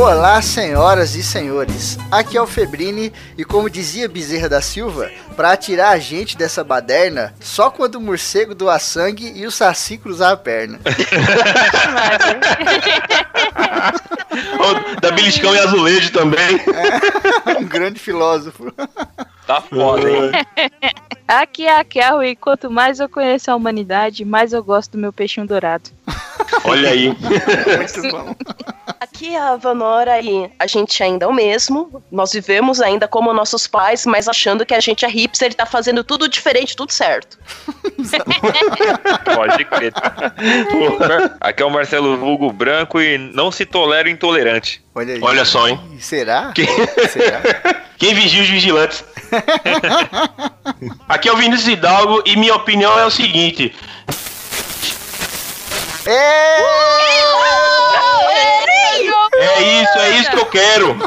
Olá, senhoras e senhores. Aqui é o Febrini e como dizia Bezerra da Silva, para tirar a gente dessa baderna, só quando o morcego doa sangue e o saci cruzar a perna. da beliscão e azulejo também. É, um grande filósofo. Tá foda, hein? Aqui é a Kel e quanto mais eu conheço a humanidade, mais eu gosto do meu peixinho dourado. Olha aí. Muito bom. Aqui é a Vanora e a gente ainda é o mesmo. Nós vivemos ainda como nossos pais, mas achando que a gente é hipster e tá fazendo tudo diferente, tudo certo. Pode crer. Aqui é o Marcelo Vulgo Branco e não se tolera o intolerante. Olha aí. Olha só, hein? Será? Quem, Será? Quem vigia os vigilantes? Aqui é o Vinícius Hidalgo e minha opinião é o seguinte: É! É isso, é isso que eu quero.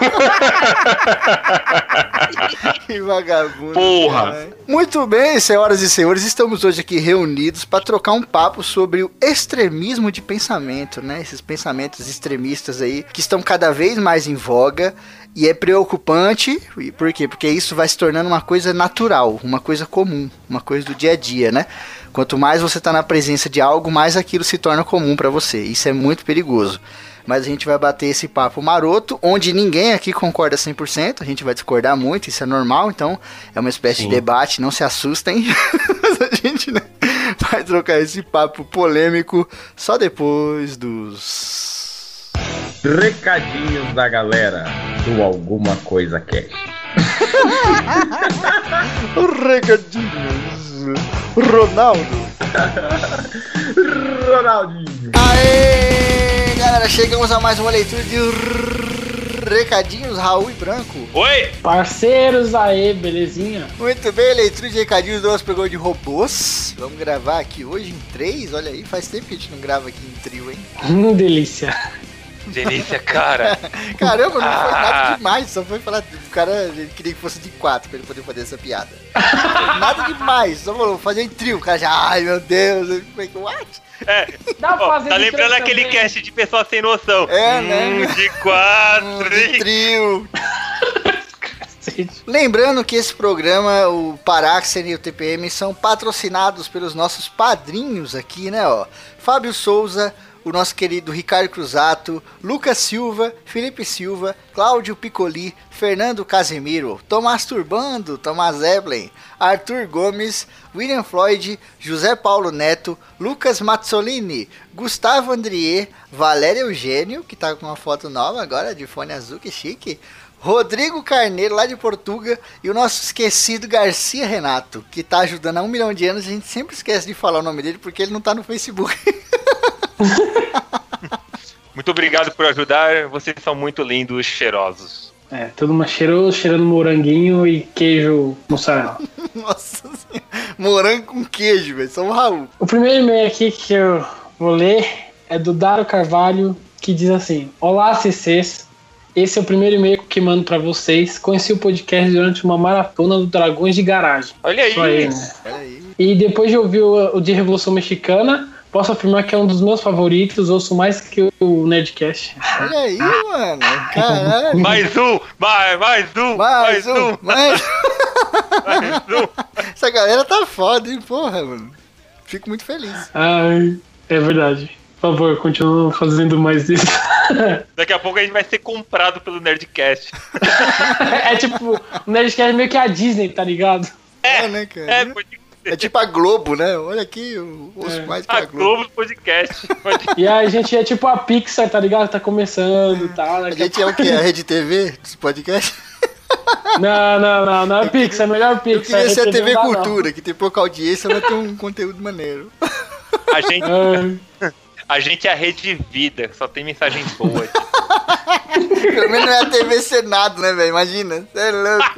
Que vagabundo. Porra. caralho. Muito bem, senhoras e senhores, estamos hoje aqui reunidos para trocar um papo sobre o extremismo de pensamento, né? Esses pensamentos extremistas aí que estão cada vez mais em voga e é preocupante. E por quê? Porque isso vai se tornando uma coisa natural, uma coisa comum, uma coisa do dia a dia, né? Quanto mais você está na presença de algo, mais aquilo se torna comum para você. Isso é muito perigoso. Mas a gente vai bater esse papo maroto, onde ninguém aqui concorda 100%, a gente vai discordar muito, isso é normal, então é uma espécie Sim. de debate, não se assustem. Mas a gente né, vai trocar esse papo polêmico só depois dos. Recadinhos da galera do Alguma Coisa Cash. Recadinhos. Ronaldo. Ronaldinho. Aê, galera, chegamos a mais uma leitura de recadinhos Raul e Branco. Oi! Parceiros aí, belezinha? Muito bem, leitura de recadinhos do nosso pegou de robôs. Vamos gravar aqui hoje em três. Olha aí, faz tempo que a gente não grava aqui em trio, hein? Hum, delícia. Delícia, cara. Caramba, não foi Ah. nada demais, só foi falar. O cara ele queria que fosse de quatro pra ele poder fazer essa piada. nada demais, só falou fazer em trio. O cara já, ai meu Deus, eu falei, what? É, Dá pra ó, fazer tá lembrando aquele também. cast de pessoas sem noção. É, Hum, né? De Hum, quatro. de trio. Lembrando que esse programa, o Paráxen e o TPM, são patrocinados pelos nossos padrinhos aqui, né? Ó. Fábio Souza, o nosso querido Ricardo Cruzato, Lucas Silva, Felipe Silva, Cláudio Piccoli, Fernando Casemiro, Tomás Turbando, Tomás Eblin, Arthur Gomes, William Floyd, José Paulo Neto, Lucas Mazzolini, Gustavo Andrier, Valério Eugênio, que tá com uma foto nova agora de fone azul, que chique. Rodrigo Carneiro, lá de Portuga, e o nosso esquecido Garcia Renato, que tá ajudando há um milhão de anos. A gente sempre esquece de falar o nome dele porque ele não tá no Facebook. Muito obrigado por ajudar. Vocês são muito lindos, cheirosos. É, tudo uma cheiroso, cheirando moranguinho e queijo mussarela. Nossa senhora. Morango com queijo, velho. Só o Raul. O primeiro e-mail aqui que eu vou ler é do Daro Carvalho, que diz assim: Olá, CCs. Esse é o primeiro e-mail que mando pra vocês. Conheci o podcast durante uma maratona do Dragões de Garagem. Olha aí. Só aí, né? Olha aí. E depois de ouvir o, o de Revolução Mexicana, posso afirmar que é um dos meus favoritos. Ouço mais que o Nerdcast. Olha aí, mano. Caralho. Mais um, mais, mais um, Mais um, mais mais um. Essa galera tá foda, hein, porra, mano. Fico muito feliz. Ai, é verdade. Por favor, continua fazendo mais isso. Daqui a pouco a gente vai ser comprado pelo Nerdcast. é tipo, o Nerdcast é meio que a Disney, tá ligado? É, né, cara? É, pode É tipo a Globo, né? Olha aqui, eu ouço É. mais que a a Globo. Globo Podcast. Pode... E a gente é tipo a Pixar, tá ligado? Tá começando e tal. A gente é o quê? A Rede TV dos podcasts? Não, não, não, não é Pixar, é melhor Eu Pixar. queria ser a TV dá, não. Cultura, que tem pouca audiência, mas tem um conteúdo maneiro. A gente, Ai, a gente é a Rede Vida, só tem mensagem boa. Pelo menos não é a TV Senado, né, velho? Imagina. Você é louco.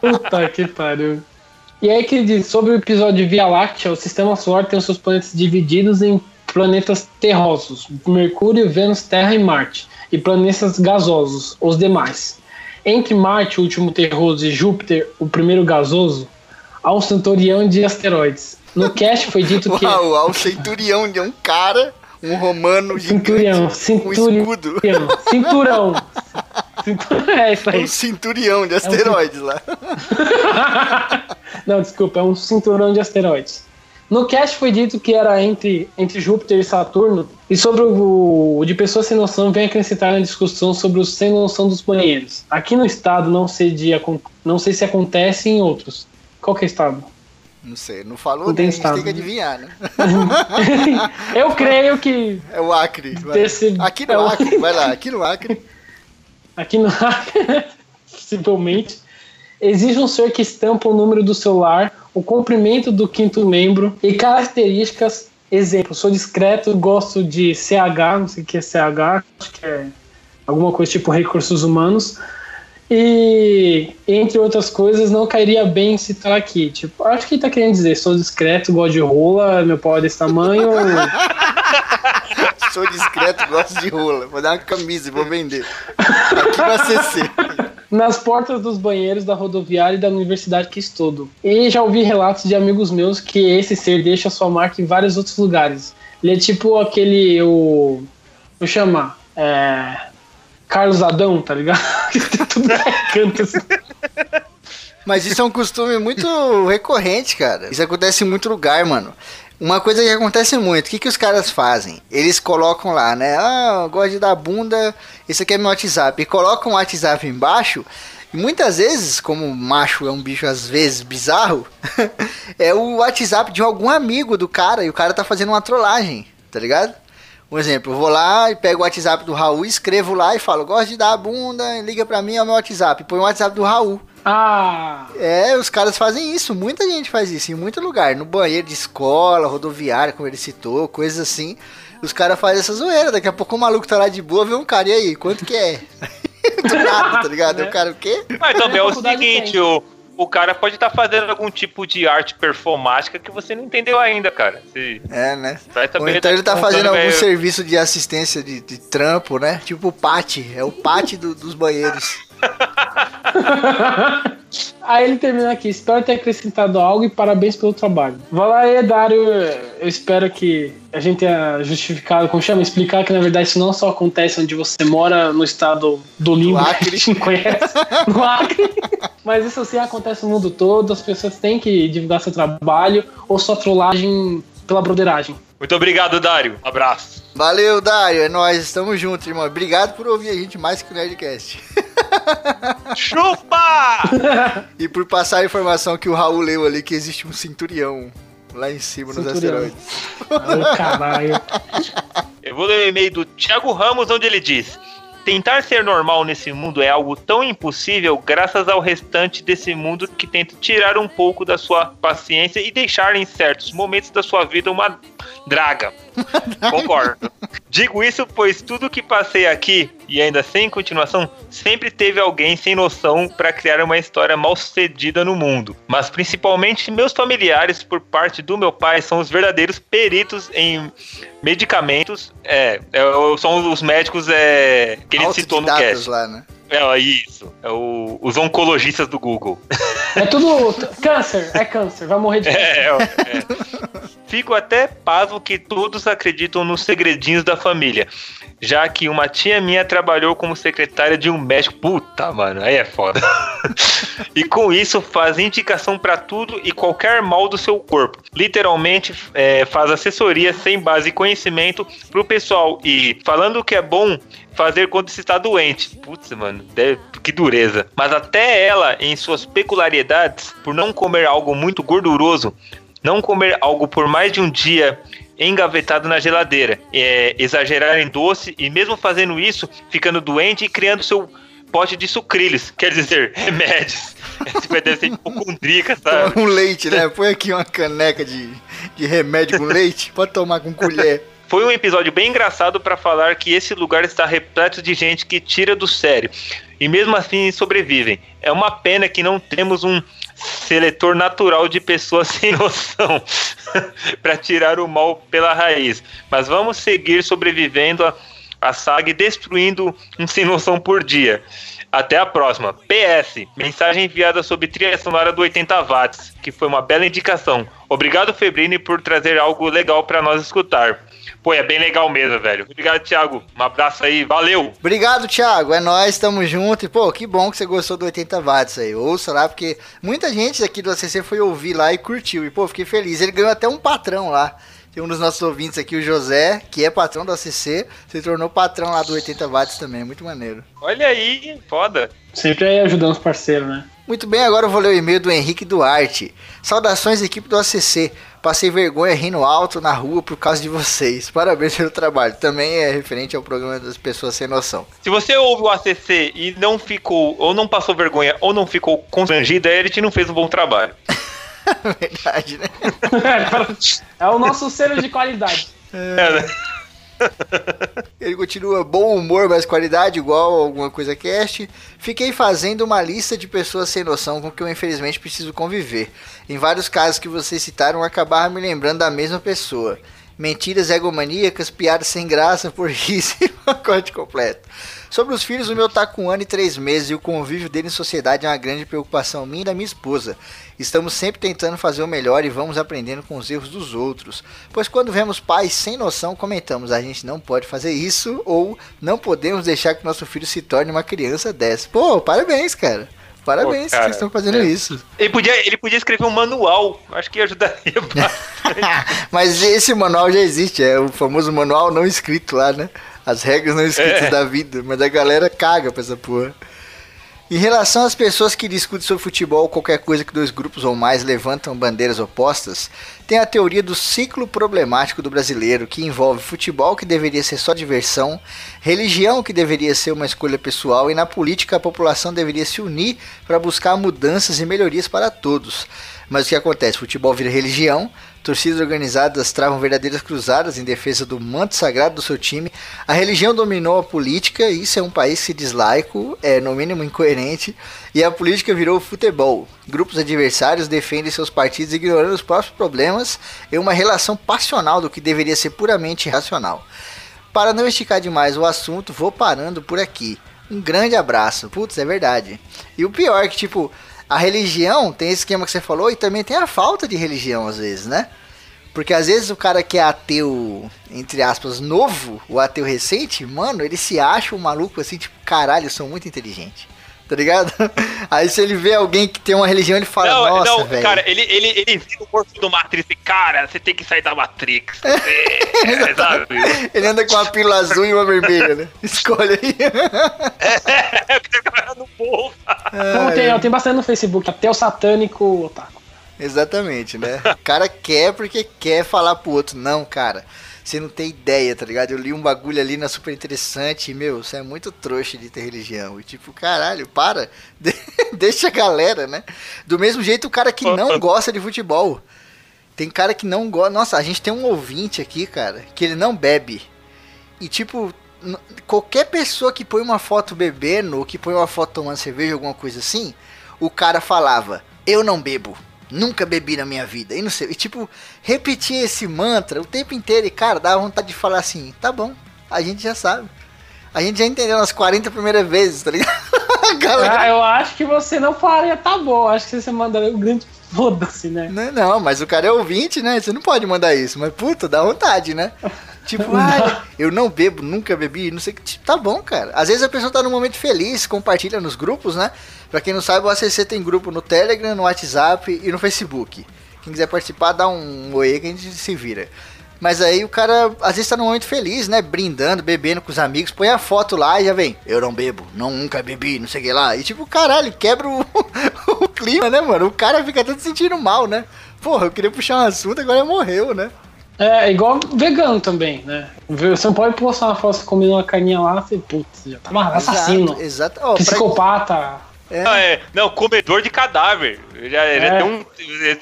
Puta que pariu. E aí que ele diz, sobre o episódio de Via Láctea, o sistema solar tem os seus planetas divididos em planetas terrosos, Mercúrio, Vênus, Terra e Marte, e planetas gasosos, os demais. Entre Marte, o último terroso, e Júpiter, o primeiro gasoso, há um centurião de asteroides. No cast foi dito que. Uau, há um centurião de um cara, um romano Centurião, gigante com centurião, escudo. cinturão. Cinturão, é isso aí. Um cinturão de asteroides lá. Não, desculpa, é um cinturão de asteroides. No cast foi dito que era entre, entre Júpiter e Saturno, e sobre o, o de pessoas sem noção vem acrescentar na discussão sobre os sem noção dos banheiros. Aqui no estado não sei, de, não sei se acontece em outros. Qual é o estado? Não sei, não falou, Não tem gente tem estado, que né? adivinhar, né? Eu creio que É o Acre. Desse- Aqui no é o- Acre, vai lá, aqui no Acre. Aqui no possivelmente existe um ser que estampa o número do celular, o comprimento do quinto membro e características. Exemplo, sou discreto, gosto de CH, não sei o que é CH, acho que é alguma coisa tipo recursos humanos. E entre outras coisas, não cairia bem citar aqui. Tipo, acho que ele tá querendo dizer, sou discreto, gosto de rola, meu pau é desse tamanho. Sou discreto, gosto de rola. Vou dar uma camisa e vou vender. Aqui no ACC. nas portas dos banheiros da rodoviária e da universidade que estudo. E já ouvi relatos de amigos meus que esse ser deixa sua marca em vários outros lugares. Ele é tipo aquele. O. Vou chamar. É. Carlos Adão, tá ligado? Tudo é canto assim. Mas isso é um costume muito recorrente, cara. Isso acontece em muito lugar, mano. Uma coisa que acontece muito, o que, que os caras fazem? Eles colocam lá, né? Ah, eu gosto de dar bunda, esse aqui é meu WhatsApp. E colocam o WhatsApp embaixo. E muitas vezes, como macho é um bicho às vezes bizarro, é o WhatsApp de algum amigo do cara e o cara tá fazendo uma trollagem, tá ligado? Um exemplo, eu vou lá e pego o WhatsApp do Raul, escrevo lá e falo, gosto de dar bunda, liga pra mim, é o meu WhatsApp. Põe o WhatsApp do Raul. Ah! É, os caras fazem isso, muita gente faz isso, em muito lugar. No banheiro de escola, rodoviária, como ele citou, coisas assim. Os caras fazem essa zoeira. Daqui a pouco o maluco tá lá de boa, vê um cara, e aí, quanto que é? Do nada, tá ligado? O cara, o quê? Mas também é o seguinte, o, o cara pode estar fazendo algum tipo de arte performática que você não entendeu ainda, cara. Você É, né? Ou então ele tá fazendo algum velho. serviço de assistência de, de trampo, né? Tipo o Pati, é o Pati do- dos banheiros. Aí ele termina aqui. Espero ter acrescentado algo e parabéns pelo trabalho. Vai lá aí, Dário. Eu espero que a gente tenha justificado, como chama? Explicar que na verdade isso não só acontece onde você mora no estado do limbo, que a gente não conhece, no Acre. Mas isso sim acontece no mundo todo. As pessoas têm que divulgar seu trabalho ou sua trollagem pela broderagem. Muito obrigado, Dário. Abraço. Valeu, Dário, é nóis, estamos juntos, irmão. Obrigado por ouvir a gente mais que o Nerdcast. Chupa! E por passar a informação que o Raul leu ali que existe um cinturião lá em cima nos asteroides. Ô, caralho. Eu vou ler o e-mail do Thiago Ramos, onde ele diz: Tentar ser normal nesse mundo é algo tão impossível graças ao restante desse mundo que tenta tirar um pouco da sua paciência e deixar em certos momentos da sua vida uma draga. Concordo. Digo isso pois tudo que passei aqui, e ainda sem continuação, sempre teve alguém sem noção para criar uma história mal sucedida no mundo. Mas principalmente meus familiares, por parte do meu pai, são os verdadeiros peritos em medicamentos. É, é, são os médicos é, que ele citou no cast. lá, né? É isso. É o- os oncologistas do Google. É tudo câncer, é câncer, vai morrer de câncer. É, é. Fico até pasmo que todos acreditam nos segredinhos da família. Já que uma tia minha trabalhou como secretária de um médico. Puta, mano, aí é foda. e com isso faz indicação pra tudo e qualquer mal do seu corpo. Literalmente é, faz assessoria sem base e conhecimento pro pessoal. E falando que é bom fazer quando se está doente. Putz, mano, deve- que dureza. Mas até ela, em suas peculiaridades, por não comer algo muito gorduroso, não comer algo por mais de um dia engavetado na geladeira, é, exagerar em doce e mesmo fazendo isso, ficando doente e criando seu pote de sucrilhos, quer dizer, remédios. Esse deve ser hipocondríaca, sabe? Toma um leite, né? Põe aqui uma caneca de, de remédio com leite, pode tomar com colher. Foi um episódio bem engraçado para falar que esse lugar está repleto de gente que tira do sério e mesmo assim sobrevivem. É uma pena que não temos um seletor natural de pessoas sem noção para tirar o mal pela raiz. Mas vamos seguir sobrevivendo a, a saga e destruindo um sem noção por dia. Até a próxima. PS, mensagem enviada sobre trilha sonora do 80 watts, que foi uma bela indicação. Obrigado, Febrini, por trazer algo legal para nós escutar. Pô, é bem legal mesmo, velho. Obrigado, Thiago. Um abraço aí, valeu! Obrigado, Thiago. É nóis, tamo junto. E, pô, que bom que você gostou do 80 watts aí. Ouça lá, porque muita gente aqui do ACC foi ouvir lá e curtiu. E, pô, fiquei feliz. Ele ganhou até um patrão lá. Tem um dos nossos ouvintes aqui, o José, que é patrão do ACC, se tornou patrão lá do 80 watts também. Muito maneiro. Olha aí, foda. Sempre aí ajudando os parceiros, né? Muito bem, agora eu vou ler o e-mail do Henrique Duarte. Saudações, equipe do ACC. Passei vergonha rindo alto na rua por causa de vocês. Parabéns pelo trabalho. Também é referente ao programa das pessoas sem noção. Se você ouve o ACC e não ficou, ou não passou vergonha, ou não ficou constrangido, aí ele te não fez um bom trabalho. Verdade, né? é o nosso selo de qualidade. É, né? Ele continua bom humor, mas qualidade igual alguma coisa cast. Fiquei fazendo uma lista de pessoas sem noção com que eu infelizmente preciso conviver. Em vários casos que vocês citaram, acabar me lembrando da mesma pessoa. Mentiras egomaníacas, piadas sem graça, por isso e pacote completo. Sobre os filhos, o meu tá com um ano e três meses e o convívio dele em sociedade é uma grande preocupação minha e da minha esposa. Estamos sempre tentando fazer o melhor e vamos aprendendo com os erros dos outros. Pois quando vemos pais sem noção, comentamos: a gente não pode fazer isso ou não podemos deixar que nosso filho se torne uma criança dessa. Pô, parabéns, cara. Parabéns Pô, que cara, vocês estão fazendo é. isso. Ele podia, ele podia escrever um manual. Acho que ajudaria bastante. Mas esse manual já existe, é o famoso manual não escrito lá, né? As regras não escritas É. da vida, mas a galera caga pra essa porra. Em relação às pessoas que discutem sobre futebol ou qualquer coisa que dois grupos ou mais levantam bandeiras opostas, tem a teoria do ciclo problemático do brasileiro, que envolve futebol, que deveria ser só diversão, religião, que deveria ser uma escolha pessoal, e na política a população deveria se unir para buscar mudanças e melhorias para todos. Mas o que acontece? Futebol vira religião, torcidas organizadas travam verdadeiras cruzadas em defesa do manto sagrado do seu time, a religião dominou a política, e isso é um país que se diz laico, é no mínimo incoerente, e a política virou futebol. Grupos adversários defendem seus partidos ignorando os próprios problemas em uma relação passional do que deveria ser puramente racional. Para não esticar demais o assunto, vou parando por aqui. Um grande abraço. Putz, é verdade. E o pior é que, tipo, a religião tem esse esquema que você falou e também tem a falta de religião às vezes, né? Porque às vezes o cara que é ateu, entre aspas, novo, o ateu recente, mano, ele se acha um maluco assim, tipo, caralho, eu sou muito inteligente. Tá ligado? Aí se ele vê alguém que tem uma religião, ele fala, não, nossa, não, velho. cara, ele, ele, ele vira o corpo do Matrix e, cara, você tem que sair da Matrix. É, sabe? Ele anda com uma pílula azul e uma vermelha, né? Escolhe aí. É, no bolso. Não, tem, tem bastante no Facebook, até o satânico otaku. Exatamente, né? O cara quer porque quer falar pro outro. Não, cara, você não tem ideia, tá ligado? Eu li um bagulho ali na super interessante e, meu, você é muito trouxa de ter religião. E tipo, caralho, para. De- Deixa a galera, né? Do mesmo jeito, o cara que não gosta de futebol. Tem cara que não gosta. Nossa, a gente tem um ouvinte aqui, cara, que ele não bebe. E tipo, qualquer pessoa que põe uma foto bebendo ou que põe uma foto tomando cerveja, alguma coisa assim, o cara falava: Eu não bebo. Nunca bebi na minha vida. E não sei. E tipo, repetir esse mantra o tempo inteiro. E cara, dá vontade de falar assim: Tá bom, a gente já sabe. A gente já entendeu nas 40 primeiras vezes, tá ligado? Galera. Ah, eu acho que você não falaria, tá bom. Acho que você mandaria um grande foda-se, né? Não, não, mas o cara é ouvinte, né? Você não pode mandar isso. Mas, puta, dá vontade, né? Tipo, ah, eu não bebo, nunca bebi, não sei o que. Tipo, Tá bom, cara. Às vezes a pessoa tá num momento feliz, compartilha nos grupos, né? Pra quem não sabe, o ACC tem grupo no Telegram, no WhatsApp e no Facebook. Quem quiser participar, dá um oi que a gente se vira. Mas aí o cara, às vezes tá num momento feliz, né? Brindando, bebendo com os amigos, põe a foto lá e já vem. Eu não bebo, não nunca bebi, não sei o que lá. E tipo, caralho, quebra o, o clima, né, mano? O cara fica todo sentindo mal, né? Porra, eu queria puxar um assunto, agora morreu, né? É, igual vegano também, né? Você não pode postar uma foto comendo uma carninha lá, você, putz, já tá uma assassino, Exato, exato. Pra- psicopata. É, Ah, é. Não, comedor de cadáver. Já, já É. tem, um,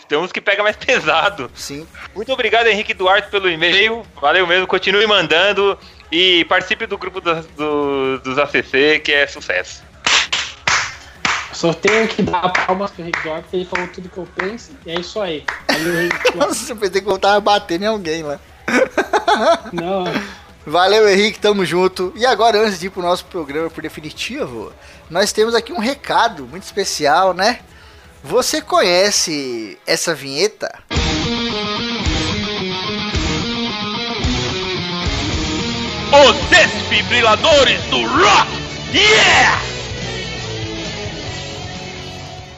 tem uns que pega mais pesado. sim. Muito obrigado, Henrique Duarte, pelo e-mail. Valeu mesmo. Continue mandando. E participe do grupo das- do- dos ACC, que é sucesso. Só tenho que dar palmas pro Dorf, porque ele falou tudo que eu penso, e é isso aí. Valeu, Rick Dorf. Nossa, eu pensei que eu tava batendo em alguém lá. Não, Valeu, Henrique, tamo junto. E agora, antes de ir pro nosso programa por definitivo, nós temos aqui um recado muito especial, né? Você conhece essa vinheta? Os desfibriladores do rock! Yeah!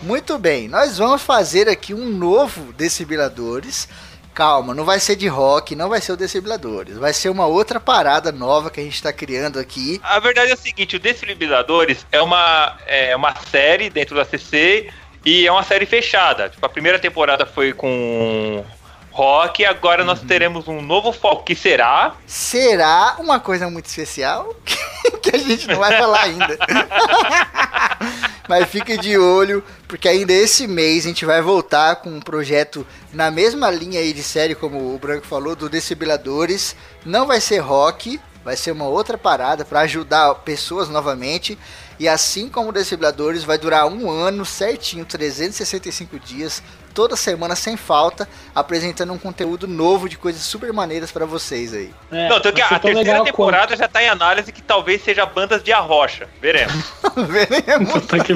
Muito bem, nós vamos fazer aqui um novo Desfibriladores. Calma, não vai ser de rock, não vai ser o Desfibriladores. Vai ser uma outra parada nova que a gente tá criando aqui. A verdade é o seguinte, o Desfibriladores é uma, é uma série dentro da CC e é uma série fechada. Tipo, a primeira temporada foi com rock, agora nós teremos um novo foco, que será... Será uma coisa muito especial que a gente não vai falar ainda. Mas fique de olho, porque ainda esse mês a gente vai voltar com um projeto na mesma linha aí de série, como o Branco falou, do Desfibriladores. Não vai ser rock, vai ser uma outra parada para ajudar pessoas novamente. E assim como o Desfibriladores, vai durar um ano certinho, 365 dias, toda semana sem falta, apresentando um conteúdo novo de coisas super maneiras para vocês aí. é, Não, tanto que a terceira temporada já tá em análise que talvez seja bandas de arrocha. Veremos. Veremos. quanto-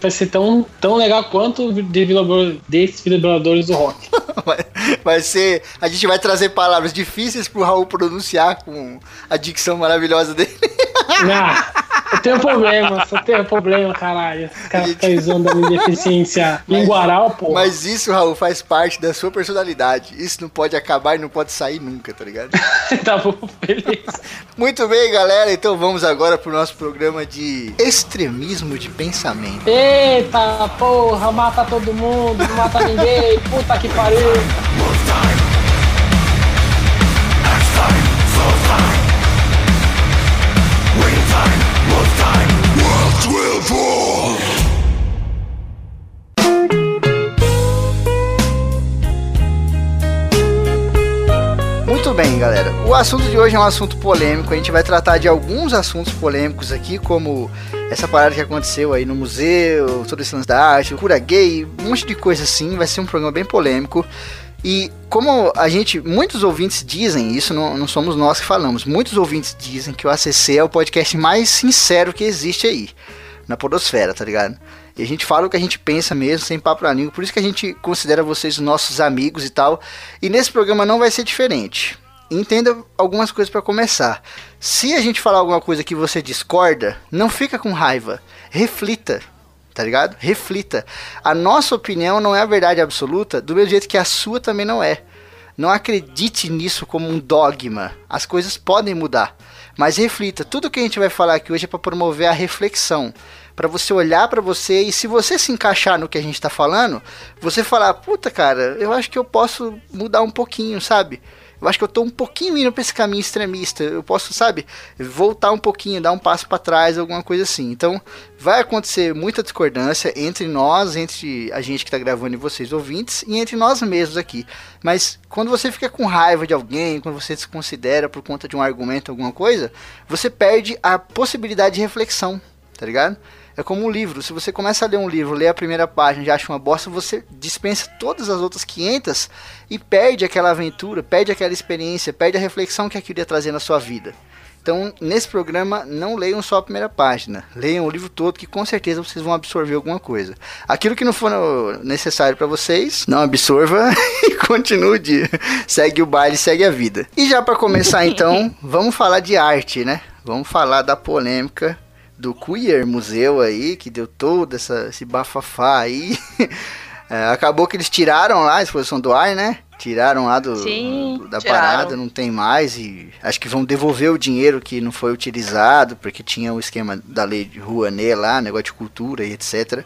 Vai ser tão, tão legal quanto desfibriladores do rock. Vai, vai ser. A gente vai trazer palavras difíceis pro Raul pronunciar com a dicção maravilhosa dele. Eu tenho problema, só tenho problema, caralho. Os caras ficam zoando da minha deficiência linguaral, pô. Mas isso, Raul, faz parte da sua personalidade. Isso não pode acabar e não pode sair nunca, tá ligado? tá bom, beleza. Muito bem, galera. Então vamos agora pro nosso programa de extremismo de pensamento. Eita porra, mata todo mundo, não mata ninguém, puta que pariu. Galera. O assunto de hoje é um assunto polêmico. A gente vai tratar de alguns assuntos polêmicos aqui, como essa parada que aconteceu aí no museu, todo esse lance da arte, cura gay, um monte de coisa assim. Vai ser um programa bem polêmico. E como a gente, muitos ouvintes dizem, isso não, não somos nós que falamos, muitos ouvintes dizem que o ACC é o podcast mais sincero que existe aí, na podosfera, tá ligado? E a gente fala o que a gente pensa mesmo, sem papo na língua, por isso que a gente considera vocês nossos amigos e tal. E nesse programa não vai ser diferente. Entenda algumas coisas para começar. Se a gente falar alguma coisa que você discorda, não fica com raiva, reflita, tá ligado? Reflita. A nossa opinião não é a verdade absoluta, do mesmo jeito que a sua também não é. Não acredite nisso como um dogma. As coisas podem mudar. Mas reflita, tudo que a gente vai falar aqui hoje é para promover a reflexão, para você olhar para você e se você se encaixar no que a gente tá falando, você falar, puta cara, eu acho que eu posso mudar um pouquinho, sabe? Eu acho que eu tô um pouquinho indo pra esse caminho extremista. Eu posso, sabe, voltar um pouquinho, dar um passo para trás, alguma coisa assim. Então, vai acontecer muita discordância entre nós, entre a gente que tá gravando e vocês ouvintes, e entre nós mesmos aqui. Mas quando você fica com raiva de alguém, quando você se considera por conta de um argumento, alguma coisa, você perde a possibilidade de reflexão, tá ligado? É como um livro. Se você começa a ler um livro, lê a primeira página e já acha uma bosta, você dispensa todas as outras 500 e perde aquela aventura, perde aquela experiência, perde a reflexão que aquilo ia trazer na sua vida. Então, nesse programa, não leiam só a primeira página. Leiam o livro todo, que com certeza vocês vão absorver alguma coisa. Aquilo que não for necessário para vocês, não absorva e continue. De... Segue o baile, segue a vida. E já para começar, então, vamos falar de arte, né? Vamos falar da polêmica do Queer Museu aí, que deu todo essa, esse bafafá aí. É, acabou que eles tiraram lá a exposição do ar, né? Tiraram lá do, Sim, do- da tiraram. parada, não tem mais. E acho que vão devolver o dinheiro que não foi utilizado, porque tinha o esquema da lei de Rouanet lá, negócio de cultura e etc.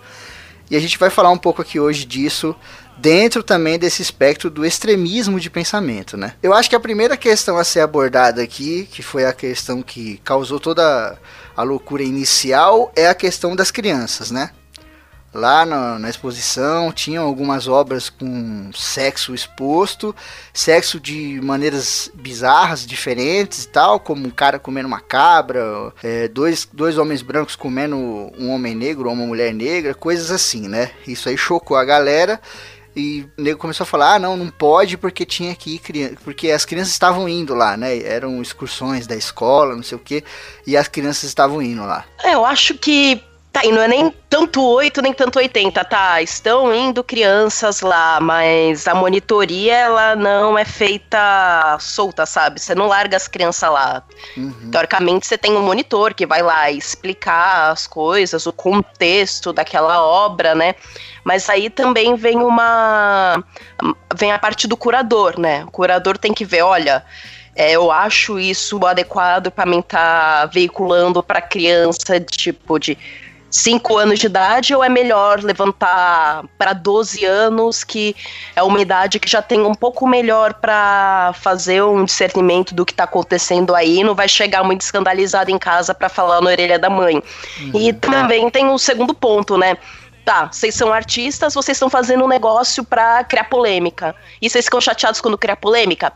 E a gente vai falar um pouco aqui hoje disso, dentro também desse espectro do extremismo de pensamento, né? Eu acho que a primeira questão a ser abordada aqui, que foi a questão que causou toda a loucura inicial, é a questão das crianças, né? lá na, na exposição, tinham algumas obras com sexo exposto, sexo de maneiras bizarras, diferentes e tal, como um cara comendo uma cabra, é, dois, dois homens brancos comendo um homem negro ou uma mulher negra, coisas assim, né? Isso aí chocou a galera. E o nego começou a falar: ah, não, não pode porque tinha que ir criança. Porque as crianças estavam indo lá, né? Eram excursões da escola, não sei o que. E as crianças estavam indo lá. É, eu acho que. Tá, e não é nem tanto 8, nem tanto 80, tá? Estão indo crianças lá, mas a monitoria, ela não é feita solta, sabe? Você não larga as crianças lá. Uhum. Teoricamente, você tem um monitor que vai lá explicar as coisas, o contexto daquela obra, né? Mas aí também vem uma. vem a parte do curador, né? O curador tem que ver, olha. É, eu acho isso adequado para mim estar tá veiculando para criança tipo de 5 anos de idade ou é melhor levantar para 12 anos, que é uma idade que já tem um pouco melhor para fazer um discernimento do que está acontecendo aí, não vai chegar muito escandalizado em casa para falar na orelha da mãe. Uhum. E também tem o segundo ponto, né? Tá, vocês são artistas, vocês estão fazendo um negócio para criar polêmica. E vocês ficam chateados quando cria polêmica?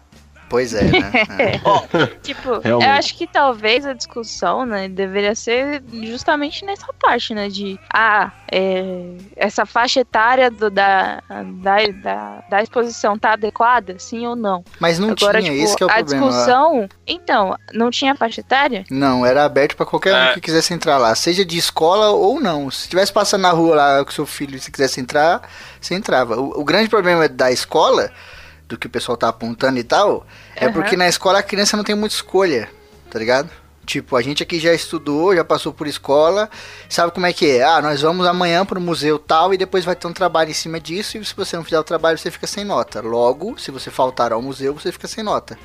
Pois é, né? É. tipo, Realmente. eu acho que talvez a discussão, né, deveria ser justamente nessa parte, né, de ah, é, essa faixa etária do, da, da, da, da, exposição tá adequada, sim ou não. Mas não Agora, tinha, tipo, isso que é o a problema. A discussão, então, não tinha faixa etária? Não, era aberto para qualquer um é. que quisesse entrar lá, seja de escola ou não. Se estivesse passando na rua lá com seu filho e se quisesse entrar, você entrava. O, o grande problema da escola do que o pessoal tá apontando e tal, é uhum. porque na escola a criança não tem muita escolha, tá ligado? Tipo, a gente aqui já estudou, já passou por escola, sabe como é que é? Ah, nós vamos amanhã pro museu tal e depois vai ter um trabalho em cima disso e se você não fizer o trabalho você fica sem nota. Logo, se você faltar ao museu, você fica sem nota.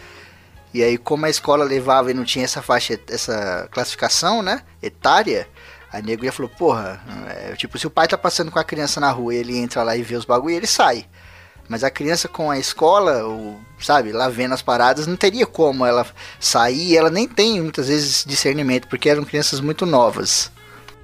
E aí, como a escola levava e não tinha essa faixa, essa classificação, né, etária, a nego já falou, porra, é, tipo, se o pai tá passando com a criança na rua e ele entra lá e vê os bagulho, ele sai. Mas a criança com a escola, ou, sabe, lá vendo as paradas, não teria como ela sair. Ela nem tem muitas vezes discernimento, porque eram crianças muito novas.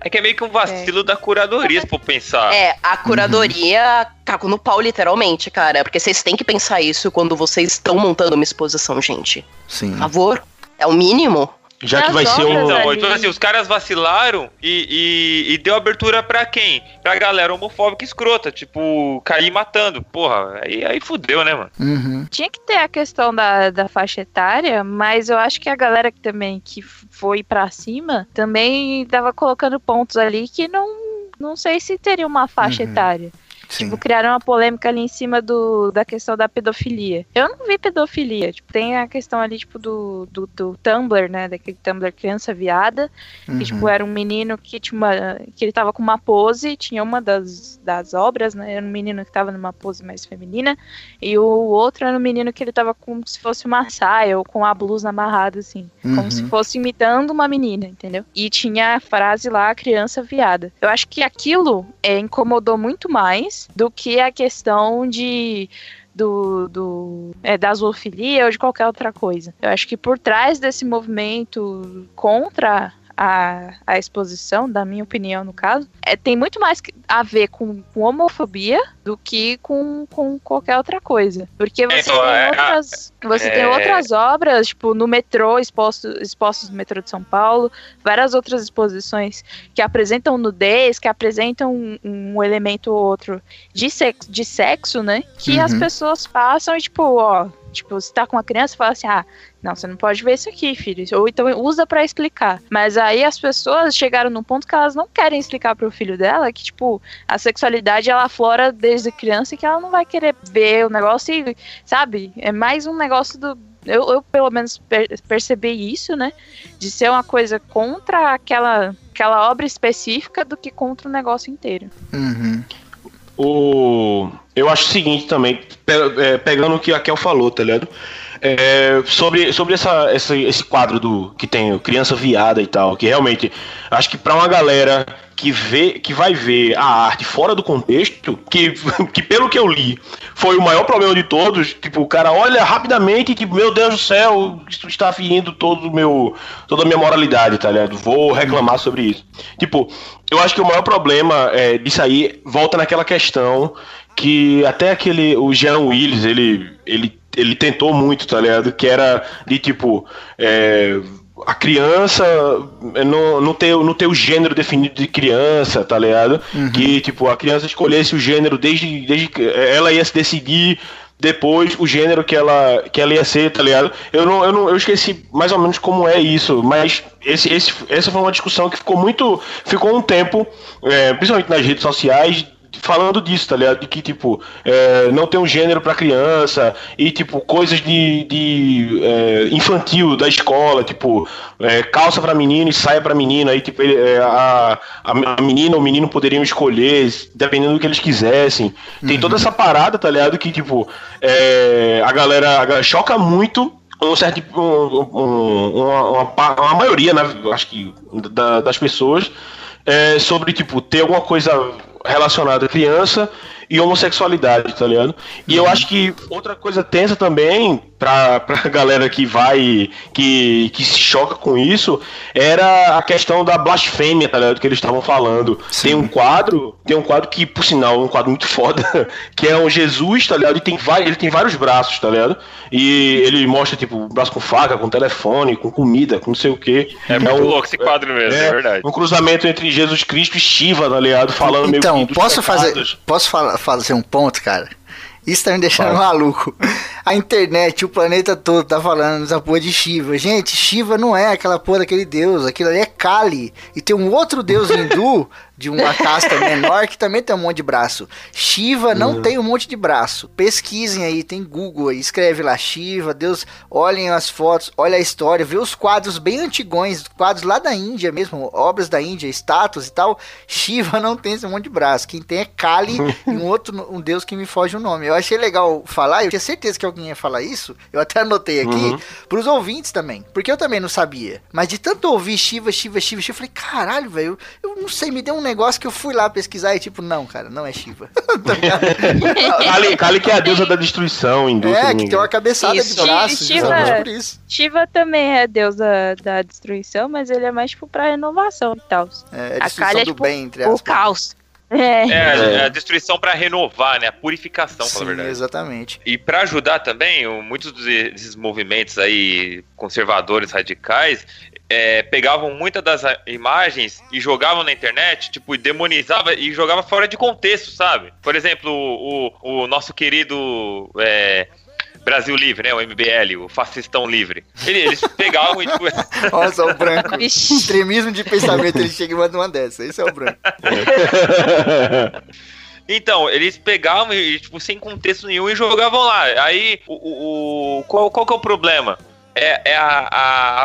É que é meio que um vacilo é. da curadoria, se for pensar. É, a curadoria uhum. cago no pau, literalmente, cara. Porque vocês têm que pensar isso quando vocês estão montando uma exposição, gente. Sim. Por favor. É o mínimo. Já que vai ser um. Não, então assim, os caras vacilaram e, e, e, deu abertura pra quem? Pra galera homofóbica escrota, tipo, cair matando. Porra, aí, aí fudeu, né, mano? Uhum. Tinha que ter a questão da, da faixa etária, mas eu acho que a galera que também que foi pra cima também tava colocando pontos ali que não, não sei se teria uma faixa uhum. etária. Sim. Tipo, criaram uma polêmica ali em cima do, da questão da pedofilia. Eu não vi pedofilia. Tipo, tem a questão ali, tipo, do, do, do Tumblr, né? Daquele Tumblr criança viada. Uhum. Que, tipo, era um menino que tinha uma. que ele tava com uma pose, tinha uma das, das obras, né? Era um menino que tava numa pose mais feminina. E o outro era um menino que ele tava como se fosse uma saia ou com a blusa amarrada, assim. Uhum. Como se fosse imitando uma menina, entendeu? E tinha a frase lá, criança viada. Eu acho que aquilo é, incomodou muito mais do que a questão de do, do é, da zoofilia ou de qualquer outra coisa. Eu acho que por trás desse movimento contra a, a exposição, da minha opinião no caso, é, tem muito mais a ver com, com homofobia do que com, com qualquer outra coisa. Porque você, é, tem, é, outras, você é... tem outras obras, tipo, no metrô, expostos, expostos no metrô de São Paulo, várias outras exposições que apresentam nudez, que apresentam um, um elemento ou outro de sexo, de sexo né? Que uhum. as pessoas passam e, tipo, ó, Tipo, você tá com uma criança e fala assim: ah, não, você não pode ver isso aqui, filho. Ou então usa para explicar. Mas aí as pessoas chegaram num ponto que elas não querem explicar pro filho dela que, tipo, a sexualidade ela aflora desde criança e que ela não vai querer ver o negócio e, sabe? É mais um negócio do. Eu, eu pelo menos per percebi isso, né? De ser uma coisa contra aquela, aquela obra específica do que contra o negócio inteiro. Uhum. O... Eu acho o seguinte também, é, pegando o que a Kel falou, tá ligado? É, sobre sobre essa, essa, esse quadro do que tem criança viada e tal, que realmente acho que para uma galera que vê, que vai ver a arte fora do contexto, que, que pelo que eu li, foi o maior problema de todos. Tipo, o cara olha rapidamente e tipo, meu Deus do céu, isso está ferindo todo o meu, toda a minha moralidade, tá ligado? Vou reclamar sobre isso. Tipo, eu acho que o maior problema é, disso aí volta naquela questão que até aquele, o Jean Willis, ele, ele, ele tentou muito, tá ligado? Que era de tipo, é, a criança não, não, ter, não ter o gênero definido de criança, tá ligado? Uhum. Que, tipo, a criança escolhesse o gênero desde, desde que ela ia se decidir depois o gênero que ela, que ela ia ser, tá ligado? Eu não, eu não eu esqueci mais ou menos como é isso, mas esse, esse, essa foi uma discussão que ficou muito. ficou um tempo, é, principalmente nas redes sociais, falando disso, tá ligado? De que, tipo, é, não tem um gênero para criança e, tipo, coisas de, de é, infantil da escola, tipo, é, calça para menino e saia para menina, aí, tipo, é, a, a menina ou o menino poderiam escolher, dependendo do que eles quisessem. Tem toda essa parada, tá ligado? Que, tipo, é, a galera, a galera choca muito um certo um, um, uma, uma, uma, maioria, né, acho que da, das pessoas é, sobre tipo ter alguma coisa relacionado à criança e homossexualidade, tá ligado? E eu acho que outra coisa tensa também, pra, pra galera que vai, que, que se choca com isso, era a questão da blasfêmia, tá ligado? Que eles estavam falando. Sim. Tem um quadro, tem um quadro que, por sinal, é um quadro muito foda, que é um Jesus, tá ligado? E tem, ele tem vários braços, tá ligado? E ele mostra, tipo, braço com faca, com telefone, com comida, com não sei o quê. É, é muito um, louco esse quadro mesmo, é, é, verdade. Um cruzamento entre Jesus Cristo e Shiva, tá ligado? Falando então, meio que posso fazer, posso falar, fazer um ponto, cara? Isso tá me deixando maluco. A internet, o planeta todo tá falando dessa porra de Shiva. Gente, Shiva não é aquela porra daquele deus. Aquilo ali é Kali. E tem um outro deus hindu de uma casta menor que também tem um monte de braço. Shiva não uhum. tem um monte de braço. Pesquisem aí, tem Google aí, escreve lá Shiva, Deus, olhem as fotos, olha a história, vê os quadros bem antigões, quadros lá da Índia mesmo, obras da Índia, estátuas e tal. Shiva não tem esse monte de braço. Quem tem é Kali e um outro um deus que me foge o nome. Eu achei legal falar, eu tinha certeza que alguém ia falar isso. Eu até anotei aqui uhum. pros ouvintes também, porque eu também não sabia. Mas de tanto ouvir Shiva, Shiva, Shiva, Shiva, eu falei, caralho, velho, eu não sei, me deu um negócio que eu fui lá pesquisar e tipo, não, cara, não é Shiva. Tá Kali, Kali que é a deusa da destruição, hindu. É, que tem uma cabeçada isso. de braços, Shiva, por isso. Shiva também é deusa da destruição, mas ele é mais tipo pra renovação e tal. É, a, a Kali é tipo, bem, entre o caos. É. é, a destruição para renovar, né? A purificação, Sim, verdade. exatamente. E para ajudar também, muitos desses movimentos aí conservadores radicais, é, pegavam muitas das imagens e jogavam na internet, tipo, e demonizava e jogava fora de contexto, sabe? Por exemplo, o, o, nosso querido é, Brasil Livre, né? O MBL, o fascistão livre. Eles pegavam e tipo. Olha só o branco. Extremismo de pensamento, ele chega e manda uma dessa. Esse é o branco. Então, eles pegavam e, tipo, sem contexto nenhum e jogavam lá. Aí, o, o, o qual, qual que é o problema? É, é a,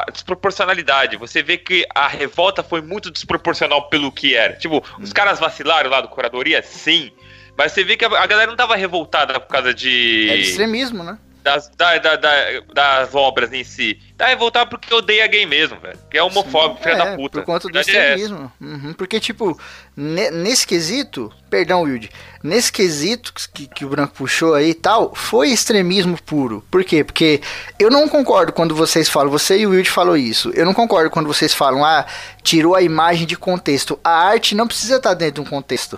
a, desproporcionalidade. Você vê que a revolta foi muito desproporcional pelo que era. Tipo, os caras vacilaram lá do curadoria, sim. Mas você vê que a, a galera não tava revoltada por causa de. É de extremismo, né? Das, da, da, da, das obras em si. Tá revoltado porque odeia gay mesmo, velho. Que é homofóbico, filho é, da puta. Por conta do é extremismo. É uhum, porque, tipo, nesse quesito, perdão, Wilde, nesse quesito que, que o Branco puxou aí e tal, foi extremismo puro. Por quê? Porque eu não concordo quando vocês falam, você e o Wilde falou isso, eu não concordo quando vocês falam, ah, tirou a imagem de contexto. A arte não precisa estar dentro de um contexto.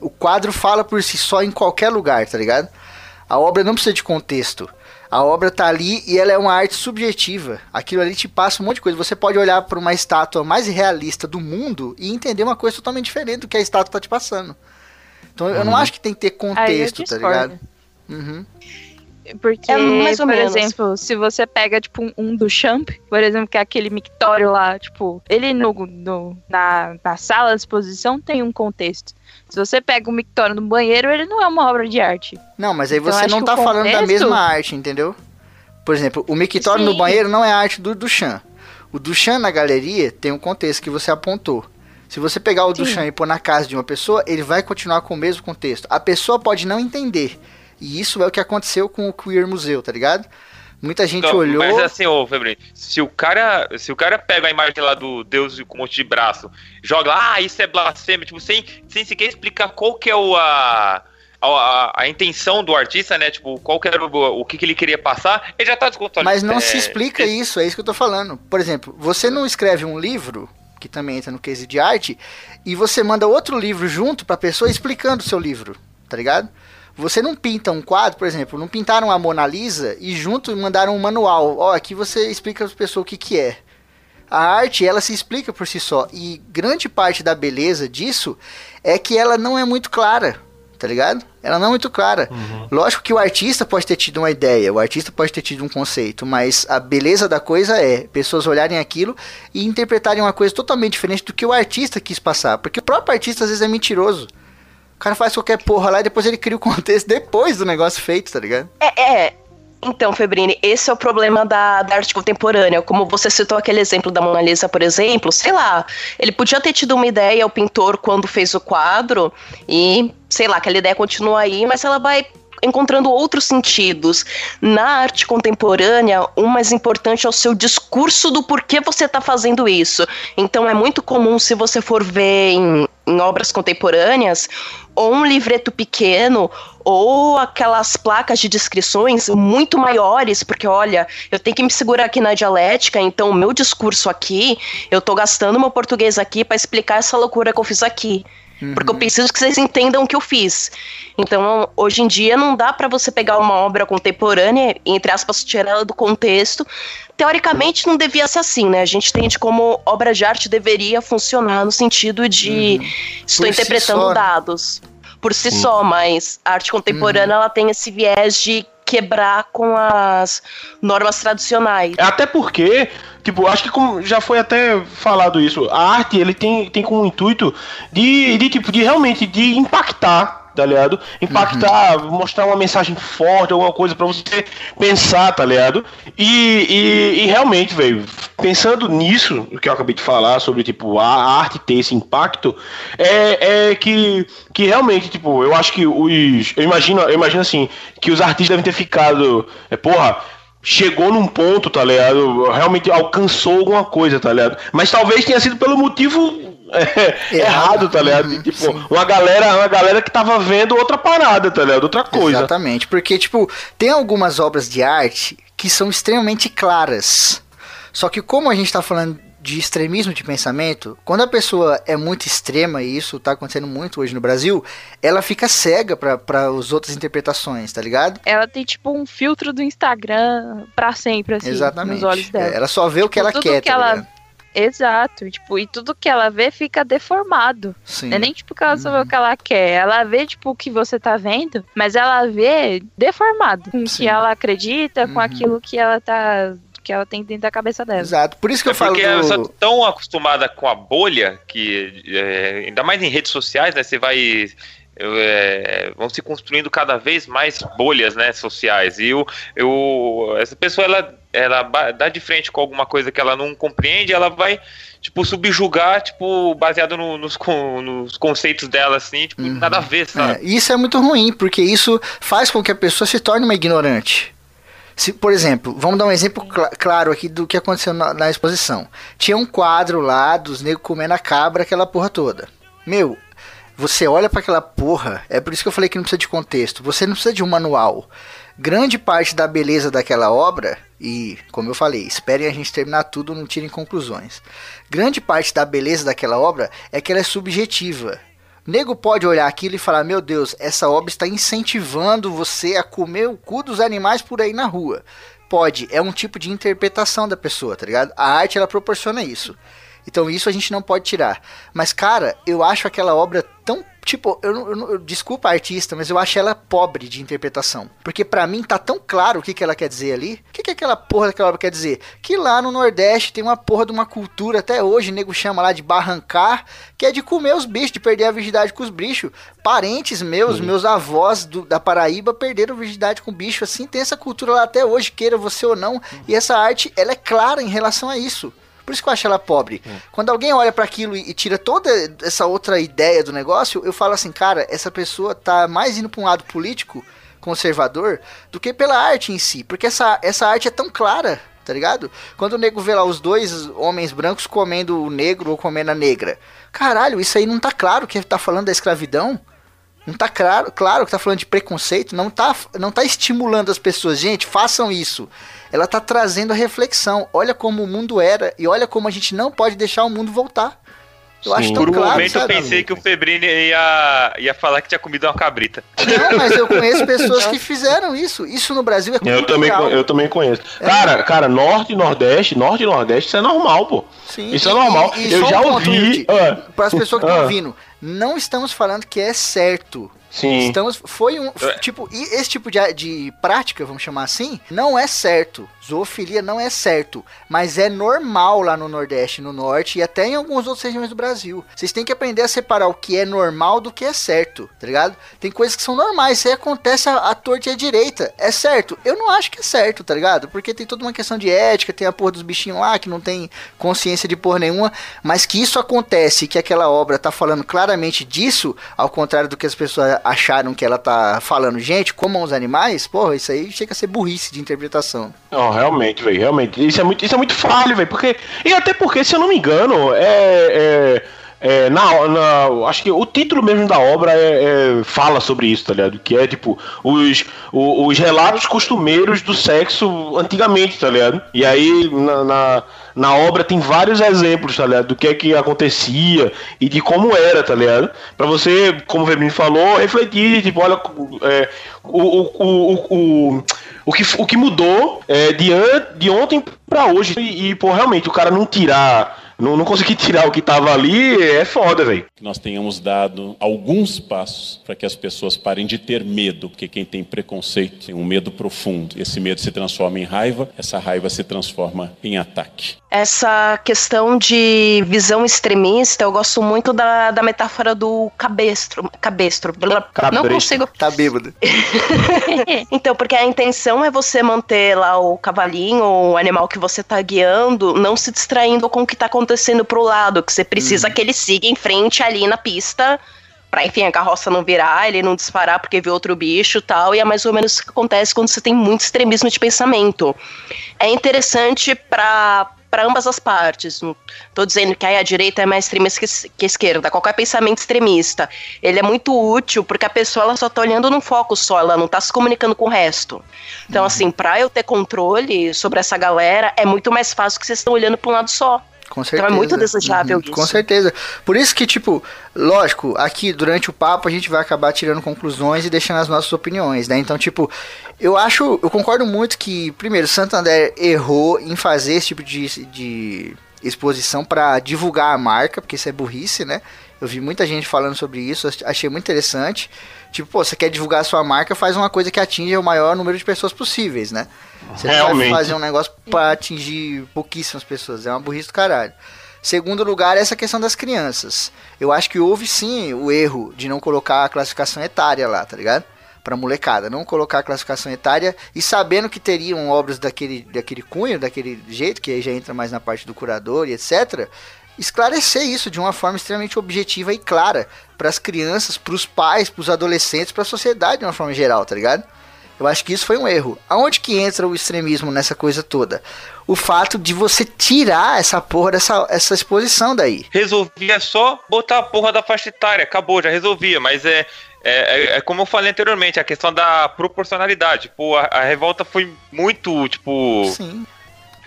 O quadro fala por si só em qualquer lugar, tá ligado? A obra não precisa de contexto. A obra tá ali e ela é uma arte subjetiva. Aquilo ali te passa um monte de coisa. Você pode olhar para uma estátua mais realista do mundo e entender uma coisa totalmente diferente do que a estátua tá te passando. Então uhum. eu não uhum. acho que tem que ter contexto, tá ligado? Uhum. Porque, é por menos. exemplo, se você pega, tipo, um, um, do Champ, por exemplo, que é aquele mictório lá, tipo, ele no, no, na, na sala de exposição tem um contexto. Se você pega o mictório no banheiro, ele não é uma obra de arte. Não, mas aí então, você não tá falando contexto... da mesma arte, entendeu? Por exemplo, o mictório no banheiro não é arte do Duchamp. O Duchamp na galeria tem um contexto que você apontou. Se você pegar o Sim. Duchamp e pôr na casa de uma pessoa, ele vai continuar com o mesmo contexto. A pessoa pode não entender, e isso é o que aconteceu com o Queer Museu, tá ligado? Muita gente Então, olhou. Mas assim, ô Febrino, se o cara, se o cara pega a imagem lá do Deus com um monte de braço, joga lá, ah, isso é blasfêmia, tipo, sem, sem sequer explicar qual que é o, a, a, a intenção do artista, né? Tipo, qual que era o, o que, que ele queria passar, ele já tá descontando. Mas não É, se explica isso, é isso que eu tô falando. Por exemplo, você não escreve um livro, que também entra no case de arte, e você manda outro livro junto pra pessoa explicando o seu livro, tá ligado? Você não pinta um quadro, por exemplo, não pintaram a Mona Lisa e junto mandaram um manual. Ó, aqui você explica para as pessoas o que, que é. A arte, ela se explica por si só. E grande parte da beleza disso é que ela não é muito clara, tá ligado? Ela não é muito clara. Lógico que o artista pode ter tido uma ideia, o artista pode ter tido um conceito, mas a beleza da coisa é pessoas olharem aquilo e interpretarem uma coisa totalmente diferente do que o artista quis passar. Porque o próprio artista às vezes é mentiroso. Cara faz qualquer porra lá e depois ele cria o contexto depois do negócio feito, tá ligado? É, é. Então, Febrini, esse é o problema da, da arte contemporânea. Como você citou aquele exemplo da Mona Lisa, por exemplo, sei lá, ele podia ter tido uma ideia, o pintor, quando fez o quadro, e, sei lá, aquela ideia continua aí, mas ela vai encontrando outros sentidos. Na arte contemporânea, o mais importante é o seu discurso do porquê você está fazendo isso. Então é muito comum, se você for ver em, em obras contemporâneas, ou um livreto pequeno, ou aquelas placas de descrições muito maiores, porque olha, eu tenho que me segurar aqui na dialética, então o meu discurso aqui, eu tô gastando meu português aqui para explicar essa loucura que eu fiz aqui. Porque eu preciso que vocês entendam o que eu fiz. Então, hoje em dia, não dá para você pegar uma obra contemporânea, e, entre aspas, tirar ela do contexto. Teoricamente, não devia ser assim, né? A gente entende como obra de arte deveria funcionar no sentido de estou Por si interpretando só, né? dados por si só, mas a arte contemporânea ela tem esse viés de quebrar com as normas tradicionais. Até porque, tipo, acho que como já foi até falado isso, a arte ele tem, tem como intuito de, de tipo, de realmente de impactar, tá ligado? Impactar, mostrar uma mensagem forte, alguma coisa pra você pensar, tá ligado? E, e, e realmente, velho, pensando nisso, o que eu acabei de falar sobre, tipo, a arte ter esse impacto, é, é que, que realmente, tipo, eu acho que os. Eu imagino, eu imagino assim, que os artistas devem ter ficado. É, porra, chegou num ponto, tá ligado? Realmente alcançou alguma coisa, tá ligado? Mas talvez tenha sido pelo motivo é, errado, tá ligado? Uhum, tipo, sim. uma galera, uma galera que tava vendo outra parada, tá ligado? Outra coisa. Exatamente, porque, tipo, tem algumas obras de arte que são extremamente claras. Só que como a gente tá falando de extremismo de pensamento, quando a pessoa é muito extrema, e isso tá acontecendo muito hoje no Brasil, ela fica cega para as outras interpretações, tá ligado? Ela tem tipo um filtro do Instagram pra sempre, assim, Exatamente. nos olhos dela. É, Ela só vê o que ela tudo quer, que tá ela- ligado? Exato, e, tipo, e tudo que ela vê fica deformado. Sim. Não é nem tipo que ela Uhum. só vê o que ela quer. Ela vê, tipo, o que você tá vendo, mas ela vê deformado. Com o que ela acredita, com Uhum. aquilo que ela tá. que ela tem dentro da cabeça dela. Exato. Por isso que É eu falo porque do... sou tão acostumada com a bolha que, é, ainda mais em redes sociais, né? Você vai. É, vão se construindo cada vez mais bolhas né, sociais. E eu, eu, essa pessoa ela, ela dá de frente com alguma coisa que ela não compreende, ela vai tipo subjugar, tipo, baseado no- nos, nos conceitos dela, assim, tipo, nada a ver, sabe? É, isso é muito ruim, porque isso faz com que a pessoa se torne uma ignorante. Se, por exemplo, vamos dar um exemplo cla- claro aqui do que aconteceu na, na exposição. Tinha um quadro lá dos negros comendo a cabra, aquela porra toda. Meu, você olha pra aquela porra, é por isso que eu falei que não precisa de contexto. Você não precisa de um manual. Grande parte da beleza daquela obra, e como eu falei, esperem a gente terminar tudo, não tirem conclusões. Grande parte da beleza daquela obra é que ela é subjetiva. O nego pode olhar aquilo e falar: Meu Deus, essa obra está incentivando você a comer o cu dos animais por aí na rua. Pode, é um tipo de interpretação da pessoa, tá ligado? A arte ela proporciona isso. Então isso a gente não pode tirar. Mas, cara, eu acho aquela obra tão. Tipo, eu, eu, eu- desculpa a artista, mas eu acho ela pobre de interpretação. Porque pra mim tá tão claro o que, que ela quer dizer ali. O que, que aquela porra daquela obra quer dizer? Que lá no Nordeste tem uma porra de uma cultura, até hoje, o nego chama lá de barrancar, que é de comer os bichos, de perder a virgindade com os bichos. Parentes meus, meus avós do- da Paraíba perderam virgindade com bicho. Assim, tem essa cultura lá até hoje, queira você ou não. E essa arte, ela é clara em relação a isso. Por isso que eu acho ela pobre. Quando alguém olha para aquilo e, e tira toda essa outra ideia do negócio, eu falo assim, cara, essa pessoa tá mais indo pra um lado político conservador do que pela arte em si, porque essa, essa arte é tão clara, tá ligado? Quando o nego vê lá os dois homens brancos comendo o negro ou comendo a negra, caralho, isso aí não tá claro que tá falando da escravidão? Não tá claro, claro que tá falando de preconceito, não tá, não tá estimulando as pessoas, gente, façam isso. Ela tá trazendo a reflexão. Olha como o mundo era e olha como a gente não pode deixar o mundo voltar. Eu acho tão Por um claro, momento sabe? eu pensei que o Febrini ia, ia falar que tinha comido uma cabrita. Não, mas eu conheço pessoas que fizeram isso. Isso no Brasil é Eu também, cultural. eu também conheço. É. Cara, cara, norte e nordeste, norte e nordeste, isso é normal, pô. Sim, Isso é normal. e- e eu só já um ponto, ouvi. Ah, Para as pessoas que estão Ah. ouvindo, não estamos falando que é certo. sim. Estamos, foi um tipo e esse tipo de, de prática, vamos chamar assim, não é certo. Zoofilia não é certo, mas é normal lá no Nordeste, no Norte e até em algumas outras regiões do Brasil. Vocês têm que aprender a separar o que é normal do que é certo, tá ligado? Tem coisas que são normais, isso aí acontece à, à torta e à direita. É certo? Eu não acho que é certo, tá ligado? Porque tem toda uma questão de ética, tem a porra dos bichinhos lá que não tem consciência de porra nenhuma, mas que isso acontece, que aquela obra tá falando claramente disso, ao contrário do que as pessoas acharam que ela tá falando, gente, comam os animais, porra, isso aí chega a ser burrice de interpretação. Realmente, velho, realmente. Isso é muito, isso é muito falho, velho. Porque. E até porque, se eu não me engano, é. é é, na, na- acho que o título mesmo da obra é, é- fala sobre isso, tá ligado? Que é tipo os, o- os relatos costumeiros do sexo antigamente, tá ligado? E aí na, na, na obra tem vários exemplos, tá ligado? Do que é que acontecia e de como era, tá ligado? Pra você, como o Febrinho falou, refletir, tipo, olha, é, o, o, o, o, o, que, o que mudou é, de, an, de ontem pra hoje. E, e, pô, realmente, o cara não tirar. Não, não tirar o que tava ali é foda, velho. Que nós tenhamos dado alguns passos para que as pessoas parem de ter medo, porque quem tem preconceito tem um medo profundo. Esse medo se transforma em raiva, essa raiva se transforma em ataque. Essa questão de visão extremista, eu gosto muito da, da metáfora do cabestro. Cabestro. Não consigo. Tá bêbado. Então, porque a intenção é você manter lá o cavalinho, o animal que você tá guiando, não se distraindo com o que tá acontecendo pro lado, que você precisa que ele siga em frente ali na pista. Pra, enfim, a carroça não virar, ele não disparar porque vê outro bicho tal. E é mais ou menos o que acontece quando você tem muito extremismo de pensamento. É interessante pra, pra ambas as partes. Não tô dizendo que a direita é mais extremista que, a esquerda. Qualquer pensamento extremista. Ele é muito útil porque a pessoa ela só tá olhando num foco só, ela não tá se comunicando com o resto. Então, assim, pra eu ter controle sobre essa galera, é muito mais fácil que vocês estão olhando pra um lado só. Com Então certeza. é muito desejável Uhum, isso. Com certeza. Por isso que, tipo, lógico, aqui durante o papo a gente vai acabar tirando conclusões e deixando as nossas opiniões, né? Então, tipo, eu acho, eu concordo muito que, primeiro, Santander errou em fazer esse tipo de, de exposição pra divulgar a marca, porque isso é burrice, né? Eu vi muita gente falando sobre isso, ach- achei muito interessante. Tipo, pô, você quer divulgar a sua marca, faz uma coisa que atinja o maior número de pessoas possíveis, né? Você não vai Realmente. fazer um negócio pra atingir pouquíssimas pessoas. É uma burrice do caralho. Segundo lugar, essa questão das crianças. Eu acho que houve sim o erro de não colocar a classificação etária lá, tá ligado? Pra molecada. Não colocar a classificação etária e sabendo que teriam obras daquele, daquele cunho, daquele jeito, que aí já entra mais na parte do curador e etc. Esclarecer isso de uma forma extremamente objetiva e clara para as crianças, para os pais, para os adolescentes, para a sociedade de uma forma geral, tá ligado? Eu acho que isso foi um erro. Aonde que entra o extremismo nessa coisa toda? O fato de você tirar essa porra dessa essa exposição daí. Resolvia só botar a porra da faixa etária, acabou, já resolvia, mas é. É, é- é como eu falei anteriormente, a questão da proporcionalidade. Tipo, a, a revolta foi muito, tipo. Sim.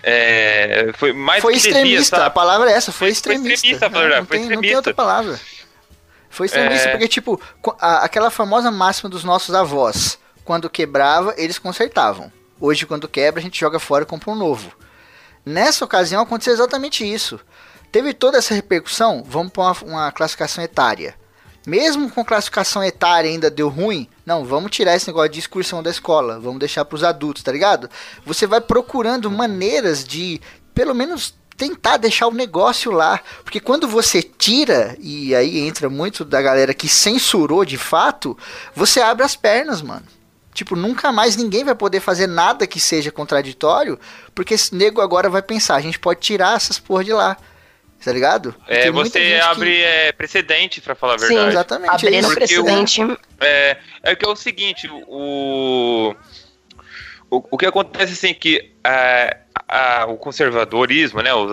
É, foi mais foi devia, extremista, a sabe? palavra é essa, foi Foi extremista. extremista, não, não foi tem, não tem extremista. outra palavra. Foi extremista, É. porque, tipo, a- aquela famosa máxima dos nossos avós, quando quebrava, eles consertavam. Hoje, quando quebra, a gente joga fora e compra um novo. Nessa ocasião, aconteceu exatamente isso. Teve toda essa repercussão, vamos para uma, uma classificação etária. Mesmo com classificação etária ainda deu ruim, não, vamos tirar esse negócio de excursão da escola, vamos deixar para os adultos, tá ligado? Você vai procurando maneiras de, pelo menos, tentar deixar o negócio lá. Porque quando você tira, e aí entra muito da galera que censurou de fato, você abre as pernas, mano. Tipo, nunca mais ninguém vai poder fazer nada que seja contraditório, porque esse nego agora vai pensar, a gente pode tirar essas porra de lá. Tá ligado? É, você gente que- abre é, precedente, pra falar a Sim, verdade. Exatamente. é Abrindo isso. Porque o- precedente. É, é que é o seguinte, o, o, o que acontece assim que é, a- o conservadorismo, né, os,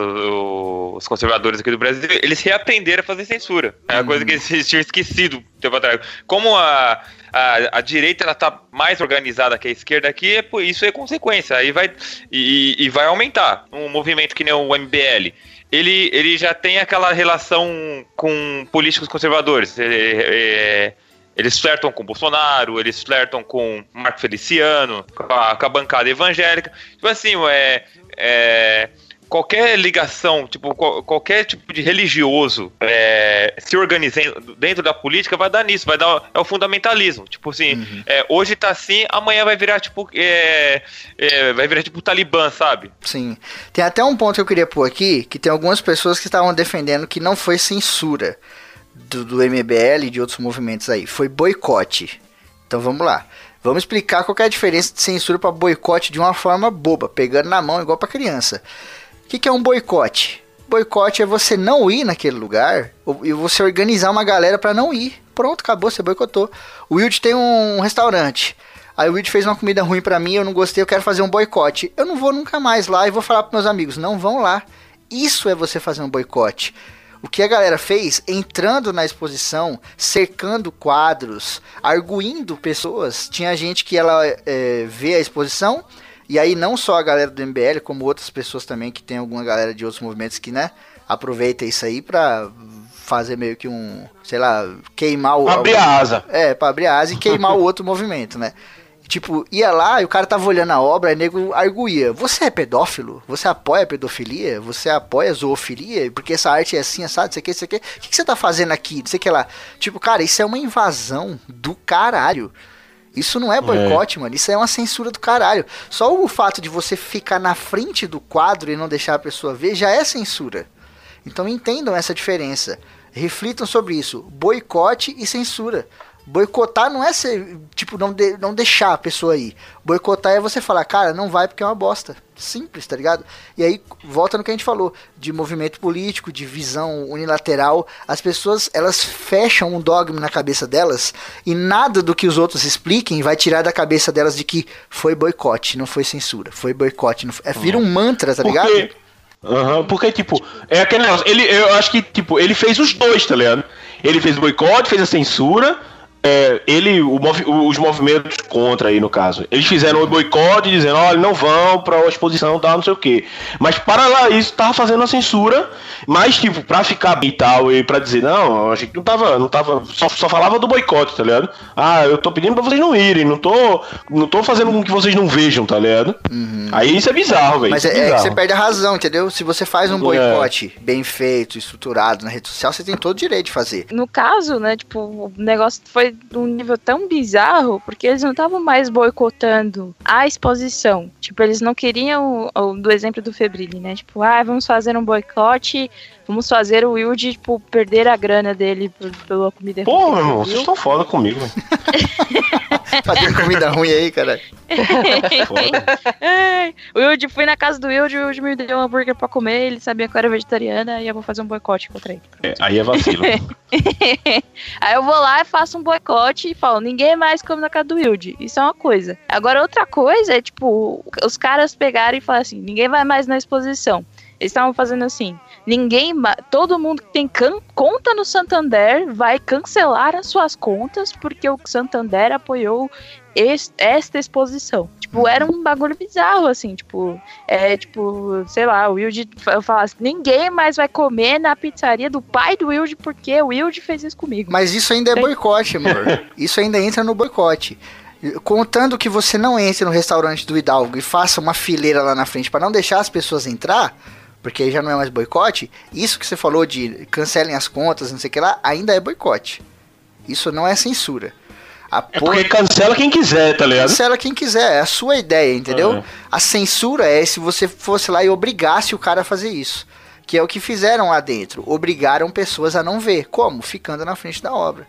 os conservadores aqui do Brasil, eles reaprenderam a fazer censura. É uma coisa que eles tinham esquecido um tempo atrás. Como a, a, a direita ela tá mais organizada que a esquerda aqui, é, por- isso é consequência. Aí vai e, e vai aumentar. Um movimento que nem o MBL. Ele, ele já tem aquela relação com políticos conservadores. É, é, eles flertam com Bolsonaro, eles flertam com Marco Feliciano, com a, com a bancada evangélica. Tipo assim, é, é, qualquer ligação, tipo, qual- qualquer tipo de religioso é, se organizando dentro da política vai dar nisso, vai dar é o fundamentalismo. Tipo assim, é, hoje tá assim, amanhã vai virar tipo é, é, vai virar tipo Talibã, sabe? Sim. Tem até um ponto que eu queria pôr aqui, que tem algumas pessoas que estavam defendendo que não foi censura do, do MBL e de outros movimentos aí, foi boicote. Então vamos lá. Vamos explicar qual é a diferença de censura para boicote de uma forma boba, pegando na mão igual para criança. Que, que é um boicote? Boicote é você não ir naquele lugar e você organizar uma galera para não ir. Pronto, acabou, você boicotou. O Wild tem um restaurante. Aí o Wild fez uma comida ruim pra mim, eu não gostei, eu quero fazer um boicote. Eu não vou nunca mais lá e vou falar pros meus amigos, não vão lá. Isso é você fazer um boicote. O que a galera fez, entrando na exposição, cercando quadros, arguindo pessoas. Tinha gente que ela é, vê a exposição, e aí não só a galera do MBL, como outras pessoas também, que tem alguma galera de outros movimentos que, né, aproveita isso aí pra fazer meio que um, sei lá, queimar o... Abrir a asa. É, pra abrir a asa e queimar o outro movimento, né? Tipo, ia lá e o cara tava olhando a obra e o nego arguía. Você é pedófilo? Você apoia a pedofilia? Você apoia a zoofilia? Porque essa arte é assim, sabe? Isso aqui, isso aqui. O que, que você tá fazendo aqui? Não sei o que lá. Tipo, cara, isso é uma invasão do caralho. Isso não é boicote, mano. Isso é uma censura do caralho. Só o fato de você ficar na frente do quadro e não deixar a pessoa ver já é censura. Então entendam essa diferença. Reflitam sobre isso. Boicote e censura. Boicotar não é ser, tipo, não, de- não deixar a pessoa ir. Boicotar é você falar, cara, não vai porque é uma bosta. Simples, tá ligado? E aí, volta no que a gente falou, de movimento político, de visão unilateral. As pessoas, elas fecham um dogma na cabeça delas e nada do que os outros expliquem vai tirar da cabeça delas de que foi boicote, não foi censura. Foi boicote. Não foi... é, vira um mantra, tá ligado? Porque, Aham, porque, tipo, é aquele negócio. Ele, eu acho que, tipo, ele fez os dois, tá ligado? Ele fez o boicote, fez a censura. É, ele, o movi- os movimentos contra aí, no caso. Eles fizeram o boicote dizendo, olha, não vão pra exposição tal, não sei o quê. Mas para lá isso, tava fazendo a censura, mas, tipo, pra ficar bem e tal, e pra dizer, não, a gente não tava, não tava, só, só falava do boicote, tá ligado? Ah, eu tô pedindo pra vocês não irem, não tô, não tô fazendo com que vocês não vejam, tá ligado? Aí isso é bizarro, velho. Mas isso é, é que você perde a razão, entendeu? Se você faz um É. boicote bem feito, estruturado na rede social, você tem todo o direito de fazer. No caso, né, tipo, o negócio foi de um nível tão bizarro, porque eles não estavam mais boicotando a exposição. Tipo, eles não queriam, do exemplo do Febrile, né? Tipo, ah, vamos fazer um boicote, vamos fazer o Wilde, tipo, perder a grana dele por- pela comida Pô, ruim, meu irmão, vocês estão foda comigo, velho. Fazer comida ruim aí, cara. O Wilde, fui na casa do Wilde, o Wilde me deu um hambúrguer pra comer, ele sabia que eu era vegetariana, e eu vou fazer um boicote contra ele. É, aí é vacilo. Aí eu vou lá e faço um boicote e falo, ninguém mais come na casa do Wilde. Isso é uma coisa. Agora, outra coisa é, tipo, os caras pegarem e falar assim, ninguém vai mais na exposição. Eles estavam fazendo assim, ninguém, todo mundo que tem can- conta no Santander vai cancelar as suas contas porque o Santander apoiou es- esta exposição. Tipo, era um bagulho bizarro, assim, tipo, é tipo, sei lá, o Wilde fa- fala assim, ninguém mais vai comer na pizzaria do pai do Wilde porque o Wilde fez isso comigo. Mas isso ainda é boicote, amor. Isso ainda entra no boicote. Contando que você não entre no restaurante do Hidalgo e faça uma fileira lá na frente para não deixar as pessoas entrar, porque aí já não é mais boicote, isso que você falou de cancelem as contas, não sei o que lá, ainda é boicote. Isso não é censura. A É porque cancela quem quiser, tá ligado? Cancela quem quiser, é a sua ideia, entendeu? É. A censura é se você fosse lá e obrigasse o cara a fazer isso. Que é o que fizeram lá dentro. Obrigaram pessoas a não ver. Como? Ficando na frente da obra.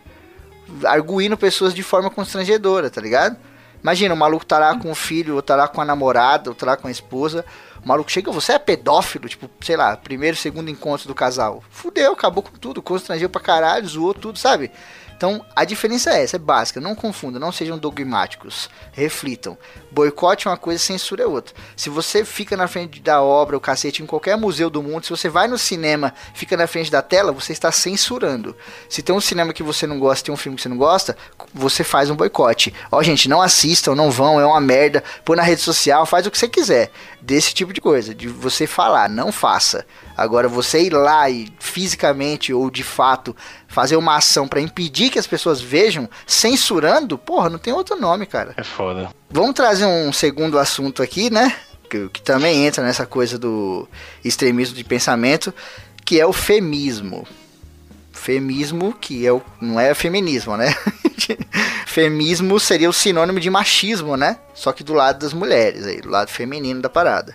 Arguindo pessoas de forma constrangedora, tá ligado? Imagina, o maluco tá lá com o filho, ou tá lá com a namorada, ou tá lá com a esposa. O maluco chega, você é pedófilo, tipo, sei lá, primeiro, segundo encontro do casal. Fudeu, acabou com tudo, constrangeu pra caralho, zoou tudo, sabe? Então, a diferença é essa, é básica. Não confundam, não sejam dogmáticos. Reflitam. Boicote é uma coisa, censura é outra. Se você fica na frente da obra, o cacete, em qualquer museu do mundo, se você vai no cinema, fica na frente da tela, você está censurando. Se tem um cinema que você não gosta, tem um filme que você não gosta, você faz um boicote. Ó, gente, não assistam, não vão, é uma merda. Põe na rede social, faz o que você quiser. Desse tipo de coisa, de você falar, não faça. Agora, você ir lá e fisicamente ou de fato fazer uma ação para impedir que as pessoas vejam, censurando, porra, não tem outro nome, cara. É foda. Vamos trazer um segundo assunto aqui, né? Que, que também entra nessa coisa do extremismo de pensamento, que é o femismo. Femismo, que é o, não é feminismo, né? Femismo seria o sinônimo de machismo, né? Só que do lado das mulheres, aí, do lado feminino da parada.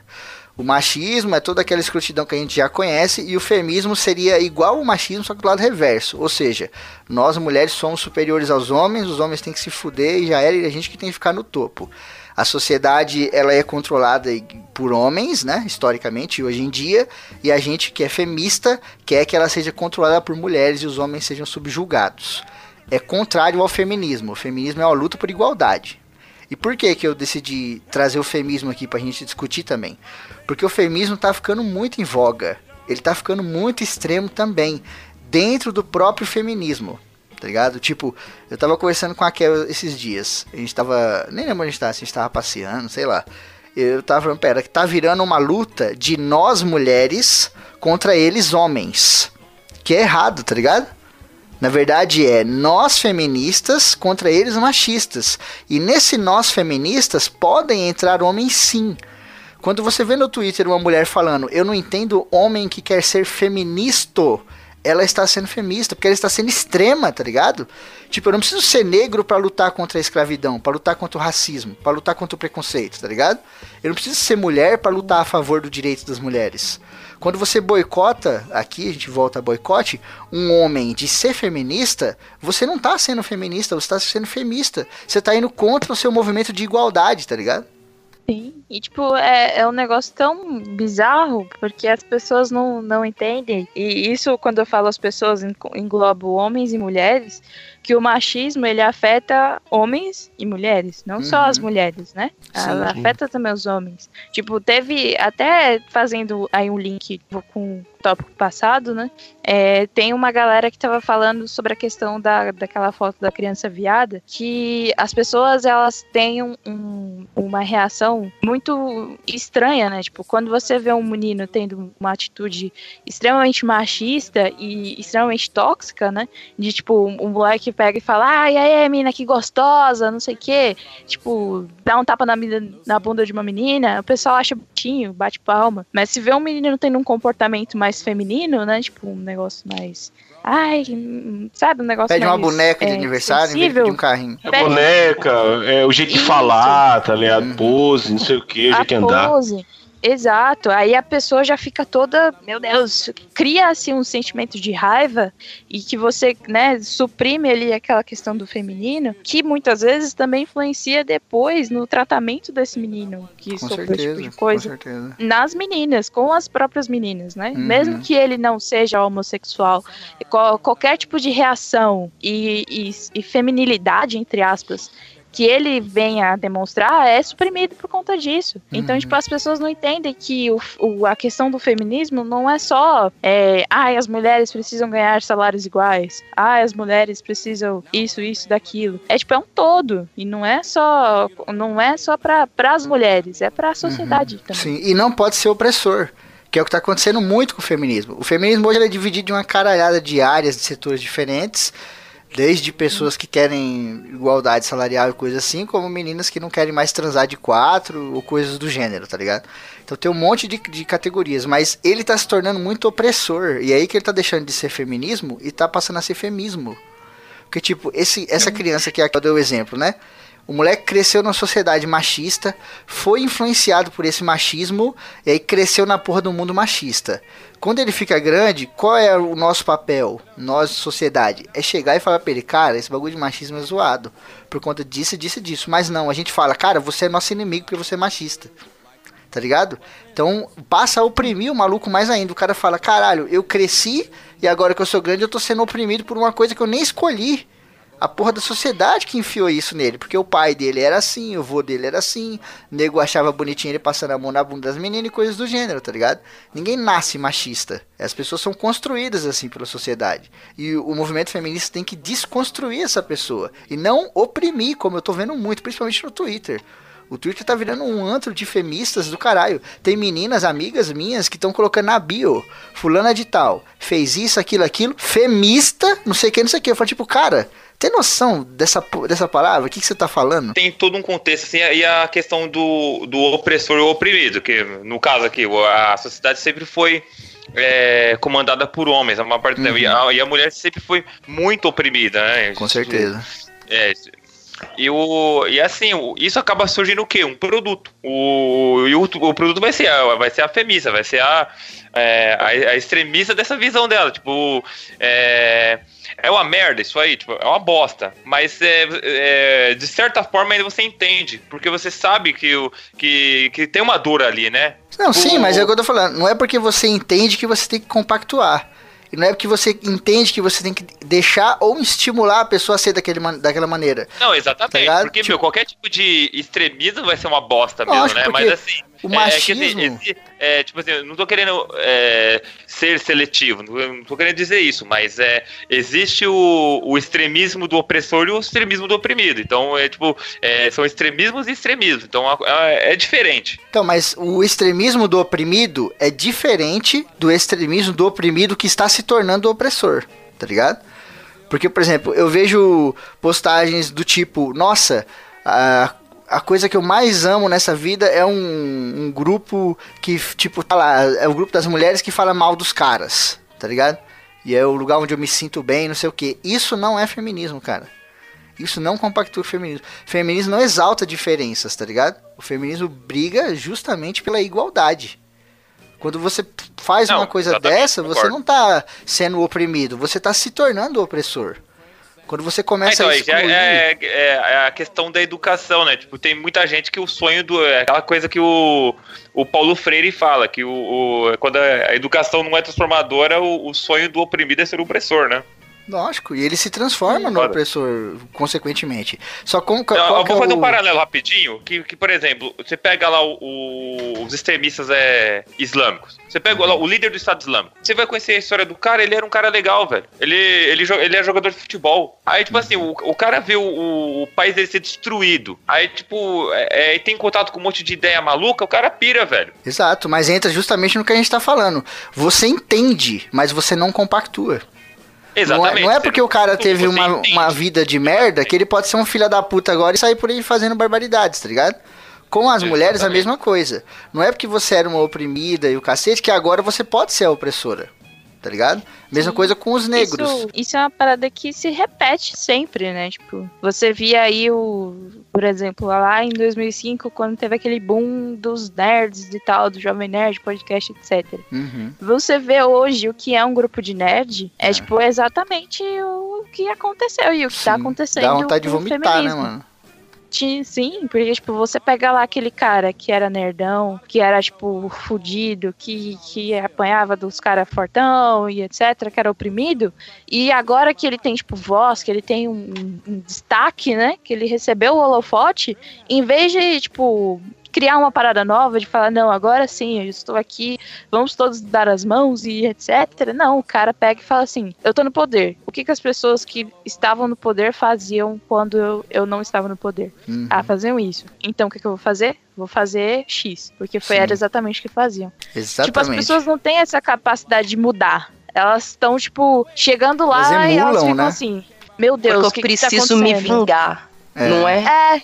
O machismo é toda aquela escrotidão que a gente já conhece e o feminismo seria igual ao machismo, só que do lado reverso. Ou seja, nós mulheres somos superiores aos homens, os homens têm que se fuder e já era e a gente que tem que ficar no topo. A sociedade ela é controlada por homens, né, historicamente, hoje em dia, e a gente que é femista quer que ela seja controlada por mulheres e os homens sejam subjugados. É contrário ao feminismo. O feminismo é uma luta por igualdade. E por que que eu decidi trazer o feminismo aqui pra gente discutir também? Porque o feminismo tá ficando muito em voga. Ele tá ficando muito extremo também, dentro do próprio feminismo. Tá ligado? Tipo, eu tava conversando com a Kel esses dias. A gente tava. Nem lembro onde a gente tava, a gente tava passeando, sei lá. Eu tava falando, pera, que tá virando uma luta de nós mulheres contra eles homens. Que é errado, tá ligado? Na verdade é nós feministas contra eles machistas. E nesse nós feministas podem entrar homens sim. Quando você vê no Twitter uma mulher falando, eu não entendo homem que quer ser feminista, ela está sendo feminista, porque ela está sendo extrema, tá ligado? Tipo, eu não preciso ser negro para lutar contra a escravidão, para lutar contra o racismo, para lutar contra o preconceito, tá ligado? Eu não preciso ser mulher para lutar a favor do direito das mulheres. Quando você boicota, aqui a gente volta a boicote, um homem de ser feminista, você não tá sendo feminista, você tá sendo femista. Você tá indo contra o seu movimento de igualdade, tá ligado? Sim, e tipo, é, é um negócio tão bizarro, porque as pessoas não, não entendem. E isso, quando eu falo as pessoas, englobo homens e mulheres, que o machismo ele afeta homens e mulheres, não uhum. só as mulheres, né? Sim, Ela sim. afeta também os homens. Tipo, teve até fazendo aí um link com o tópico passado, né? É, tem uma galera que tava falando sobre a questão da, daquela foto da criança viada, que as pessoas elas têm um, um, uma reação muito estranha, né? Tipo, quando você vê um menino tendo uma atitude extremamente machista e extremamente tóxica, né? De tipo, um moleque pega e fala, ai, aí, menina, que gostosa, não sei o quê. Tipo, dá um tapa na, na bunda de uma menina, o pessoal acha bonitinho, bate palma. Mas se vê um menino tendo um comportamento mais feminino, né? Tipo, um negócio mais. Ai, sabe, um negócio Pede mais, uma boneca de é, aniversário em vez de um carrinho. É boneca, é o jeito de falar, tá ligado? Uhum. Pose, não sei o que, o jeito de andar. Pose. Exato, aí a pessoa já fica toda, meu Deus, cria assim um sentimento de raiva e que você, né, suprime ali aquela questão do feminino, que muitas vezes também influencia depois no tratamento desse menino que com sofreu certeza, esse tipo de coisa nas meninas, com as próprias meninas, né? Uhum. Mesmo que ele não seja homossexual, qualquer tipo de reação e, e, e feminilidade, entre aspas, que ele venha a demonstrar é suprimido por conta disso. Então, uhum. tipo, as pessoas não entendem que o, o, a questão do feminismo não é só, é, ah, as mulheres precisam ganhar salários iguais, ah, as mulheres precisam isso, isso, daquilo. É tipo, é um todo. E não é só, não é só para as mulheres, é para a sociedade uhum. também. Sim, e não pode ser opressor que é o que está acontecendo muito com o feminismo. O feminismo hoje é dividido em uma caralhada de áreas, de setores diferentes, Desde pessoas que querem igualdade salarial e coisa assim, como meninas que não querem mais transar de quatro ou coisas do gênero, tá ligado? Então tem um monte de, de categorias, mas ele tá se tornando muito opressor. E é aí que ele tá deixando de ser feminismo e tá passando a ser femismo. Porque, tipo, esse, essa criança que aqui eu dei o exemplo, né? O moleque cresceu numa sociedade machista, foi influenciado por esse machismo e aí cresceu na porra do mundo machista. Quando ele fica grande, qual é o nosso papel, nós, sociedade? É chegar e falar pra ele, cara, esse bagulho de machismo é zoado. Por conta disso, disso e disso. Mas não, a gente fala, cara, você é nosso inimigo porque você é machista. Tá ligado? Então passa a oprimir o maluco mais ainda. O cara fala: caralho, eu cresci e agora que eu sou grande eu tô sendo oprimido por uma coisa que eu nem escolhi. A porra da sociedade que enfiou isso nele. Porque o pai dele era assim, o vô dele era assim. O nego achava bonitinho ele passando a mão na bunda das meninas e coisas do gênero, tá ligado? Ninguém nasce machista. As pessoas são construídas assim pela sociedade. E o movimento feminista tem que desconstruir essa pessoa. E não oprimir, como eu tô vendo muito, principalmente no Twitter. O Twitter tá virando um antro de feministas do caralho. Tem meninas, amigas minhas, que estão colocando na bio. Fulana de tal. Fez isso, aquilo, aquilo. Femista, não sei o que, não sei o que. Eu falo, tipo, cara, tem noção dessa, dessa palavra? O que, que você tá falando? Tem todo um contexto, assim, e a questão do, do opressor e o oprimido, que no caso aqui, a sociedade sempre foi é, comandada por homens, a maior parte tempo, e a, e a mulher sempre foi muito oprimida, né? Com certeza. É, e, o, e assim, o- isso acaba surgindo o quê? Um produto. O, e o, o produto vai ser, a, vai ser a femista, vai ser a, é, a, a extremista dessa visão dela. Tipo, é, é uma merda isso aí, tipo, é uma bosta. Mas é, é, de certa forma ainda você entende, porque você sabe que, o, que, que tem uma dor ali, né? Não, sim, mas é o que eu tô falando. Não é porque você entende que você tem que compactuar. E não é porque você entende que você tem que deixar ou estimular a pessoa a ser daquele, daquela maneira. Não, exatamente. Tá porque, meu, qualquer tipo de extremismo vai ser uma bosta Lógico, mesmo, né? Mas assim. O é- é, dizer, machismo- esse- é, tipo assim, não tô querendo é, ser seletivo, não, tô querendo dizer isso, mas é, existe o, o extremismo do opressor e o extremismo do oprimido. Então, é tipo, é, são extremismos e extremismos. Então, é diferente. Então, mas o extremismo do oprimido é diferente do extremismo do oprimido que está se tornando o opressor, tá ligado? Porque, por exemplo, eu vejo postagens do tipo, nossa, a, a coisa que eu mais amo nessa vida é um, um grupo que, tipo, tá lá, é o grupo das mulheres que fala mal dos caras, tá ligado? E é o lugar onde eu me sinto bem, não sei o que. Isso não é feminismo, cara. Isso não compactua o feminismo. Feminismo não exalta diferenças, tá ligado? O feminismo briga justamente pela igualdade. Quando você faz Não, uma coisa dessa, você concordo. não tá sendo oprimido, você tá se tornando opressor. Quando você começa então, a excluir... é, é- é a questão da educação, né? Tipo, tem muita gente que o sonho do. É aquela coisa que o, o Paulo Freire fala, que o, o- quando a educação não é transformadora, o, o sonho do oprimido é ser o opressor, né? Lógico, e ele se transforma no Foda. opressor, consequentemente. Só como... Eu, eu que vou é fazer o- um paralelo rapidinho, que, que por exemplo, você pega lá o- o- os extremistas é, islâmicos. Você pega lá o líder do Estado Islâmico. Você vai conhecer a história do cara, ele era um cara legal, velho. Ele, ele, ele é jogador de futebol. Aí, tipo assim, o, o cara vê o, o- país dele ser destruído. Aí, tipo, é, é, tem contato com um monte de ideia maluca, o cara pira, velho. Exato, mas entra justamente no que a gente tá falando. Você entende, mas você não compactua. Não é, Exatamente. não é porque o cara teve uma, uma vida de merda que ele pode ser um filho da puta agora e sair por aí fazendo barbaridades, tá ligado? Com as mulheres a Exatamente. mesma coisa. Não é porque você era uma oprimida e o cacete que agora você pode ser a opressora. Tá ligado? Mesma coisa com os negros. Isso, isso é uma parada que se repete sempre, né? Tipo, você via aí o, por exemplo, lá em 2005, quando teve aquele boom dos nerds e tal, do Jovem Nerd, podcast, etc. Uhum. Você vê hoje o que é um grupo de nerd, é, tipo exatamente o que aconteceu e o que tá Sim, acontecendo. Dá vontade de vomitar, né, feminismo. mano? Ti- Sim, porque, tipo, você pega lá aquele cara que era nerdão, que era, tipo, fudido, que, que apanhava dos caras fortão e etc., que era oprimido, e agora que ele tem, tipo, voz, que ele tem um, um destaque, né, que ele recebeu o holofote, em vez de, tipo, criar uma parada nova, de falar, não, agora sim, eu estou aqui, vamos todos dar as mãos e etc. Não, o cara pega e fala assim, eu tô no poder. O que, que as pessoas que estavam no poder faziam quando eu, eu não estava no poder? Uhum. Ah, faziam isso. Então o que, que eu vou fazer? Vou fazer X. Porque foi Sim. era exatamente o que faziam. Tipo, as Exatamente. pessoas não têm essa capacidade de mudar. Elas estão, tipo, chegando lá Elas e elas emulam, ficam né? assim. Meu Deus, Porque o que eu que tá preciso me vingar, É. não é? É.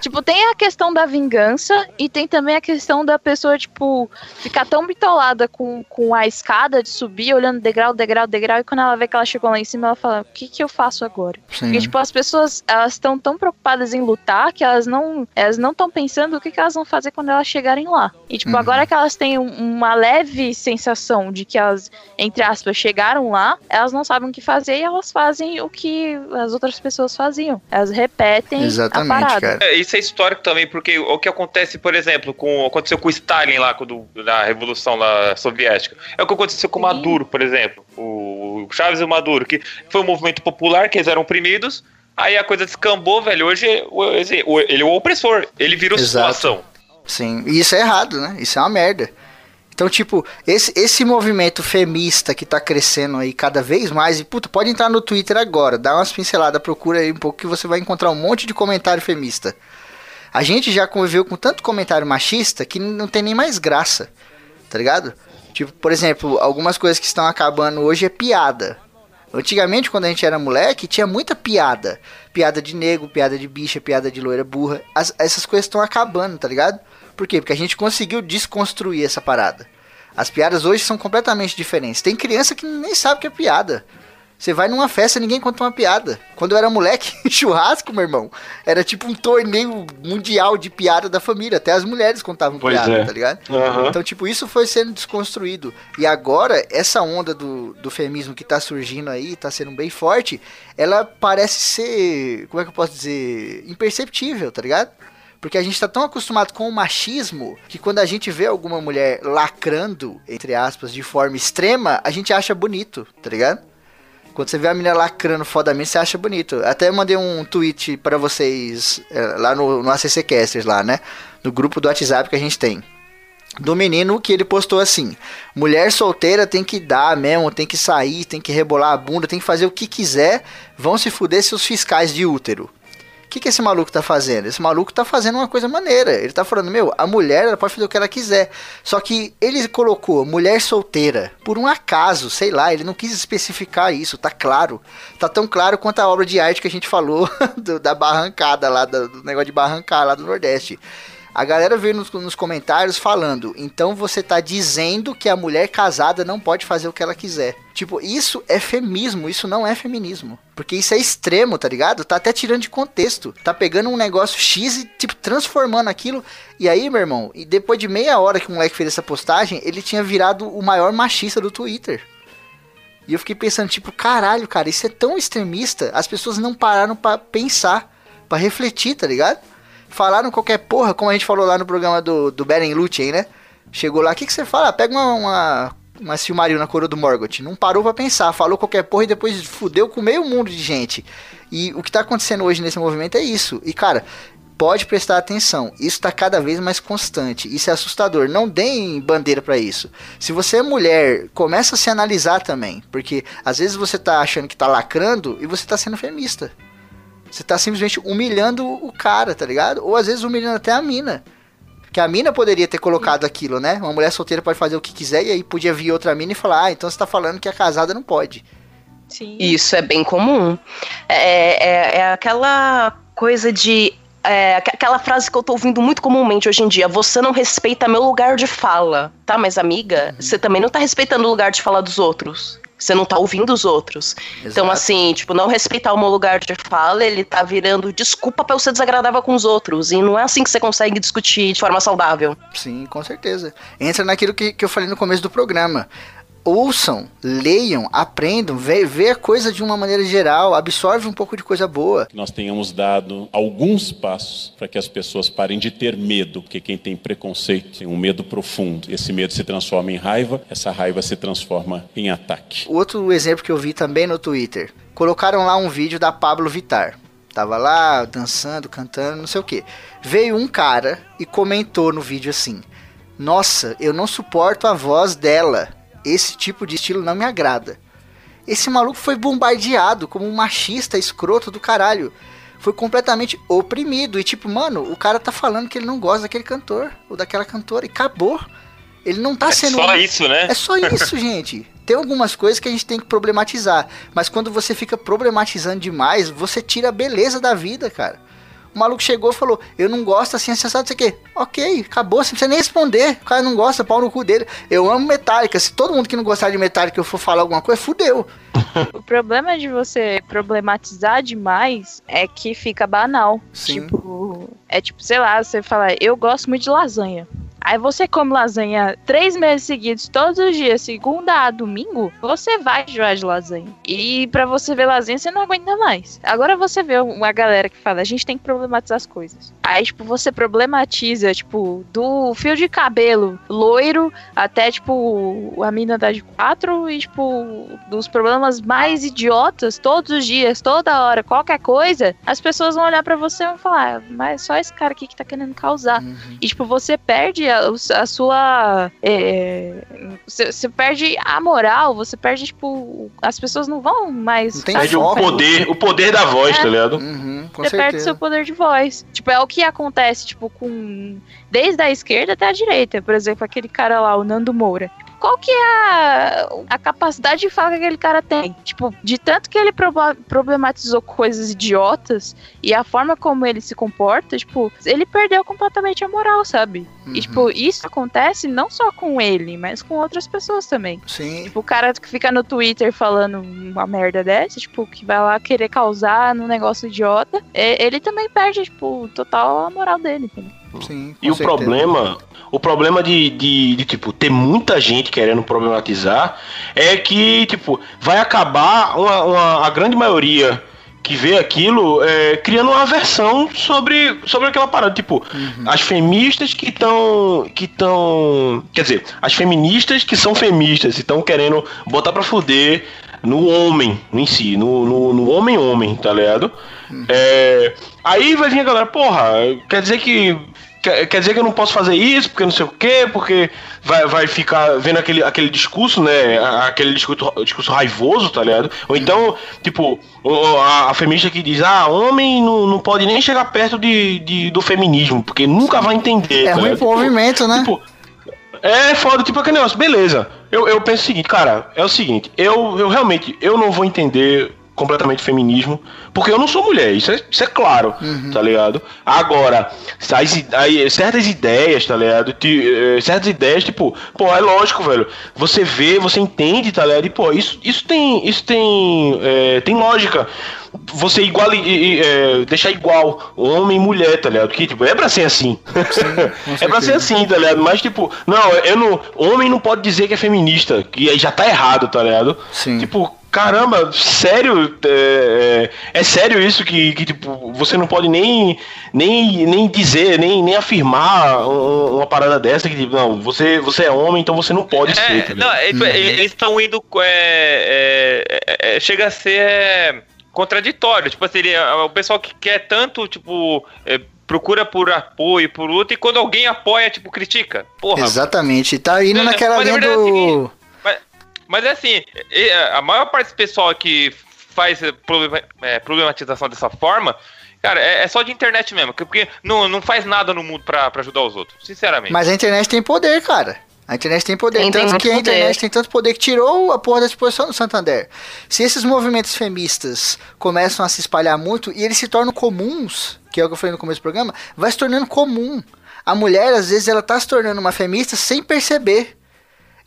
Tipo, tem a questão da vingança e tem também a questão da pessoa, tipo, ficar tão bitolada com, com a escada de subir, olhando degrau, degrau, degrau, e quando ela vê que ela chegou lá em cima, ela fala, o que que eu faço agora? Sim. Porque, tipo, as pessoas, elas estão tão preocupadas em lutar que elas não elas não estão pensando o que, que elas vão fazer quando elas chegarem lá. E, tipo, Uhum. agora que elas têm um- uma leve sensação de que elas, entre aspas, chegaram lá, elas não sabem o que fazer e elas fazem o que as outras pessoas faziam. Elas repetem Exatamente, a parada. cara. É, isso é histórico também, porque o que acontece, por exemplo, com aconteceu com o Stalin lá quando, na Revolução lá, Soviética. É o que aconteceu com o Maduro, por exemplo. O Chaves e o Maduro, que foi um movimento popular, que eles eram oprimidos. Aí a coisa descambou, velho. Hoje ele é o opressor. Ele virou Exato. situação. Sim, e isso é errado, né? Isso é uma merda. Então, tipo, esse, esse movimento femista que tá crescendo aí cada vez mais, e puta, pode entrar no Twitter agora, dá umas pinceladas, procura aí um pouco que você vai encontrar um monte de comentário femista. A gente já conviveu com tanto comentário machista que não tem nem mais graça, tá ligado? Tipo, por exemplo, algumas coisas que estão acabando hoje é piada. Antigamente, quando a gente era moleque, tinha muita piada. Piada de negro, piada de bicha, piada de loira burra. As- essas coisas estão acabando, tá ligado? Por quê? Porque a gente conseguiu desconstruir essa parada. As piadas hoje são completamente diferentes. Tem criança que nem sabe que é piada. Você vai numa festa ninguém conta uma piada. Quando eu era moleque, churrasco, meu irmão, era tipo um torneio mundial de piada da família. Até as mulheres contavam Pois piada, é. tá ligado? Aham. Então, tipo, isso foi sendo desconstruído. E agora, essa onda do, do feminismo que tá surgindo aí, tá sendo bem forte, ela parece ser, como é que eu posso dizer, imperceptível, tá ligado? Porque a gente tá tão acostumado com o machismo que quando a gente vê alguma mulher lacrando, entre aspas, de forma extrema, a gente acha bonito, tá ligado? Quando você vê a menina lacrando fodamente, você acha bonito. Até mandei um tweet pra vocês é, lá no, no ACC Casters, lá, né? No grupo do WhatsApp que a gente tem. Do menino que ele postou assim: mulher solteira tem que dar mesmo, tem que sair, tem que rebolar a bunda, tem que fazer o que quiser, vão se fuder seus fiscais de útero. Que, que esse maluco tá fazendo? Esse maluco tá fazendo uma coisa maneira. Ele tá falando, meu, a mulher ela pode fazer o que ela quiser. Só que ele colocou mulher solteira por um acaso, sei lá, ele não quis especificar isso, tá claro. Tá tão claro quanto a obra de arte que a gente falou do- da barrancada lá, do, do negócio de barrancar lá do Nordeste. A galera veio nos, nos comentários falando, então você tá dizendo que a mulher casada não pode fazer o que ela quiser. Tipo, isso é feminismo, isso não é feminismo. Porque isso é extremo, tá ligado? Tá até tirando de contexto. Tá pegando um negócio X e, tipo, transformando aquilo. E aí, meu irmão, e depois de meia hora que o moleque fez essa postagem, ele tinha virado o maior machista do Twitter. E eu fiquei pensando, tipo, caralho, cara, isso é tão extremista. As pessoas não pararam pra pensar, pra refletir, tá ligado? Falaram qualquer porra, como a gente falou lá no programa do, do Beren Lúthien, né? Chegou lá, o que, que você fala? Ah, Pega uma, uma, uma Silmaril na coroa do Morgoth. Não parou pra pensar, falou qualquer porra e depois fudeu com meio mundo de gente. E o que tá acontecendo hoje nesse movimento é isso. E, cara, pode prestar atenção. Isso tá cada vez mais constante. Isso é assustador. Não deem bandeira pra isso. Se você é mulher, começa a se analisar também. Porque às vezes você tá achando que tá lacrando e você tá sendo feminista. Você tá simplesmente humilhando o cara, tá ligado? Ou às vezes humilhando até a mina. Que a mina poderia ter colocado aquilo, né? Uma mulher solteira pode fazer o que quiser e aí podia vir outra mina e falar: Ah, então você tá falando que a casada não pode. Sim. Isso é bem comum. É, é, é aquela coisa de. é, aqu- aquela frase que eu tô ouvindo muito comumente hoje em dia: você não respeita meu lugar de fala. Tá, mas amiga, você também não tá respeitando o lugar de fala dos outros. Você não tá ouvindo os outros. Então, Exato. assim, tipo, não respeitar o meu lugar de fala, ele tá virando desculpa pra eu ser desagradável com os outros. E não é assim que você consegue discutir de forma saudável. Sim, com certeza. Entra naquilo que, que eu falei no começo do programa. Ouçam, leiam, aprendam, vê, vê a coisa de uma maneira geral, absorve um pouco de coisa boa. que nós tenhamos dado alguns passos para que as pessoas parem de ter medo, porque quem tem preconceito tem um medo profundo. Esse medo se transforma em raiva, essa raiva se transforma em ataque. Outro exemplo que eu vi também no Twitter. Colocaram lá um vídeo da Pablo Vittar. Tava lá dançando, cantando, não sei o que. Veio um cara e comentou no vídeo assim: Nossa, eu não suporto a voz dela. Esse tipo de estilo não me agrada. Esse maluco foi bombardeado como um machista escroto do caralho. Foi completamente oprimido. E tipo, mano, o cara tá falando que ele não gosta daquele cantor ou daquela cantora. E acabou. Ele não tá É sendo. só isso, né? É só isso, gente. Tem algumas coisas que a gente tem que problematizar. Mas quando você fica problematizando demais, você tira a beleza da vida, cara. O maluco chegou e falou: Eu não gosto assim, assim, não sei o quê. Ok, acabou, você não precisa nem responder. O cara não gosta, pau no cu dele. Eu amo Metallica. Se todo mundo que não gostar de Metallica eu for falar alguma coisa, fudeu. O problema de você problematizar demais é que fica banal. Sim. Tipo, é tipo, sei lá, você fala, eu gosto muito de lasanha. Aí você come lasanha três meses seguidos, todos os dias, segunda a domingo, você vai enjoar de lasanha. E para você ver lasanha, você não aguenta mais. Agora você vê uma galera que fala, a gente tem que problematizar as coisas. Aí, tipo, você problematiza, tipo, do fio de cabelo loiro até, tipo, a mina da de quatro e, tipo, dos problemas mais idiotas, todos os dias, toda hora, qualquer coisa, as pessoas vão olhar para você e vão falar, ah, mas só esse cara aqui que tá querendo causar. Uhum. E, tipo, você perde a, a sua. é, você, você perde a moral, você perde, tipo. As pessoas não vão mais. Não tem Perde o poder, o poder da voz, É. tá ligado? Uhum, você perde certeza. seu poder de voz. Tipo, é o que acontece, tipo, com. Desde a esquerda até a direita. Por exemplo, aquele cara lá, o Nando Moura. Qual que é a, a capacidade de fala que aquele cara tem? Tipo, de tanto que ele problematizou coisas idiotas e a forma como ele se comporta, tipo, ele perdeu completamente a moral, sabe? Uhum. E, tipo, isso acontece não só com ele, mas com outras pessoas também. Sim. Tipo, o cara que fica no Twitter falando uma merda dessa, tipo, que vai lá querer causar num negócio idiota, é, ele também perde, tipo, total a moral dele. entendeu? Sim, E o certeza. problema, o problema de, de, de, tipo, ter muita gente querendo problematizar é que, tipo, vai acabar uma, uma- a grande maioria que vê aquilo é, criando uma versão sobre, sobre aquela parada. Tipo, as feministas que estão. que estão. Quer dizer, as feministas que são feministas e estão querendo botar pra fuder no homem em si, no, no, no homem-homem, tá ligado? É, aí vai vir a galera, porra, quer dizer que. Quer, quer dizer que eu não posso fazer isso, porque não sei o quê, porque vai, vai ficar vendo aquele, aquele discurso, né? Aquele discurso, discurso raivoso, tá ligado? Ou então, tipo, a, a feminista que diz, ah, homem não, não pode nem chegar perto de, de- do feminismo, porque nunca vai entender. É tá ruim pro movimento, né? Tipo, é foda, tipo aquele negócio, beleza. Eu, eu penso o seguinte, cara, é o seguinte, eu, eu realmente, eu não vou entender completamente feminismo, porque eu não sou mulher, isso é, isso é claro, tá ligado? Agora, as, aí, certas ideias, tá ligado? Ti- eh, certas ideias, tipo, pô, é lógico, velho, você vê, você entende, tá ligado? E, pô, isso, isso tem, isso tem, eh, tem lógica. Você igual, deixar igual homem e mulher, tá ligado? Que, tipo, é pra ser assim. é pra ser assim, tá ligado? Mas, tipo, não, eu não. Homem não pode dizer que é feminista, que aí já tá errado, tá ligado? Sim. Tipo, caramba, sério? É, é- é sério isso que, que, tipo, você não pode nem, nem, nem dizer, nem, nem afirmar um- uma parada dessa que, tipo, não, você, você é homem, então você não pode ser, É, tá ligado? não, é, tipo, eles estão indo. é, é, é, chega a ser é, contraditório. Tipo assim, ele- é, o pessoal que quer tanto, tipo. é, procura por apoio, por luta, e quando alguém apoia, tipo, critica. Porra. Exatamente. Tá indo É, naquela linha é do. seguinte, Mas, mas é assim, a maior parte do pessoal que faz problema- é, problematização dessa forma. Cara, é, é só de internet mesmo, que- porque não, não faz nada no mundo pra, pra ajudar os outros, sinceramente. Mas a internet tem poder, cara. A internet tem poder. Tem, tem tanto muito que a poder. internet tem tanto poder que tirou a porra da exposição do Santander. Se esses movimentos feministas começam a se espalhar muito e eles se tornam comuns, que é o que eu falei no começo do programa, vai se tornando comum. A mulher, às vezes, ela tá se tornando uma feminista sem perceber.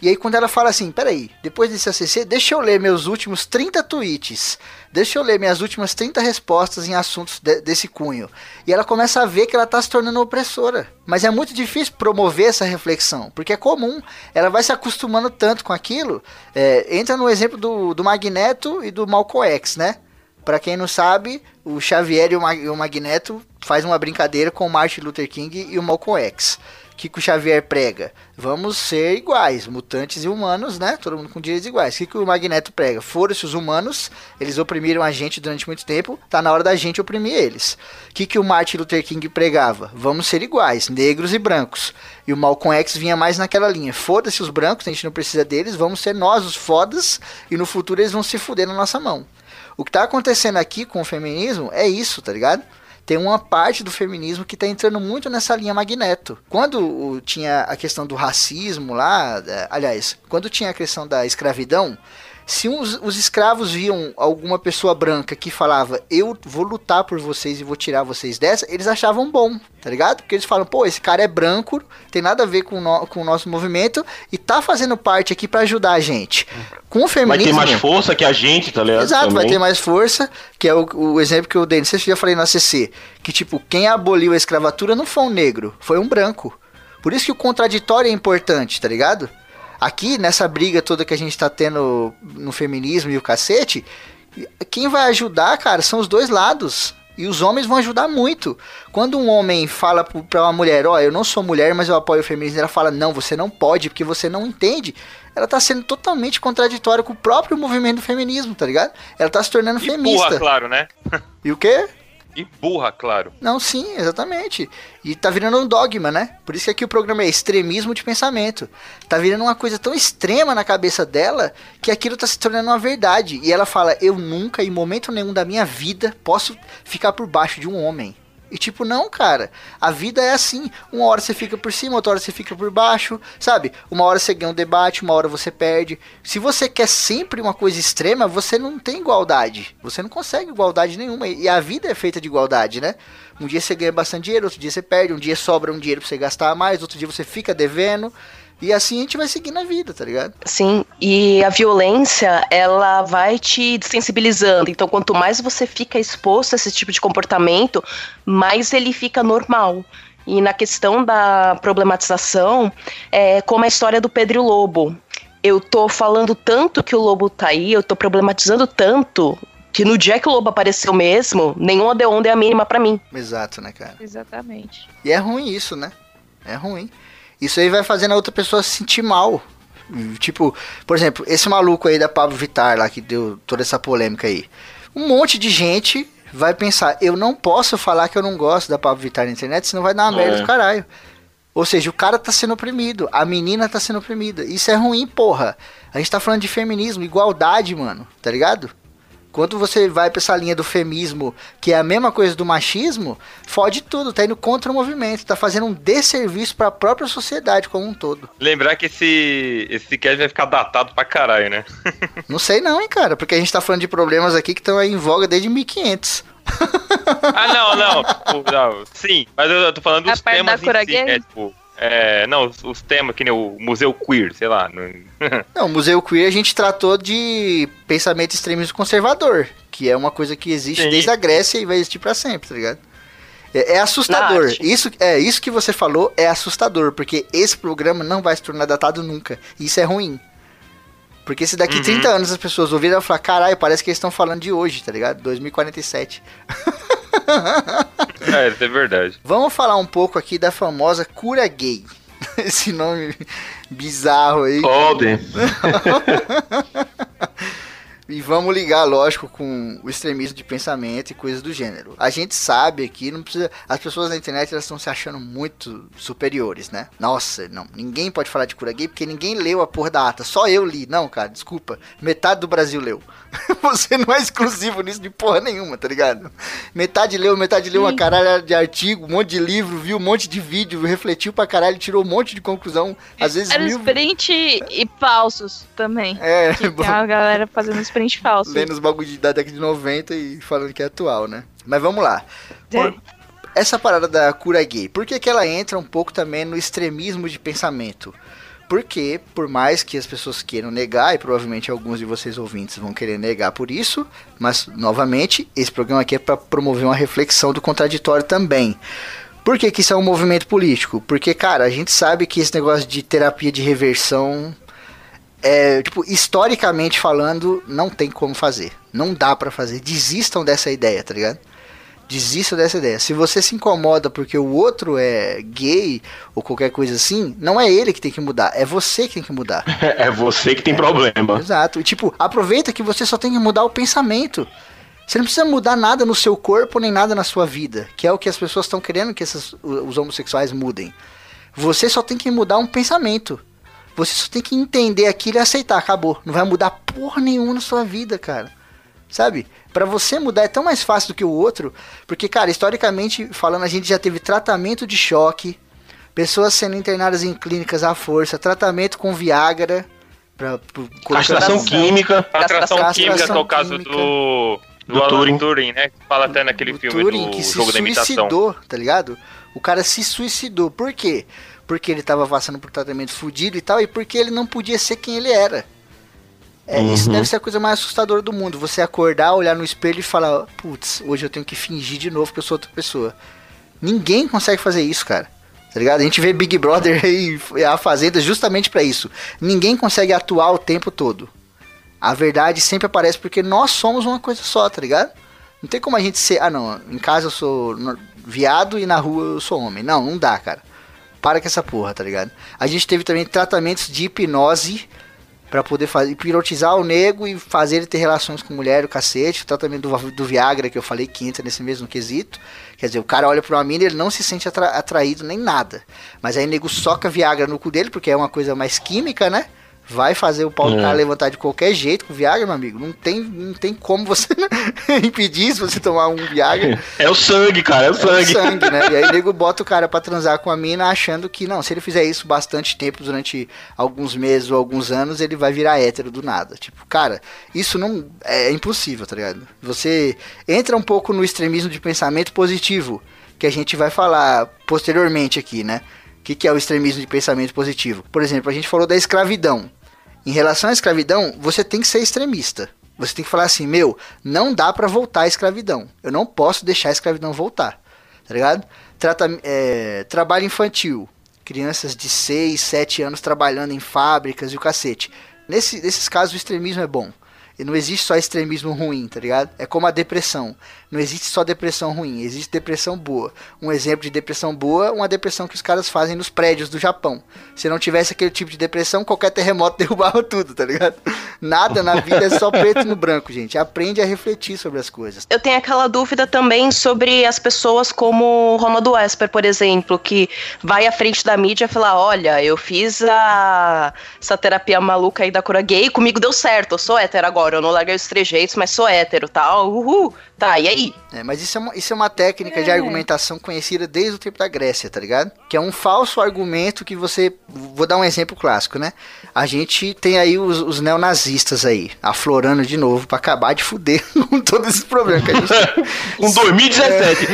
E aí quando ela fala assim, peraí, depois desse ACC, deixa eu ler meus últimos 30 tweets, deixa eu ler minhas últimas 30 respostas em assuntos de- desse cunho. E ela começa a ver que ela está se tornando opressora. Mas é muito difícil promover essa reflexão, porque é comum, ela vai se acostumando tanto com aquilo. É, entra no exemplo do, do Magneto e do Malcolm X, né? Pra quem não sabe, o Xavier e o, Mag o Magneto faz uma brincadeira com o Martin Luther King e o Malcolm X. Que o Xavier prega? Vamos ser iguais, mutantes e humanos, né? Todo mundo com direitos iguais. O que, que o Magneto prega? Foram-se os humanos, eles oprimiram a gente durante muito tempo, tá na hora da gente oprimir eles. O que, que o Martin Luther King pregava? Vamos ser iguais, negros e brancos. E o Malcolm X vinha mais naquela linha. Foda-se os brancos, a gente não precisa deles, vamos ser nós os fodas, e no futuro eles vão se fuder na nossa mão. O que tá acontecendo aqui com o feminismo é isso, tá ligado? Tem uma parte do feminismo que tá entrando muito nessa linha magneto. Quando tinha a questão do racismo lá, é, aliás, quando tinha a questão da escravidão, se os, os escravos viam alguma pessoa branca que falava eu vou lutar por vocês e vou tirar vocês dessa, eles achavam bom, tá ligado? Porque eles falam, pô, esse cara é branco, tem nada a ver com, o no- com o nosso movimento e tá fazendo parte aqui pra ajudar a gente. Com o Vai feminismo... ter mais força que a gente, tá ligado? Exato, vai Também. ter mais força, que é o, o exemplo que eu dei, não sei se eu já falei no ACC, que tipo, quem aboliu a escravatura não foi um negro, foi um branco. Por isso que o contraditório é importante, tá ligado? Aqui, nessa briga toda que a gente tá tendo no feminismo e o cacete, quem vai ajudar, cara, são os dois lados. E os homens vão ajudar muito. Quando um homem fala pra uma mulher, ó, oh, eu não sou mulher, mas eu apoio o feminismo, ela fala, não, você não pode, porque você não entende. Ela tá sendo totalmente contraditória com o próprio movimento do feminismo, tá ligado? Ela tá se tornando E feminista. burra, claro, né? E o quê? E burra, claro. Não, sim, exatamente. E tá virando um dogma, né? Por isso que aqui o programa é extremismo de pensamento. Tá virando uma coisa tão extrema na cabeça dela que aquilo tá se tornando uma verdade. E ela fala: Eu nunca, em momento nenhum da minha vida, posso ficar por baixo de um homem. E tipo, não, cara. A vida é assim. Uma hora você fica por cima, outra hora você fica por baixo, sabe? Uma hora você ganha um debate, uma hora você perde. Se você quer sempre uma coisa extrema, você não tem igualdade. Você não consegue igualdade nenhuma. E a vida é feita de igualdade, né? Um dia você ganha bastante dinheiro, outro dia você perde, um dia sobra um dinheiro pra você gastar mais, outro dia você fica devendo. E assim a gente vai seguindo a vida, tá ligado? Sim, e a violência, ela vai te sensibilizando. Então, quanto mais você fica exposto a esse tipo de comportamento, mais ele fica normal. E na questão da problematização, é como a história do Pedro e o Lobo. Eu tô falando tanto que o lobo tá aí, eu tô problematizando tanto que no dia que o lobo apareceu mesmo, nenhuma de onda é a mínima pra mim. Exato, né, cara? Exatamente. E é ruim isso, né? É ruim. Isso aí vai fazendo a outra pessoa se sentir mal. Tipo, por exemplo, esse maluco aí da Pablo Vittar lá que deu toda essa polêmica aí. Um monte de gente vai pensar, eu não posso falar que eu não gosto da Pablo Vittar na internet, senão vai dar uma merda É. do caralho. Ou seja, o cara tá sendo oprimido, a menina tá sendo oprimida. Isso é ruim, porra. A gente tá falando de feminismo, igualdade, mano, tá ligado? Quando você vai pra essa linha do feminismo, que é a mesma coisa do machismo, fode tudo, tá indo contra o movimento, tá fazendo um desserviço pra própria sociedade como um todo. Lembrar que esse, esse cast vai ficar datado pra caralho, né? Não sei não, hein, cara, porque a gente tá falando de problemas aqui que estão aí em voga desde 1500. Ah, não, não. Tipo, não, Sim, mas eu tô falando A dos parte temas em si, né? Tipo, é, não, os, os temas que nem o Museu Queer, sei lá. não- o Museu Queer a gente tratou de pensamento extremismo conservador, que é uma coisa que existe Sim. desde a Grécia e vai existir pra sempre, tá ligado? É, é assustador. Isso, é, isso que você falou é assustador, porque esse programa não vai se tornar datado nunca. E isso é ruim. Porque se daqui Uhum. 30 anos as pessoas ouvirem, elas vão falar, caralho, parece que eles estão falando de hoje, tá ligado? 2047. É, isso é verdade. Vamos falar um pouco aqui da famosa cura gay. Esse nome bizarro aí. Pode. E vamos ligar, lógico, com o extremismo de pensamento e coisas do gênero. A gente sabe aqui, não precisa. As pessoas na internet elas estão se achando muito superiores, né? Nossa, não. Ninguém pode falar de cura gay porque ninguém leu a porra da ata. Só eu li. Não, cara, desculpa. Metade do Brasil leu. Você não é exclusivo nisso de porra nenhuma, tá ligado? Metade leu, metade leu uma caralho de artigo, um monte de livro, viu um monte de vídeo, refletiu pra caralho, tirou um monte de conclusão. Às vezes Era mil. sprint e falsos também. É, Que tem a galera fazendo sprint falso. lendo os bagulho de- da década de 90 e falando que é atual, né? Mas vamos lá. É. Por- essa parada da cura gay, por que, que ela entra um pouco também no extremismo de pensamento? Porque, por mais que as pessoas queiram negar, e provavelmente alguns de vocês ouvintes vão querer negar por isso, mas, novamente, esse programa aqui é para promover uma reflexão do contraditório também. Por que, que isso é um movimento político? Porque, cara, a gente sabe que esse negócio de terapia de reversão é, tipo, historicamente falando, não tem como fazer. Não dá pra fazer. Desistam dessa ideia, tá ligado? Desistam dessa ideia. Se você se incomoda porque o outro é gay ou qualquer coisa assim, não é ele que tem que mudar, é você que tem que mudar. É você que tem problema. Exato. E tipo, aproveita que você só tem que mudar o pensamento. Você não precisa mudar nada no seu corpo nem nada na sua vida, que é o que as pessoas estão querendo que essas- os homossexuais mudem. Você só tem que mudar um pensamento. Você só tem que entender aquilo e aceitar, acabou. Não vai mudar porra nenhuma na sua vida, cara. Sabe? Pra você mudar é tão mais fácil do que o outro, porque cara, historicamente falando, a gente já teve tratamento de choque, pessoas sendo internadas em clínicas à força, tratamento com Viagra, pra, pro- Castração química. Castração Castração química, que é o caso química. do. Do, Do Turing. Turing. né? Que fala até naquele o filme Turing do que se jogo da imitação. suicidou, tá ligado? O cara se suicidou. Por quê? Porque ele tava passando por tratamento fudido e tal, e porque ele não podia ser quem ele era. É, Isso Uhum. deve ser a coisa mais assustadora do mundo. Você acordar, olhar no espelho e falar, putz, hoje eu tenho que fingir de novo que eu sou outra pessoa. Ninguém consegue fazer isso, cara. Tá ligado? A gente vê Big Brother e a Fazenda justamente pra isso. Ninguém consegue atuar o tempo todo. A verdade sempre aparece porque nós somos uma coisa só, tá ligado? Não tem como a gente ser. Ah, não, em casa eu sou viado e na rua eu sou homem. Não, não dá, cara. Para com essa porra, tá ligado? A gente teve também tratamentos de hipnose Pra poder fazer, hipnotizar o nego e fazer ele ter relações com mulher, o cacete, o tratamento do, do Viagra que eu falei que entra nesse mesmo quesito. Quer dizer, o cara olha pra uma mina e ele não se sente atra- atraído nem nada. Mas aí o nego soca Viagra no cu dele, porque é uma coisa mais química, né? Vai fazer o pau do É. cara levantar de qualquer jeito com Viagra, meu amigo. Não tem, não tem como você impedir se você tomar um Viagra. É o sangue, cara, é o É o sangue. sangue, né? E aí o nego bota o cara pra transar com a mina achando que, não, se ele fizer isso bastante tempo, durante alguns meses ou alguns anos, ele vai virar hétero do nada. Tipo, cara, isso não é impossível, tá ligado? Você entra um pouco no extremismo de pensamento positivo, que a gente vai falar posteriormente aqui, né? O que, que é o extremismo de pensamento positivo? Por exemplo, a gente falou da escravidão. Em relação à escravidão, você tem que ser extremista. Você tem que falar assim, meu, não dá pra voltar à escravidão. Eu não posso deixar a escravidão voltar. Tá ligado? Trata, é, trabalho infantil. Crianças de 6, 7 anos trabalhando em fábricas e o cacete. Nesse, nesses casos o extremismo é bom. E não existe só extremismo ruim, tá ligado? É como a depressão. Não existe só depressão ruim, existe depressão boa. Um exemplo de depressão boa, uma depressão que os caras fazem nos prédios do Japão. Se não tivesse aquele tipo de depressão, qualquer terremoto derrubava tudo, tá ligado? Nada na vida é só preto no branco, gente. Aprende a refletir sobre as coisas. Eu tenho aquela dúvida também sobre as pessoas como Ronaldo Esper, por exemplo, que vai à frente da mídia e fala: Olha, eu fiz a... essa terapia maluca aí da cura gay, comigo deu certo, eu sou hétero agora, eu não larguei os trejeitos, mas sou hétero, tal, uhul. Tá, e aí? É, mas isso é, uma, isso é uma técnica de argumentação conhecida desde o tempo da Grécia, tá ligado? Que é um falso argumento que você. Vou dar um exemplo clássico, né? A gente tem aí os, os neonazistas aí, aflorando de novo pra acabar de fuder com todos esses problemas que a gente. Com 2017.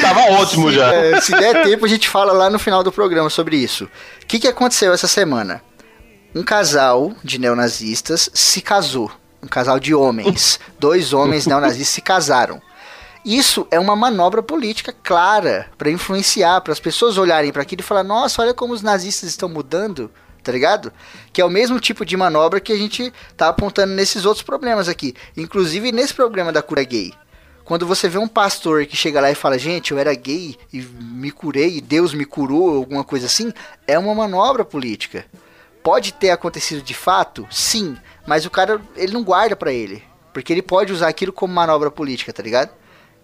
Tava ótimo já. É, se der tempo, a gente fala lá no final do programa sobre isso. O que, que aconteceu essa semana? Um casal de neonazistas se casou. Um casal de homens. Dois homens neonazistas se casaram. Isso é uma manobra política clara para influenciar, para as pessoas olharem para aquilo e falar: nossa, olha como os nazistas estão mudando, tá ligado? Que é o mesmo tipo de manobra que a gente tá apontando nesses outros problemas aqui, inclusive nesse problema da cura gay. Quando você vê um pastor que chega lá e fala, gente, eu era gay e me curei e Deus me curou, alguma coisa assim, é uma manobra política. Pode ter acontecido de fato? Sim, mas o cara, ele não guarda pra ele, porque ele pode usar aquilo como manobra política, tá ligado?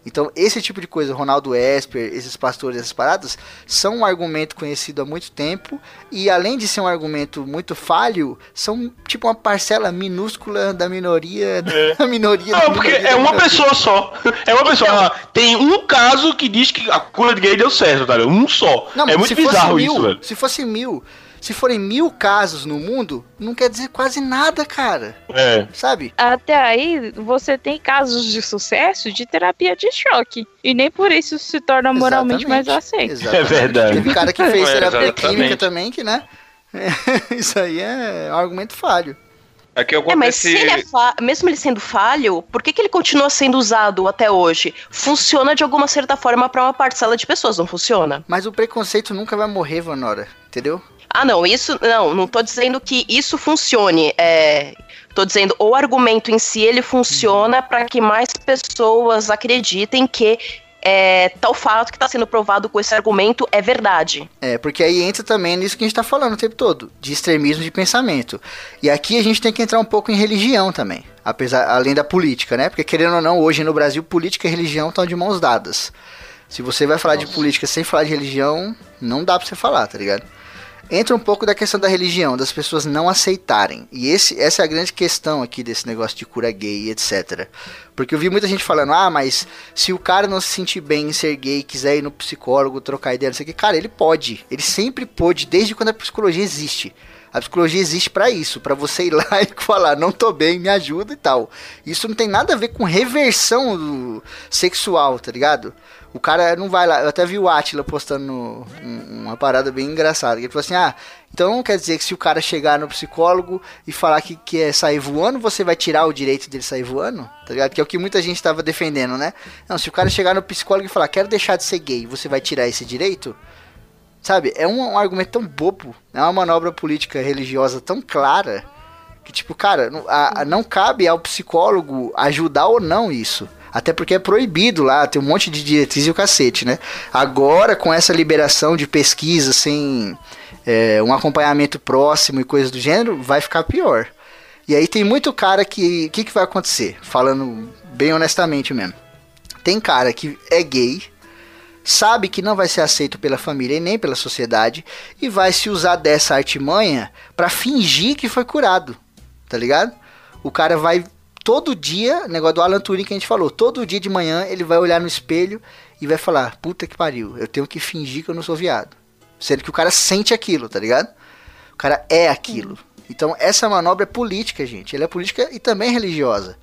Então, esse tipo de coisa, Ronaldo Esper, esses pastores, essas paradas, são um argumento conhecido há muito tempo. E além de ser um argumento muito falho, são tipo uma parcela minúscula da minoria. Da minoria da Não, porque minoria é da uma minoria. pessoa só. É uma pessoa. Ah, tem um caso que diz que a cura de gay deu certo, tá ligado? Um só. Não, é muito bizarro mil, isso, velho. Se fosse mil, se forem mil casos no mundo, não quer dizer quase nada, cara. É. Sabe? Até aí, você tem casos de sucesso de terapia de choque. E nem por isso se torna moralmente mais aceito. Exatamente. É verdade. Teve cara que fez É, terapia exatamente. química também, que, né? Isso aí é um argumento falho. Aqui É, mas se ele é fa- mesmo ele sendo falho, por que, que ele continua sendo usado até hoje? Funciona de alguma certa forma pra uma parcela de pessoas, não funciona? Mas o preconceito nunca vai morrer, Vanora. Entendeu? Ah, não, isso. Não, não tô dizendo que isso funcione. É. Tô dizendo o argumento em si ele funciona pra que mais pessoas acreditem que é, tal fato que tá sendo provado com esse argumento é verdade. É, porque aí entra também nisso que a gente tá falando o tempo todo, de extremismo de pensamento. E aqui a gente tem que entrar um pouco em religião também, apesar além da política, né? Porque querendo ou não, hoje no Brasil política e religião estão de mãos dadas. Se você vai falar de política sem falar de religião, não dá pra você falar, tá ligado? Entra um pouco da questão da religião, das pessoas não aceitarem. E esse, essa é a grande questão aqui desse negócio de cura gay etc. Porque eu vi muita gente falando, ah, mas se o cara não se sentir bem em ser gay, quiser ir no psicólogo, trocar ideia, não sei o que, cara, ele pode. Ele sempre pôde, desde quando a psicologia existe. A psicologia existe pra isso, pra você ir lá e falar, não tô bem, me ajuda e tal. Isso não tem nada a ver com reversão sexual, tá ligado? O cara não vai lá. Eu até vi o Atila postando um- uma parada bem engraçada. Ele falou assim: ah, então quer dizer que se o cara chegar no psicólogo e falar que quer sair voando, você vai tirar o direito dele sair voando? Tá ligado? Que é o que muita gente tava defendendo, né? Não, se o cara chegar no psicólogo e falar, quero deixar de ser gay, você vai tirar esse direito? Sabe? É um, um argumento tão bobo, é uma manobra política religiosa tão clara que, tipo, cara, não, a, a, não cabe ao psicólogo ajudar ou não isso. Até porque é proibido lá, tem um monte de diretriz e o cacete, né? Agora, com essa liberação de pesquisa sem é, um acompanhamento próximo e coisas do gênero, vai ficar pior. E aí tem muito cara que. O que, que vai acontecer? Falando bem honestamente mesmo. Tem cara que é gay, sabe que não vai ser aceito pela família e nem pela sociedade, e vai se usar dessa artimanha para fingir que foi curado. Tá ligado? O cara vai todo dia, negócio do Alan Turing que a gente falou, todo dia de manhã ele vai olhar no espelho e vai falar: puta que pariu, eu tenho que fingir que eu não sou viado. Sendo que o cara sente aquilo, tá ligado? O cara é aquilo. Então essa manobra é política, gente. Ela é política e também religiosa.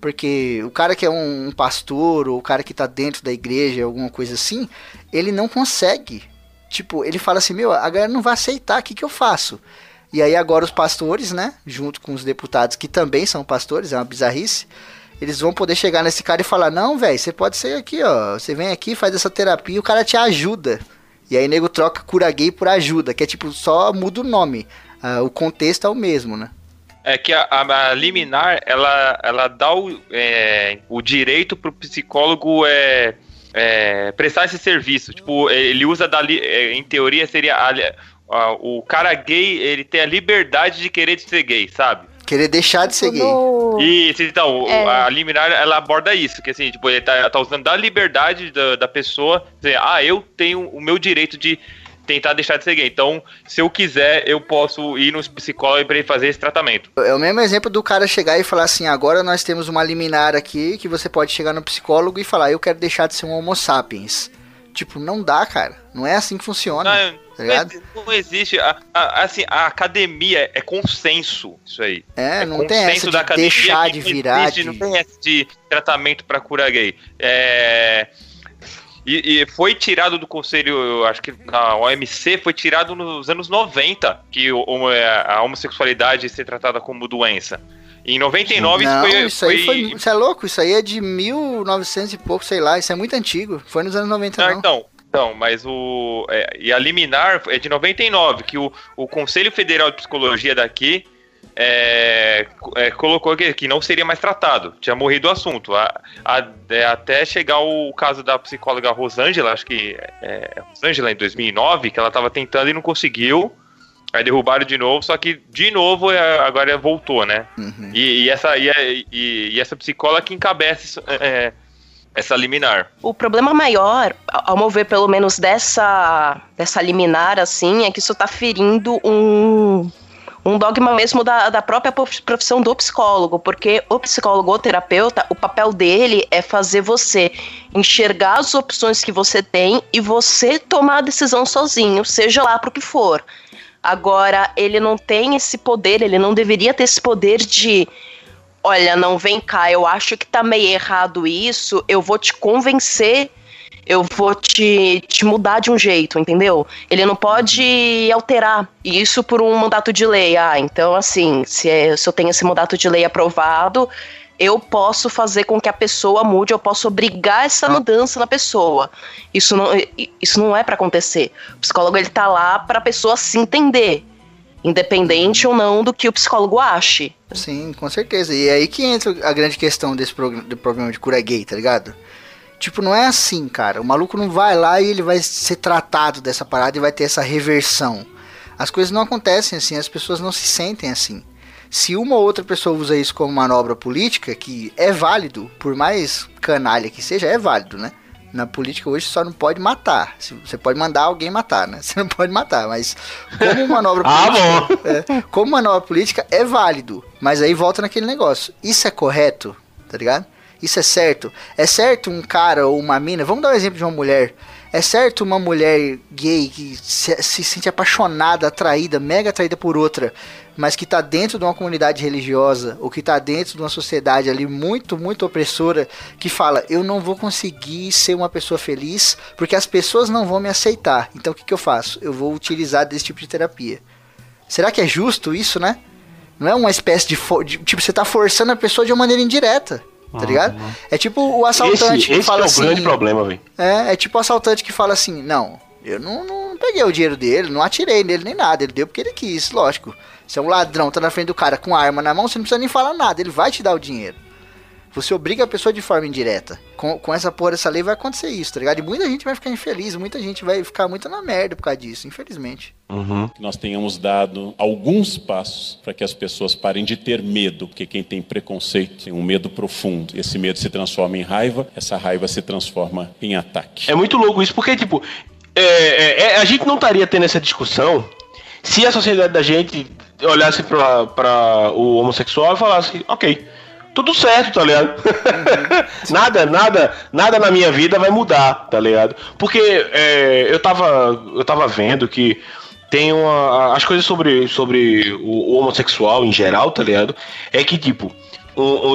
Porque o cara que é um, pastor, ou o cara que tá dentro da igreja, alguma coisa assim, ele não consegue. Tipo, ele fala assim, meu, a galera não vai aceitar, o que, que eu faço? E aí agora os pastores, né, junto com os deputados que também são pastores, é uma bizarrice, eles vão poder chegar nesse cara e falar, não, velho, você pode ser aqui, ó, você vem aqui, faz essa terapia o cara te ajuda. E aí nego troca cura gay por ajuda, que é tipo, só muda o nome. Uh, o contexto é o mesmo, né? É que a, a, a liminar, ela, ela dá o, é, o direito pro psicólogo é, é, prestar esse serviço. Tipo, ele usa da, é, em teoria seria o cara gay, ele tem a liberdade de querer ser gay, sabe? Querer deixar de ser gay. Isso, então, é. a liminar, ela aborda isso, que assim, tipo, ele tá, tá usando da liberdade da, da pessoa, dizer, ah, eu tenho o meu direito de tentar deixar de ser gay. Então, se eu quiser, eu posso ir no psicólogo para ele fazer esse tratamento. É o mesmo exemplo do cara chegar e falar assim: agora nós temos uma liminar aqui que você pode chegar no psicólogo e falar, eu quero deixar de ser um Homo sapiens. Tipo, não dá, cara. Não é assim que funciona. Não, tá ligado? não existe. A, a, assim, a academia é consenso, isso aí. É, é não tem essa de deixar de virar. Existe, de... Não tem esse de tratamento para cura gay. É e, e, foi tirado do conselho, acho que na OMC, foi tirado nos anos 90 que a homossexualidade ser tratada como doença. Em 99 Não, isso foi. Isso aí foi. Isso é louco, isso aí é de 1900 e pouco, sei lá, isso é muito antigo. Foi nos anos 90, não. não. Então, então, mas o. É, e a liminar é de 99, que o, o Conselho Federal de Psicologia daqui é, é, colocou que, que, não seria mais tratado, tinha morrido o assunto. A, a, é, até chegar o caso da psicóloga Rosângela, acho que é, é Rosângela em 2009, que ela estava tentando e não conseguiu. Aí derrubaram de novo, só que de novo é, agora voltou, né? Uhum. E, e, essa, e, e, essa psicóloga que encabeça é, essa liminar. O problema maior, ao mover pelo menos dessa, dessa liminar, assim, é que isso está ferindo um um dogma mesmo da, da própria profissão do psicólogo, porque o psicólogo ou terapeuta, o papel dele é fazer você enxergar as opções que você tem e você tomar a decisão sozinho, seja lá para o que for. Agora, ele não tem esse poder, ele não deveria ter esse poder de olha, não vem cá, eu acho que tá meio errado isso, eu vou te convencer eu vou te, te mudar de um jeito, entendeu? Ele não pode alterar isso por um mandato de lei. Ah, então assim, se, é, se eu tenho esse mandato de lei aprovado, eu posso fazer com que a pessoa mude, eu posso obrigar essa mudança na pessoa. Isso não, isso não é para acontecer. O psicólogo ele tá lá para a pessoa se entender, independente ou não do que o psicólogo ache. Sim, com certeza. E é aí que entra a grande questão desse do problema de cura gay, tá ligado? Tipo, não é assim, cara. O maluco não vai lá e ele vai ser tratado dessa parada e vai ter essa reversão. As coisas não acontecem assim, as pessoas não se sentem assim. Se uma ou outra pessoa usa isso como manobra política, que é válido, por mais canalha que seja, é válido, né? Na política hoje só não pode matar. Você pode mandar alguém matar, né? Você não pode matar, mas como manobra ah, política. É, como manobra política é válido. Mas aí volta naquele negócio. Isso é correto, tá ligado? Isso é certo? É certo um cara ou uma mina? Vamos dar um exemplo de uma mulher. É certo uma mulher gay que se, se sente apaixonada, atraída, mega atraída por outra, mas que está dentro de uma comunidade religiosa ou que está dentro de uma sociedade ali muito, muito opressora, que fala: eu não vou conseguir ser uma pessoa feliz porque as pessoas não vão me aceitar. Então o que, que eu faço? Eu vou utilizar desse tipo de terapia. Será que é justo isso, né? Não é uma espécie de, tipo você está forçando a pessoa de uma maneira indireta tá ligado? Uhum. É tipo o assaltante esse, que fala é assim. o grande problema, velho. É, é tipo o assaltante que fala assim: não, Eu não, não peguei o dinheiro dele, não atirei nele nem nada. Ele deu porque ele quis, lógico. Se é um ladrão, tá na frente do cara com arma na mão, você não precisa nem falar nada, ele vai te dar o dinheiro. Você obriga a pessoa de forma indireta. Com, com essa porra dessa lei vai acontecer isso, tá ligado? E muita gente vai ficar infeliz, muita gente vai ficar muito na merda por causa disso, infelizmente. Uhum. Que nós tenhamos dado alguns passos para que as pessoas parem de ter medo, porque quem tem preconceito tem um medo profundo. Esse medo se transforma em raiva, essa raiva se transforma em ataque. É muito louco isso, porque, tipo, é, é, é a gente não estaria tendo essa discussão se a sociedade da gente olhasse para o homossexual e falasse, ok tudo certo, tá ligado? Uhum. nada, nada, nada na minha vida vai mudar, tá ligado? Porque é, eu, tava, eu tava vendo que tem uma. As coisas sobre, sobre o, o homossexual em geral, tá ligado? É que, tipo,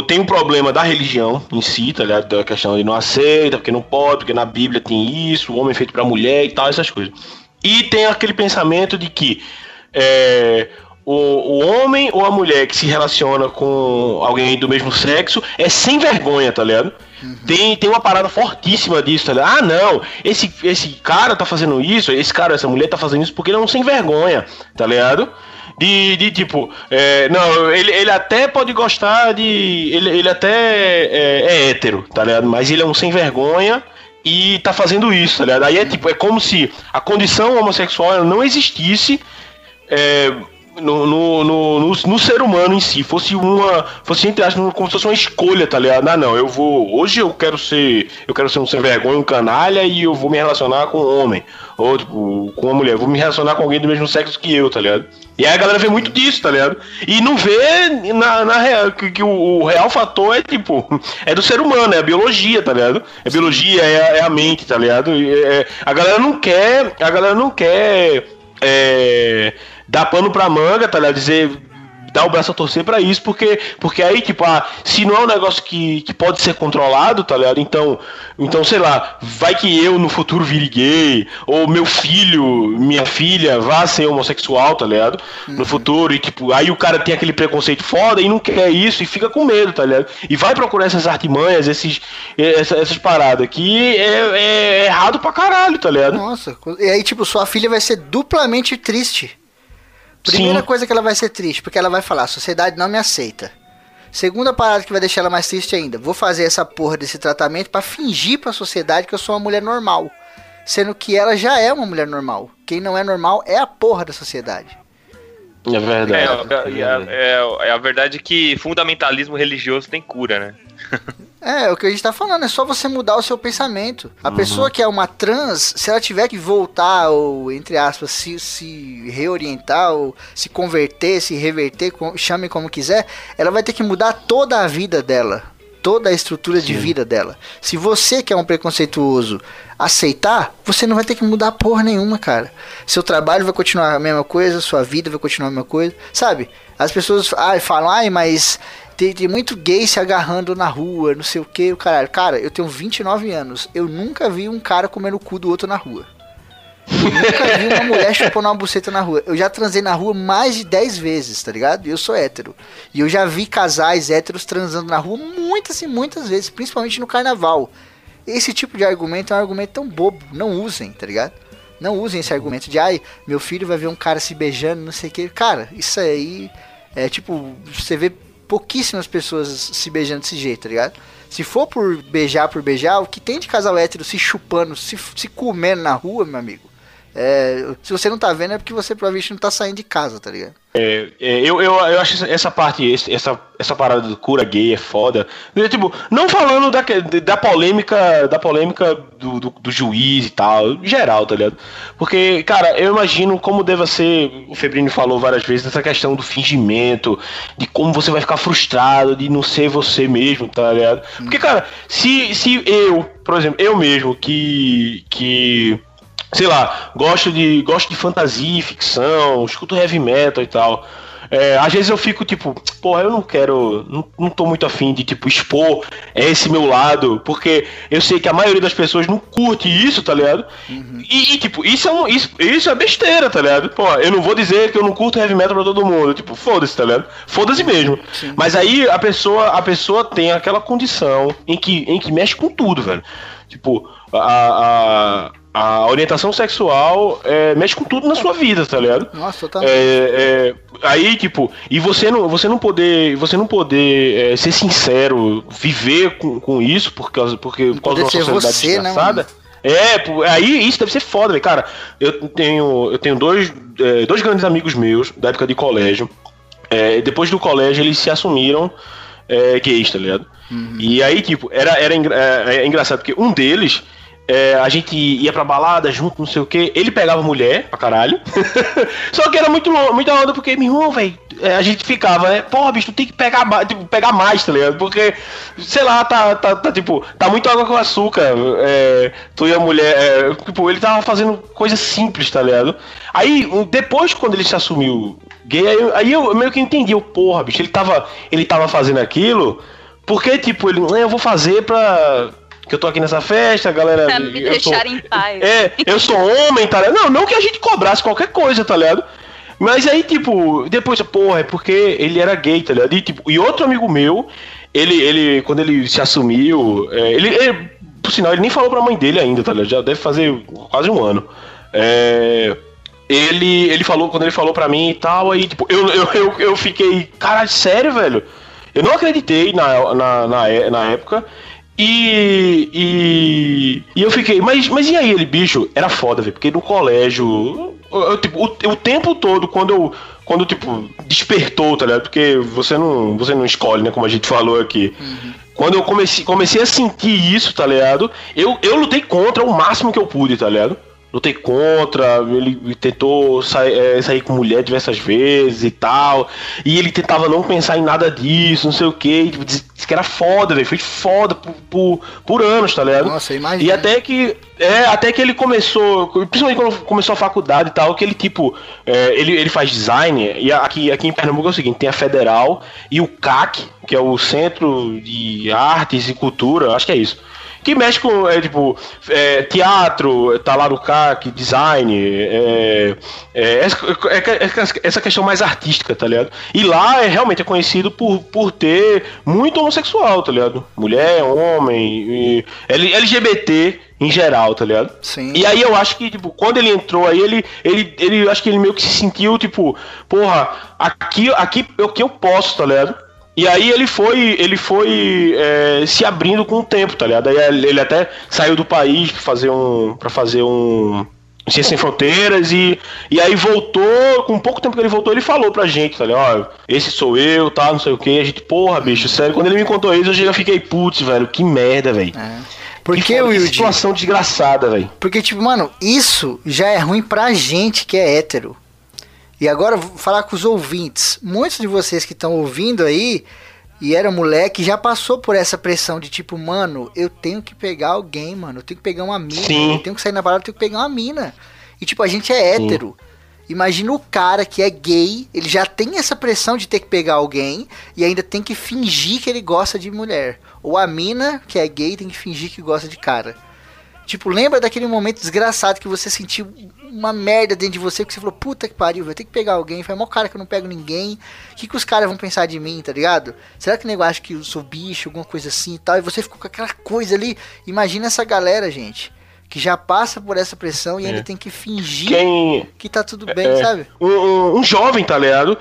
tem um problema da religião em si, tá ligado? Da questão de não aceita, porque não pode, porque na Bíblia tem isso, o homem é feito pra mulher e tal, essas coisas. E tem aquele pensamento de que é, o, o homem ou a mulher que se relaciona com alguém do mesmo sexo é sem vergonha, tá ligado? Uhum. Tem, tem uma parada fortíssima disso, tá ligado? Ah, não, esse, esse cara tá fazendo isso, esse cara, essa mulher tá fazendo isso porque ele é um sem vergonha, tá ligado? De, de tipo, é, não, ele, ele até pode gostar de. Ele, ele até é, é hétero, tá ligado? Mas ele é um sem vergonha e tá fazendo isso, tá ligado? Aí é tipo, é como se a condição homossexual não existisse. É, no, no, no, no, ser humano em si, fosse uma. Fosse, entre aspas, como se fosse uma escolha, tá ligado? Ah, não, eu vou. Hoje eu quero ser. Eu quero ser um sem vergonha, um canalha, e eu vou me relacionar com um homem. Ou, tipo, com uma mulher. Vou me relacionar com alguém do mesmo sexo que eu, tá ligado? E aí a galera vê muito disso, tá ligado? E não vê na, na real, que, que o, o, real fator é, tipo, é do ser humano, é a biologia, tá ligado? É biologia, é a, é a mente, tá ligado? É, a galera não quer. A galera não quer. É, dar pano pra manga, tá ligado? Dizer dar o braço a torcer para isso, porque, porque aí, tipo, ah, se não é um negócio que, que pode ser controlado, tá ligado? Então, então, sei lá, vai que eu no futuro vire gay, ou meu filho, minha filha vá ser homossexual, tá ligado? Uhum. No futuro, e tipo, aí o cara tem aquele preconceito foda e não quer isso e fica com medo, tá ligado? E vai procurar essas artimanhas, esses, essa, essas paradas que é, é, é errado pra caralho, tá ligado? Nossa, e aí, tipo, sua filha vai ser duplamente triste. Primeira Sim. coisa que ela vai ser triste, porque ela vai falar: a sociedade não me aceita. Segunda parada que vai deixar ela mais triste ainda: vou fazer essa porra desse tratamento para fingir para a sociedade que eu sou uma mulher normal. Sendo que ela já é uma mulher normal. Quem não é normal é a porra da sociedade. É verdade. É, é, é, é a verdade que fundamentalismo religioso tem cura, né? É, o que a gente tá falando, é só você mudar o seu pensamento. A uhum. pessoa que é uma trans, se ela tiver que voltar, ou, entre aspas, se, se reorientar, ou se converter, se reverter, chame como quiser, ela vai ter que mudar toda a vida dela. Toda a estrutura Sim. de vida dela. Se você que é um preconceituoso aceitar, você não vai ter que mudar porra nenhuma, cara. Seu trabalho vai continuar a mesma coisa, sua vida vai continuar a mesma coisa. Sabe? As pessoas ah, falam, ai, mas tem, muito gay se agarrando na rua, não sei o que, o caralho. Cara, eu tenho 29 anos. Eu nunca vi um cara comendo o cu do outro na rua. Eu nunca vi uma mulher chupando uma buceta na rua. Eu já transei na rua mais de 10 vezes, tá ligado? E eu sou hétero. E eu já vi casais héteros transando na rua muitas e muitas vezes, principalmente no carnaval. Esse tipo de argumento é um argumento tão bobo. Não usem, tá ligado? Não usem esse argumento de, ai, meu filho vai ver um cara se beijando, não sei o que. Cara, isso aí é tipo, você vê pouquíssimas pessoas se beijando desse jeito, tá ligado? Se for por beijar por beijar, o que tem de casal hétero se chupando, se, se comendo na rua, meu amigo, é, se você não tá vendo é porque você provavelmente não tá saindo de casa, tá ligado? É, é, eu, eu, eu acho essa parte, essa, essa parada do cura gay é foda. Tipo, não falando da, da polêmica, da polêmica do, do, do, juiz e tal, geral, tá ligado? Porque, cara, eu imagino como deva ser, o Febrini falou várias vezes, essa questão do fingimento, de como você vai ficar frustrado, de não ser você mesmo, tá ligado? Porque, cara, se, se eu, por exemplo, eu mesmo, que. que sei lá, gosto de, gosto de fantasia, ficção, escuto heavy metal e tal. É, às vezes eu fico tipo, porra, eu não quero, não, não tô muito afim de tipo expor esse meu lado, porque eu sei que a maioria das pessoas não curte isso, tá ligado? Uhum. E, e, tipo, isso é, um, isso, isso é besteira, tá ligado? Pô, eu não vou dizer que eu não curto heavy metal pra todo mundo, tipo, foda-se, tá ligado? Foda-se mesmo. Sim. Mas aí a pessoa, a pessoa tem aquela condição em que, em que mexe com tudo, velho. Tipo, a, a a orientação sexual é, mexe com tudo na sua vida, tá ligado? Nossa, totalmente. É, é, aí, tipo, e você não, você não poder, você não poder é, ser sincero, viver com, com isso, porque, porque por causa poder de uma ser sociedade você, né, desgraçada. é, aí isso deve ser foda, velho. Cara, eu tenho, eu tenho dois, é, dois grandes amigos meus, da época de colégio. É, depois do colégio, eles se assumiram é, gays, tá ligado? E aí, tipo, era, era engra- é engraçado, porque um deles, é, a gente ia pra balada junto, não sei o que, ele pegava mulher pra caralho. Só que era muito muita onda, porque, meu irmão, velho, é, a gente ficava, né? Porra, bicho, tu tem que pegar, tipo, pegar mais, tá ligado? Porque, sei lá, tá, tá, tá, tipo, tá muito água com açúcar. É, tu e a mulher, é, tipo, ele tava fazendo coisas simples, tá ligado? Aí, depois, quando ele se assumiu gay, aí, eu- aí eu meio que entendi, eu, porra, bicho, ele tava, ele tava fazendo aquilo, porque, tipo, ele, "Né, eu vou fazer pra. Que eu tô aqui nessa festa, galera. Pra me eu sou- deixar em paz. é, eu sou homem, tá ligado? Não, não que a gente cobrasse qualquer coisa, tá ligado? Mas aí, tipo, depois, porra, é porque ele era gay, tá ligado? E, tipo, e outro amigo meu, ele, ele quando ele se assumiu, é, ele, ele- por sinal, ele nem falou pra mãe dele ainda, tá ligado? Já deve fazer quase um ano. É, ele, ele falou, quando ele falou pra mim e tal, aí, tipo, eu, eu, eu, eu fiquei, caralho, sério, velho? Eu não acreditei na, na, na, na época. E, e, e eu fiquei, mas, mas e aí ele, bicho? Era foda, velho, porque no colégio, eu, eu, tipo, o, o tempo todo, quando eu, quando, tipo, despertou, tá ligado? Porque você não, você não escolhe, né, como a gente falou aqui. Quando eu comecei, comecei a sentir isso, tá ligado? Eu, eu lutei contra o máximo que eu pude, tá ligado? Lutei contra, ele tentou sair, é, sair com mulher diversas vezes e tal. E ele tentava não pensar em nada disso, não sei o que. Disse disse que era foda, velho. Foi foda por, por, por anos, tá ligado? Nossa, imagina. E até que. É, até que ele começou. Principalmente quando começou a faculdade e tal, que ele, tipo, é, ele, ele faz design. E aqui, aqui em Pernambuco é o seguinte: tem a Federal e o CAC, que é o Centro de Artes e Cultura, acho que é isso. Que mexe com, é, tipo, é, teatro, tá lá no CAC, design, é, é, essa, é- essa questão mais artística, tá ligado? E lá é realmente é conhecido por, por ter muito homossexual, tá ligado? Mulher, homem, LGBT em geral, tá ligado? Sim. E aí eu acho que, tipo, quando ele entrou aí, ele, ele, ele acho que ele meio que se sentiu, tipo, porra, aqui, aqui é o que eu posso, tá ligado? E aí ele foi, ele foi é, se abrindo com o tempo, tá ligado? Aí ele até saiu do país pra fazer um. para fazer um. Ciência Sem Fronteiras e, e aí voltou, com pouco tempo que ele voltou, ele falou pra gente, tá ligado? Ó, esse sou eu, tá, não sei o que, a gente, porra, bicho, sério, quando ele me contou isso, eu já fiquei, putz, velho, que merda, velho. Por que, que, foda, que Wilde? situação desgraçada, velho. Porque, tipo, mano, isso já é ruim pra gente que é hétero. E agora vou falar com os ouvintes. Muitos de vocês que estão ouvindo aí e era moleque já passou por essa pressão de tipo, mano, eu tenho que pegar alguém, mano. Eu tenho que pegar uma mina. Sim. Eu tenho que sair na balada, eu tenho que pegar uma mina. E tipo, a gente é Sim. hétero. Imagina o cara que é gay, ele já tem essa pressão de ter que pegar alguém e ainda tem que fingir que ele gosta de mulher. Ou a mina que é gay tem que fingir que gosta de cara. Tipo, lembra daquele momento desgraçado que você sentiu uma merda dentro de você, que você falou, puta que pariu, vai ter que pegar alguém, foi mó cara que eu não pego ninguém. O que, que os caras vão pensar de mim, tá ligado? Será que o nego acha que eu sou bicho, alguma coisa assim e tal? E você ficou com aquela coisa ali. Imagina essa galera, gente, que já passa por essa pressão e ainda É. tem que fingir Quem. que tá tudo bem, É, sabe? Um, um- um jovem, tá ligado?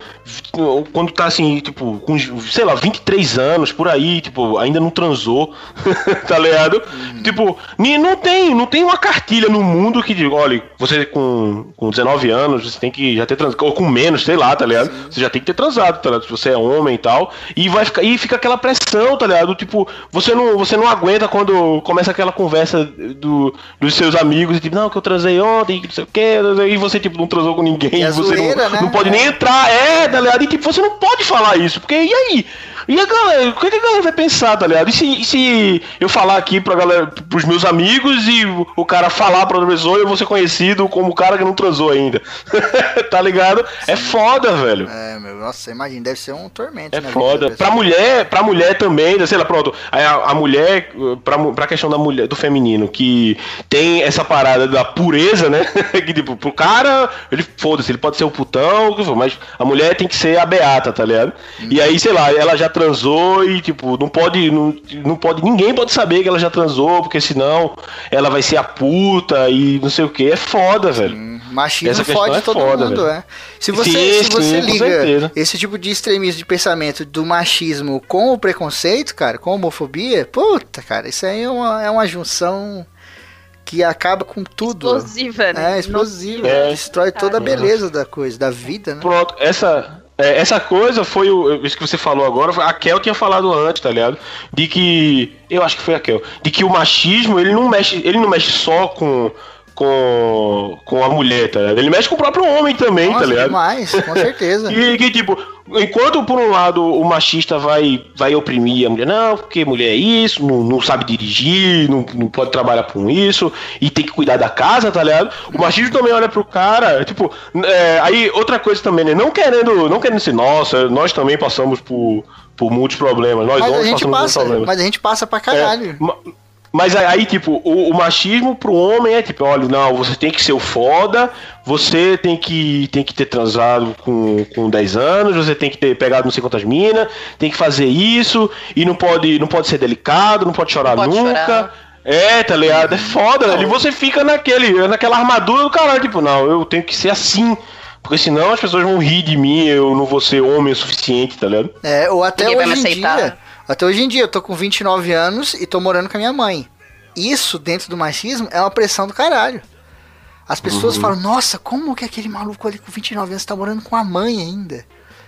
Quando tá assim, tipo, com, sei lá, 23 anos, por aí, tipo, ainda não transou, tá ligado? Tipo, ni- não tem, não tem uma cartilha no mundo que diga, olha, você com, com 19 anos, você tem que já ter transado, ou com menos, sei lá, tá ligado? Você já tem que ter transado, tá ligado? Se você é homem e tal. E vai ficar, e fica aquela pressão, tá ligado? Tipo, você não, você não aguenta quando começa aquela conversa do, dos seus amigos, e tipo, não, que eu transei ontem, não sei o que, e você, tipo, não transou com ninguém, E você zoeira, não, né? não pode nem entrar, é, tá ligado? E tipo, você não pode falar isso, porque e aí? E a galera, o que que a galera vai pensar, tá ligado? E se, e se eu falar aqui pra galera, pros meus amigos e o- cara falar pra outra pessoa e eu vou ser conhecido como o cara que não transou ainda? tá ligado? É foda, velho. É, meu, nossa, imagina, deve ser um tormento. É vida foda. da Pra mulher, pra mulher também, sei lá, pronto. A, a mulher, pra, pra questão da mulher, do feminino, que tem essa parada da pureza, né? que tipo, pro cara, ele foda-se, ele pode ser o putão, mas a mulher tem que ser a beata, tá ligado? E aí, sei lá, ela já transou e, tipo, não pode, não, não pode, ninguém pode saber que ela já transou, porque senão ela vai ser a puta e não sei o que. É foda, velho. Hum, machismo Essa fode é todo foda, mundo, velho. é. Se você, Sim, se você sim, liga esse tipo de extremismo de pensamento do machismo com o preconceito, cara, com a homofobia, puta, cara, isso aí é uma, é uma junção que acaba com tudo. Explosiva, né? É, explosiva. É. Destrói toda a beleza da coisa, da vida, né? Pronto, essa, é, essa coisa foi o, isso que você falou agora. A Kel tinha falado antes, tá ligado? De que. Eu acho que foi a Kel. De que o machismo, ele não mexe, ele não mexe só com. Com, com a mulher, tá ligado? Ele mexe com o próprio homem também, Nossa, tá ligado? demais, com certeza. E que, tipo, enquanto por um lado o machista vai, vai oprimir a mulher, não, porque mulher é isso, não, não sabe dirigir, não, não pode trabalhar com isso, e tem que cuidar da casa, tá ligado? O machismo também olha pro cara, tipo, é, aí outra coisa também, né? Não querendo, não querendo ser, nossa, nós também passamos por, por muitos problemas, nós Mas homens passamos por passa, problemas. mas a gente passa pra caralho. É, mas aí- tipo, o, o machismo pro homem é tipo, olha, não, você tem que ser o foda, você tem que, tem que ter transado com, com 10 anos, você tem que ter pegado não sei quantas minas, tem que fazer isso, e não pode, não pode ser delicado, não pode chorar Não pode nunca. chorar. É, tá ligado? É foda, velho. E você fica naquele, naquela armadura do caralho, tipo, não, eu tenho que ser assim. Porque senão as pessoas vão rir de mim, eu não vou ser homem o suficiente, tá ligado? É, ou até Ninguém vai hoje me em aceitar. dia. Até hoje em dia, eu tô com 29 anos e tô morando com a minha mãe. Isso, dentro do machismo, é uma pressão do caralho. As pessoas Uhum. falam, nossa, como que aquele maluco ali com 29 anos tá morando com a mãe ainda?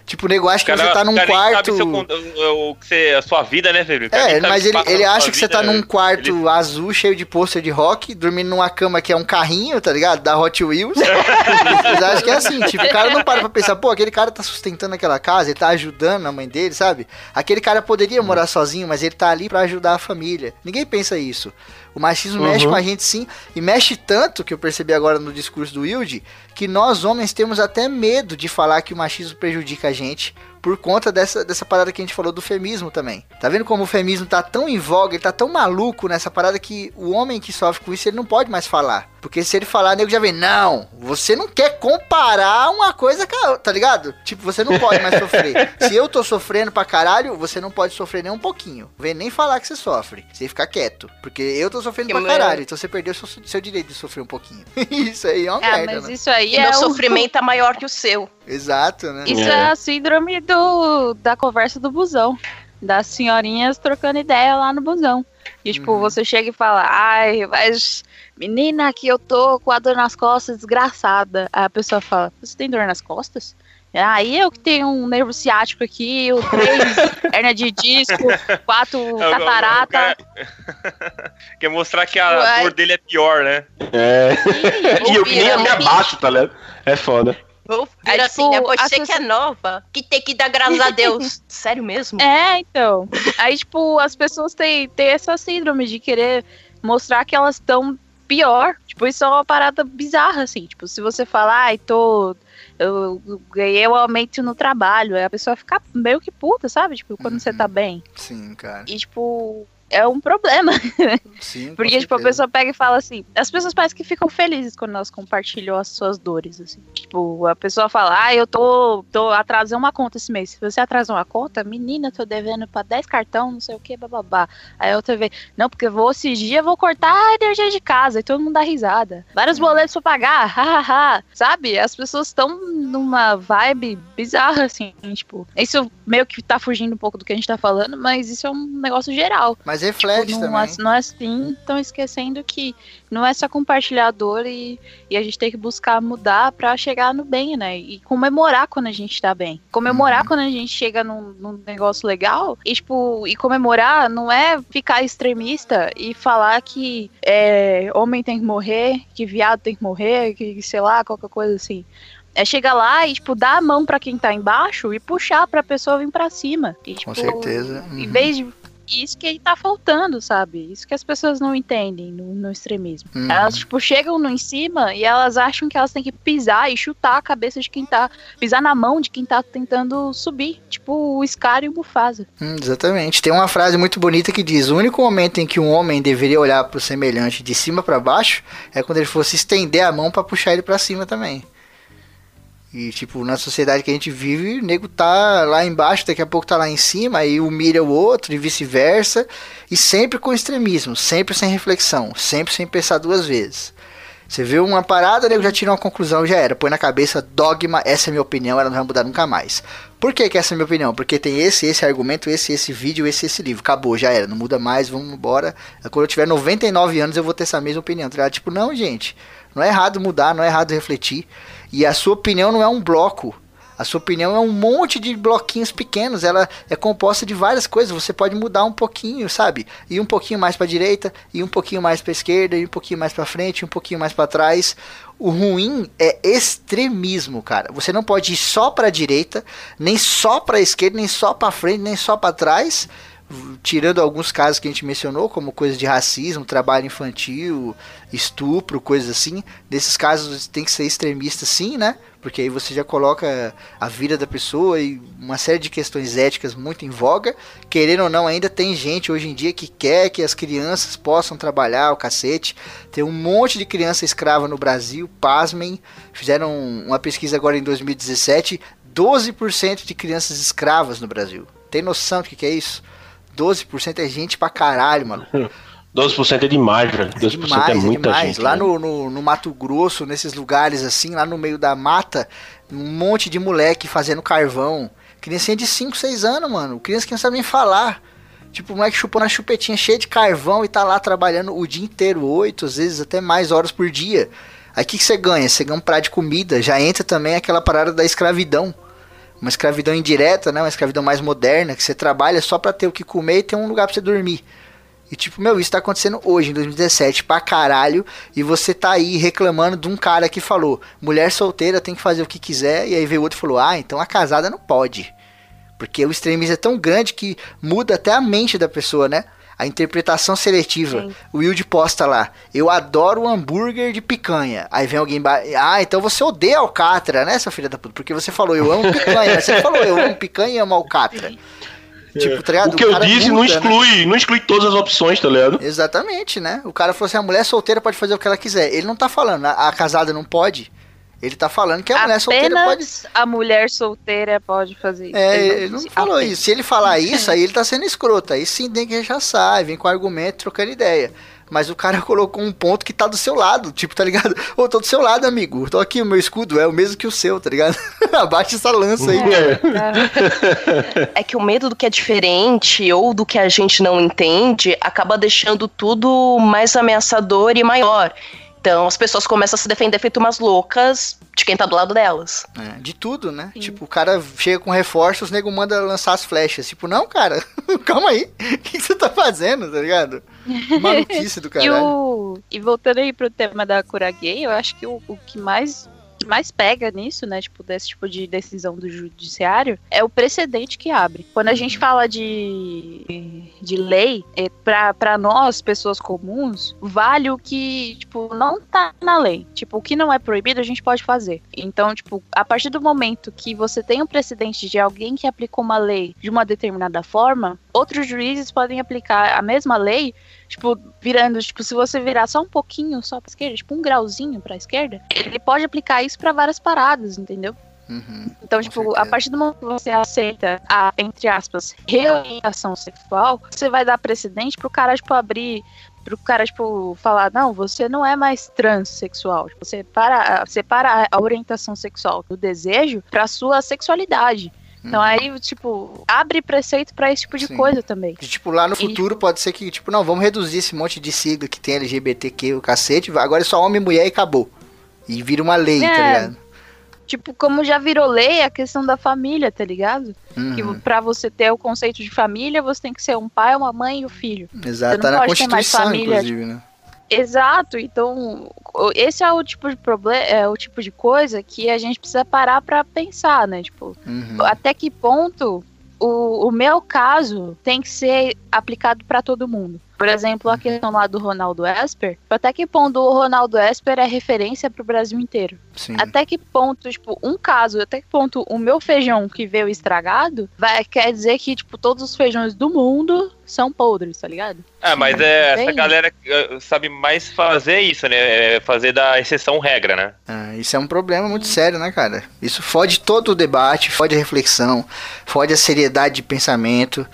Tipo, o nego acha que você tá num quarto. sabe con- o, o você, a sua vida, né, velho? É, mas ele, ele acha que você vida, tá num quarto Ele- azul cheio de pôster de rock, dormindo numa cama que é um carrinho, tá ligado? Da Hot Wheels. Eles acham que é assim, tipo, o cara não para pra pensar, pô, aquele cara tá sustentando aquela casa, ele tá ajudando a mãe dele, sabe? Aquele cara poderia morar sozinho, mas ele tá ali pra ajudar a família. Ninguém pensa isso. O machismo mexe com a gente sim, e mexe tanto, que eu percebi agora no discurso do Wilde, que nós homens temos até medo de falar que o machismo prejudica a gente, por conta dessa, dessa parada que a gente falou do feminismo também. Tá vendo como o feminismo tá tão em voga, ele tá tão maluco nessa parada que o homem que sofre com isso, ele não pode mais falar. Porque se ele falar, o nego já vem, não, você não quer comparar uma coisa com a outra, tá ligado? Tipo, você não pode mais sofrer. Se eu tô sofrendo pra caralho, você não pode sofrer nem um pouquinho. Vem nem falar que você sofre. Você fica quieto. Porque eu tô sofrendo Que pra meu- caralho, então você perdeu seu, seu direito de sofrer um pouquinho. isso aí é uma É, merda, mas né? isso aí E é meu o- sofrimento é maior que o seu. Exato, né? Isso É. é a síndrome do, da conversa do busão. Das senhorinhas trocando ideia lá no busão. E, tipo, Uhum. você chega e fala, ai, mas menina, aqui eu tô com a dor nas costas, desgraçada. Aí a pessoa fala, você tem dor nas costas? Aí eu que tenho um nervo ciático aqui, o três, hernia de disco, quatro É, o- o- o catarata. cara- Quer mostrar que a Ué. dor dele é pior, né? É. E eu que nem Vira me um abaixo, tá ligado? É foda. Aí Vira, assim, é tipo, você as que é nova, que tem que dar graças a Deus. Sério mesmo? É, então. Aí, tipo, as pessoas têm, têm essa síndrome de querer mostrar que elas estão pior. Tipo, isso é uma parada bizarra, assim. Tipo, se você falar, ai, tô. Eu ganhei um aumento no trabalho, aí a pessoa fica meio que puta, sabe? Tipo, quando você tá bem. Sim, cara. E, tipo, é um problema. Sim, Porque, tipo, a pessoa pega e fala assim. As pessoas parecem que ficam felizes quando elas compartilham as suas dores, assim. Tipo, a pessoa fala, ah, eu tô, tô atrasando uma conta esse mês. Se você atrasou uma conta, menina, tô devendo pra 10 cartão, não sei o que, bababá. Aí a outra vez, não, porque eu vou esses dias, eu vou cortar a energia de casa. E todo mundo dá risada. Vários boletos pra pagar, hahaha. Sabe? As pessoas estão numa vibe bizarra, assim. Tipo, isso meio que tá fugindo um pouco do que a gente tá falando, mas isso é um negócio geral. Mas reflete Tipo, também. não, é, não é assim, estão esquecendo que não é só compartilhar a dor e, e a gente tem que buscar mudar pra chegar no bem, né? E comemorar quando a gente tá bem. Comemorar Uhum. quando a gente chega num, num negócio legal. E, tipo, e comemorar não é ficar extremista e falar que é, homem tem que morrer, que viado tem que morrer, que sei lá, qualquer coisa assim. É chegar lá e, tipo, dar a mão pra quem tá embaixo e puxar pra pessoa vir pra cima. E, Com tipo, certeza. em Uhum. vez de. Isso que tá faltando, sabe? Isso que as pessoas não entendem no, no extremismo. Uhum. Elas, tipo, chegam no em cima e elas acham que elas têm que pisar e chutar a cabeça de quem tá. pisar na mão de quem tá tentando subir. Tipo o Scar e o Mufasa. Hum, exatamente. Tem uma frase muito bonita que diz: o único momento em que um homem deveria olhar pro semelhante de cima pra baixo é quando ele fosse estender a mão pra puxar ele pra cima também. E, tipo, na sociedade que a gente vive, o nego tá lá embaixo, daqui a pouco tá lá em cima, aí humilha o outro e vice-versa. E sempre com extremismo, sempre sem reflexão, sempre sem pensar duas vezes. Você vê uma parada, o nego já tira uma conclusão, já era. Põe na cabeça, dogma, essa é minha opinião, ela não vai mudar nunca mais. Por que, que essa é minha opinião? Porque tem esse, esse argumento, esse, esse vídeo, esse, esse livro. Acabou, já era, não muda mais, vamos embora. Quando eu tiver 99 anos, eu vou ter essa mesma opinião. Tá? Tipo, não, gente. Não é errado mudar, não é errado refletir. E a sua opinião não é um bloco. A sua opinião é um monte de bloquinhos pequenos, ela é composta de várias coisas. Você pode mudar um pouquinho, sabe? Ir um pouquinho mais para direita, ir um pouquinho mais para esquerda, ir um pouquinho mais para frente, um pouquinho mais para trás. O ruim é extremismo, cara. Você não pode ir só para direita, nem só para esquerda, nem só para frente, nem só para trás tirando alguns casos que a gente mencionou, como coisas de racismo, trabalho infantil, estupro, coisas assim, nesses casos tem que ser extremista sim, né? Porque aí você já coloca a vida da pessoa e uma série de questões éticas muito em voga. Querendo ou não, ainda tem gente hoje em dia que quer que as crianças possam trabalhar o cacete. Tem um monte de criança escrava no Brasil, pasmem. Fizeram uma pesquisa agora em 2017, 12% de crianças escravas no Brasil. Tem noção do que é isso? 12% é gente pra caralho, mano. 12% é demais, velho. 12% é, demais, é muita é gente. Lá né? no, no, no, Mato Grosso, nesses lugares assim, lá no meio da mata, um monte de moleque fazendo carvão. Criancinha de 5, 6 anos, mano. Criança que não sabe nem falar. Tipo, o moleque chupando a chupetinha cheia de carvão e tá lá trabalhando o dia inteiro, 8, às vezes até mais horas por dia. Aí o que, que você ganha? Você ganha um prato de comida. Já entra também aquela parada da escravidão uma escravidão indireta, né? Uma escravidão mais moderna, que você trabalha só para ter o que comer e ter um lugar para você dormir. E tipo, meu, isso tá acontecendo hoje, em 2017, pra caralho, e você tá aí reclamando de um cara que falou, mulher solteira tem que fazer o que quiser, e aí veio outro e falou, ah, então a casada não pode. Porque o extremismo é tão grande que muda até a mente da pessoa, né? A interpretação seletiva. Sim. O Wilde posta lá. Eu adoro hambúrguer de picanha. Aí vem alguém. Ah, então você odeia alcatra, né, sua filha da puta? Porque você falou, eu amo picanha. você falou, eu amo picanha e amo alcatra. Tipo, tá ligado? O que o eu disse muda, não né? exclui, né? não exclui todas as opções, tá ligado? Exatamente, né? O cara falou assim: a mulher solteira pode fazer o que ela quiser. Ele não tá falando, a, a casada não pode. Ele tá falando que a mulher solteira pode. A mulher solteira pode fazer isso. É, ele não, ele não falou isso. Se ele falar isso, aí ele tá sendo escroto. Aí sim tem que rechaçar, vem com argumento, trocando ideia. Mas o cara colocou um ponto que tá do seu lado, tipo, tá ligado? Ô, tô do seu lado, amigo. Tô aqui, o meu escudo é o mesmo que o seu, tá ligado? Abaixa essa lança aí. É. é que o medo do que é diferente ou do que a gente não entende acaba deixando tudo mais ameaçador e maior. Então as pessoas começam a se defender feito umas loucas de quem tá do lado delas. É, de tudo, né? Sim. Tipo, o cara chega com reforços, o nego manda lançar as flechas. Tipo, não, cara, calma aí. O que, você tá fazendo, tá ligado? Maluquice do caralho. e, o... e voltando aí pro tema da cura gay, eu acho que o, o que mais que mais pega nisso, né, tipo, desse tipo de decisão do judiciário, é o precedente que abre. Quando a gente fala de, de lei, é, para nós, pessoas comuns, vale o que, tipo, não tá na lei. Tipo, o que não é proibido, a gente pode fazer. Então, tipo, a partir do momento que você tem um precedente de alguém que aplicou uma lei de uma determinada forma, outros juízes podem aplicar a mesma lei tipo, virando, tipo, se você virar só um pouquinho só pra esquerda, tipo, um grauzinho pra esquerda, ele pode aplicar isso para várias paradas, entendeu? Uhum, então, tipo, certeza. a partir do momento que você aceita a, entre aspas, reorientação sexual, você vai dar precedente pro cara, tipo, abrir pro cara, tipo, falar, não, você não é mais transexual. Tipo, você para, separa a orientação sexual do desejo pra sua sexualidade. Então uhum. aí, tipo, abre preceito para esse tipo de Sim. coisa também. E, tipo, lá no e, futuro pode ser que, tipo, não, vamos reduzir esse monte de sigla que tem LGBTQ, o cacete, agora é só homem e mulher e acabou. E vira uma lei, tá é, tá ligado? Tipo, como já virou lei a questão da família, tá ligado? Uhum. Que pra você ter o conceito de família, você tem que ser um pai, uma mãe e um filho. Exato, tá na Constituição, inclusive, né? Exato, então esse é o tipo de problema, é o tipo de coisa que a gente precisa parar para pensar, né? Tipo, uhum. até que ponto o, o meu caso tem que ser aplicado para todo mundo. Por exemplo, a questão lá do Ronaldo Esper, até que ponto o Ronaldo Esper é referência para o Brasil inteiro? Sim. Até que ponto, tipo, um caso, até que ponto o meu feijão que veio estragado vai, quer dizer que, tipo, todos os feijões do mundo são podres, tá ligado? Ah, mas é, Bem- essa galera eh, sabe mais fazer isso, né? É fazer da exceção regra, né? Ah, isso é um problema muito sério, né, cara? Isso fode todo o debate, fode a reflexão, fode a seriedade de pensamento.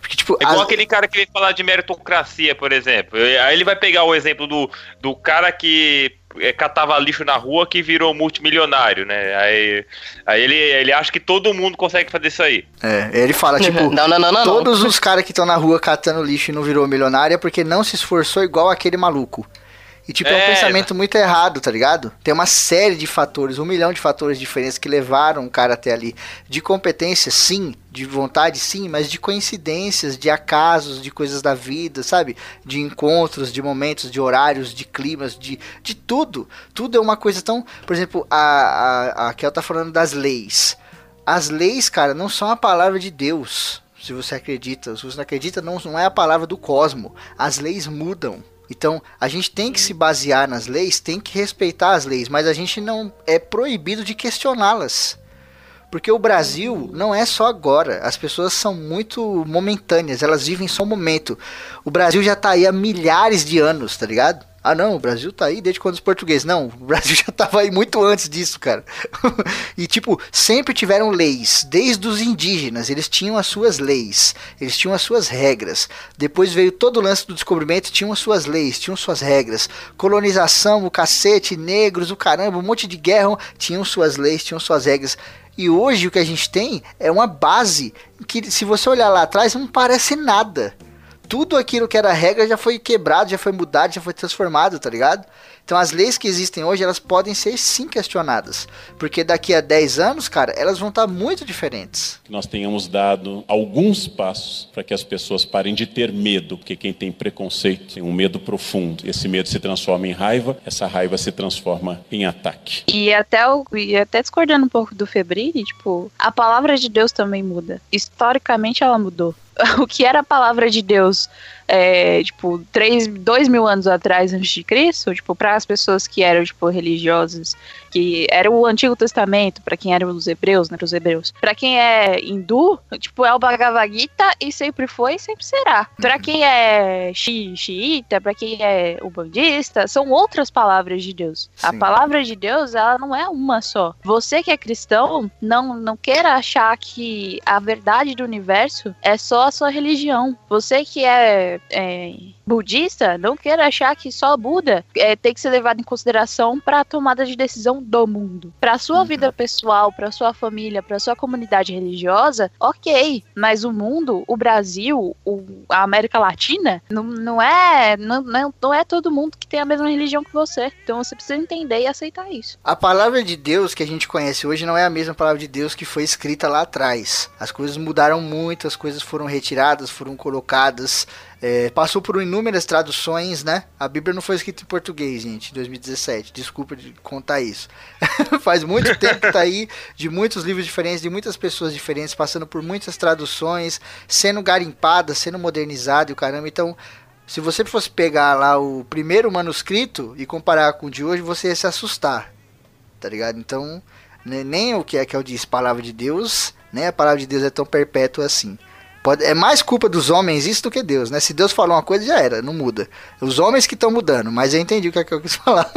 Porque, tipo, É igual as- aquele cara que vem falar de meritocracia, por exemplo. Aí ele vai pegar o exemplo do, do cara que catava lixo na rua que virou multimilionário, né? Aí, aí ele, ele acha que todo mundo consegue fazer isso aí. É, ele fala, tipo, Não, não, não, não, não. todos os caras que estão na rua catando lixo e não virou milionário é porque não se esforçou igual aquele maluco. E, tipo, é, um É, pensamento muito errado, tá ligado? Tem uma série de fatores, um milhão de fatores diferentes que levaram o cara até ali. De competência, sim. De vontade, sim. Mas de coincidências, de acasos, de coisas da vida, sabe? De encontros, de momentos, de horários, de climas, de, de tudo. Tudo é uma coisa tão... Por exemplo, a, a, a Kel tá falando das leis. As leis, cara, não são a palavra de Deus. Se você acredita, se você não acredita, não, não é a palavra do cosmo. As leis mudam. Então, a gente tem que se basear nas leis, tem que respeitar as leis, mas a gente não é proibido de questioná-las. Porque o Brasil não é só agora. As pessoas são muito momentâneas, elas vivem só um momento. O Brasil já tá aí há milhares de anos, tá ligado? Ah não, o Brasil tá aí desde quando os portugueses. Não, o Brasil já tava aí muito antes disso, cara. e tipo, sempre tiveram leis, desde os indígenas, eles tinham as suas leis, eles tinham as suas regras. Depois veio todo o lance do descobrimento, tinham as suas leis, tinham suas regras. Colonização, o cacete, negros, o caramba, um monte de guerra, tinham suas leis, tinham suas regras. E hoje o que a gente tem é uma base que, se você olhar lá atrás, não parece nada. Tudo aquilo que era regra já foi quebrado, já foi mudado, já foi transformado, tá ligado? Então as leis que existem hoje, elas podem ser sim questionadas. Porque daqui a 10 anos, cara, elas vão estar muito diferentes. que nós tenhamos dado alguns passos para que as pessoas parem de ter medo, porque quem tem preconceito tem um medo profundo. Esse medo se transforma em raiva, essa raiva se transforma em ataque. E até, o, e até discordando um pouco do Febrini, tipo, a palavra de Deus também muda. Historicamente ela mudou. O que era a palavra de Deus, é, tipo, três, dois mil anos atrás antes de Cristo, tipo, para as pessoas que eram, tipo, religiosas, que era o Antigo Testamento, para quem eram os hebreus, né, os hebreus. Para quem é hindu, tipo, é o Bhagavad Gita e sempre foi e sempre será. Para quem é xi- xiita, para quem é ubandista, são outras palavras de Deus. A Sim. palavra de Deus, ela não é uma só. Você que é cristão, não, não queira achar que a verdade do universo é só a sua religião. Você que é, é budista, não queira achar que só Buda é, tem que ser levado em consideração para a tomada de decisão do mundo. Para sua vida pessoal, para sua família, para sua comunidade religiosa, ok. Mas o mundo, o Brasil, o- a América Latina, não, não é não, não, não é todo mundo que tem a mesma religião que você. Então você precisa entender e aceitar isso. A palavra de Deus que a gente conhece hoje não é a mesma palavra de Deus que foi escrita lá atrás. As coisas mudaram muito, as coisas foram retiradas, foram colocadas. É, passou por inúmeras traduções, né? A Bíblia não foi escrita em português, gente, em 2017. Desculpa de contar isso. Faz muito tempo que tá aí, de muitos livros diferentes, de muitas pessoas diferentes, passando por muitas traduções, sendo garimpada, sendo modernizada e o caramba. Então, se você fosse pegar lá o primeiro manuscrito e comparar com o de hoje, você ia se assustar tá ligado? Então, ne- nem o que é que eu disse, palavra de Deus, nem a palavra de Deus é tão perpétua assim. Pode, é mais culpa dos homens isso do que Deus, né? Se Deus falou uma coisa, já era, não muda. Os homens que estão mudando, mas eu entendi o que é que eu quis falar.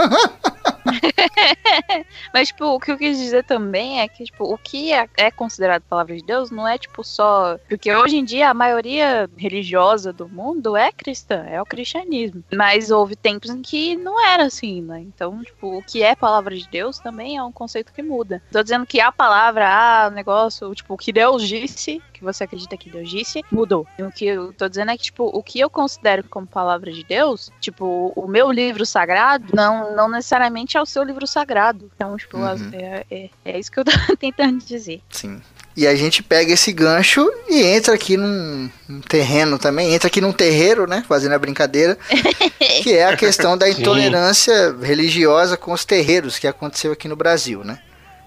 Mas, tipo, o que eu quis dizer também é que, tipo, o que é, é considerado palavra de Deus não é, tipo, só. Porque hoje em dia a maioria religiosa do mundo é cristã, é o cristianismo. Mas houve tempos em que não era assim, né? Então, tipo, o que é palavra de Deus também é um conceito que muda. Tô dizendo que a palavra, ah, negócio, tipo, o que Deus disse, que você acredita que Deus disse, mudou. E o que eu tô dizendo é que, tipo, o que eu considero como palavra de Deus, tipo, o meu livro sagrado, não, não necessariamente é o seu livro sagrado. Então, tipo, Uhum. as- é, é, é isso que eu tô tentando dizer. Sim. E a gente pega esse gancho e entra aqui num, num terreno também, entra aqui num terreiro, né? Fazendo a brincadeira, que é a questão da Sim. intolerância religiosa com os terreiros que aconteceu aqui no Brasil, né?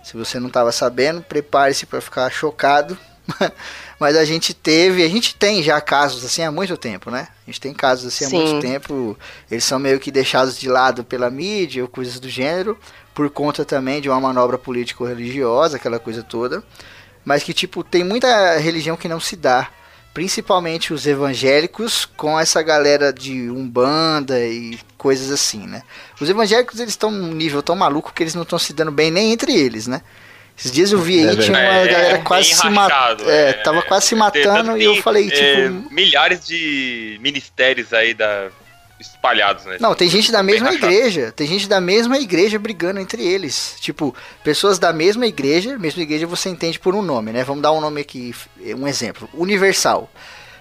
Se você não estava sabendo, prepare-se para ficar chocado. Mas a gente teve, a gente tem já casos assim há muito tempo, né? A gente tem casos assim há Sim. muito tempo. Eles são meio que deixados de lado pela mídia ou coisas do gênero, por conta também de uma manobra político-religiosa, aquela coisa toda. Mas que, tipo, tem muita religião que não se dá. principalmente os evangélicos com essa galera de umbanda e coisas assim, né? Os evangélicos eles estão num nível tão maluco que eles não estão se dando bem nem entre eles, né? Esses dias eu vi aí, É tinha uma verdade. galera É, quase se matando. É, é, tava quase se É, matando e eu falei, é, tipo. milhares de ministérios aí da, espalhados, né? Não, tem gente da mesma igreja. Tem gente da mesma igreja brigando entre eles. Tipo, pessoas da mesma igreja. Mesma igreja você entende por um nome, né? Vamos dar um nome aqui, um exemplo. Universal.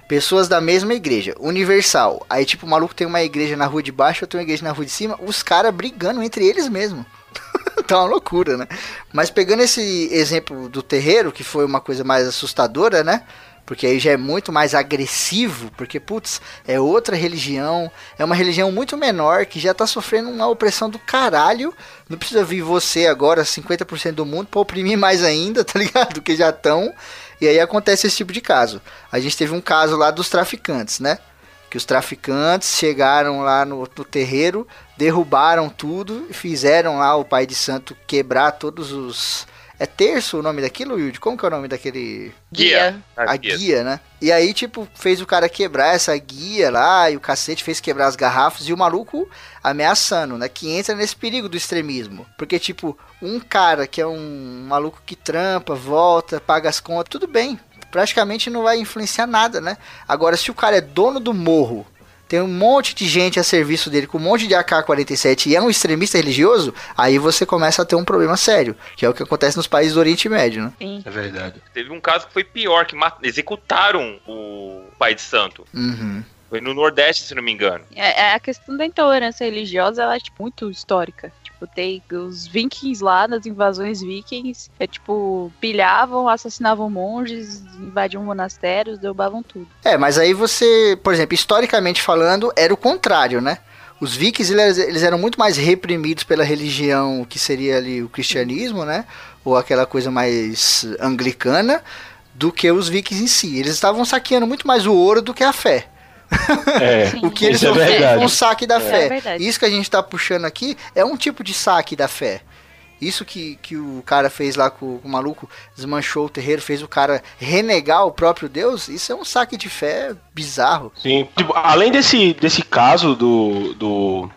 Pessoas da mesma igreja. Universal. Aí, tipo, o maluco tem uma igreja na rua de baixo, eu tenho uma igreja na rua de cima. Os caras brigando entre eles mesmo. tá uma loucura, né? Mas pegando esse exemplo do terreiro, que foi uma coisa mais assustadora, né? Porque aí já é muito mais agressivo, porque, putz, é outra religião, é uma religião muito menor que já tá sofrendo uma opressão do caralho. Não precisa vir você agora, 50% do mundo, pra oprimir mais ainda, tá ligado? Do que já estão. E aí acontece esse tipo de caso. A gente teve um caso lá dos traficantes, né? Que os traficantes chegaram lá no, no terreiro, derrubaram tudo e fizeram lá o pai de santo quebrar todos os. É terço o nome daquilo, Wilde? Como que é o nome daquele. Guia. A guia, né? E aí, tipo, fez o cara quebrar essa guia lá, e o cacete fez quebrar as garrafas, e o maluco ameaçando, né? Que entra nesse perigo do extremismo. Porque, tipo, um cara que é um maluco que trampa, volta, paga as contas, tudo bem. Praticamente não vai influenciar nada, né? Agora, se o cara é dono do morro, tem um monte de gente a serviço dele com um monte de AK-47 e é um extremista religioso, aí você começa a ter um problema sério, que é o que acontece nos países do Oriente Médio, né? Sim. É verdade. Teve um caso que foi pior, que executaram o pai de santo. Uhum. Foi no Nordeste, se não me engano. É, é a questão da intolerância religiosa, ela é tipo, muito histórica. Tem os vikings lá nas invasões vikings, é tipo, pilhavam, assassinavam monges, invadiam monastérios, derrubavam tudo. É, mas aí você, por exemplo, historicamente falando, era o contrário, né? Os vikings eles eram muito mais reprimidos pela religião que seria ali o cristianismo, né? Ou aquela coisa mais anglicana, do que os vikings em si. Eles estavam saqueando muito mais o ouro do que a fé. É. O que eles isso é foi um saque da É fé. verdade. Isso que a gente tá puxando aqui é um tipo de saque da fé. Isso que, que o cara fez lá com, com o maluco, desmanchou o terreiro, fez o cara renegar o próprio Deus, isso é um saque de fé bizarro. Sim. Tipo, além desse, desse caso do, do,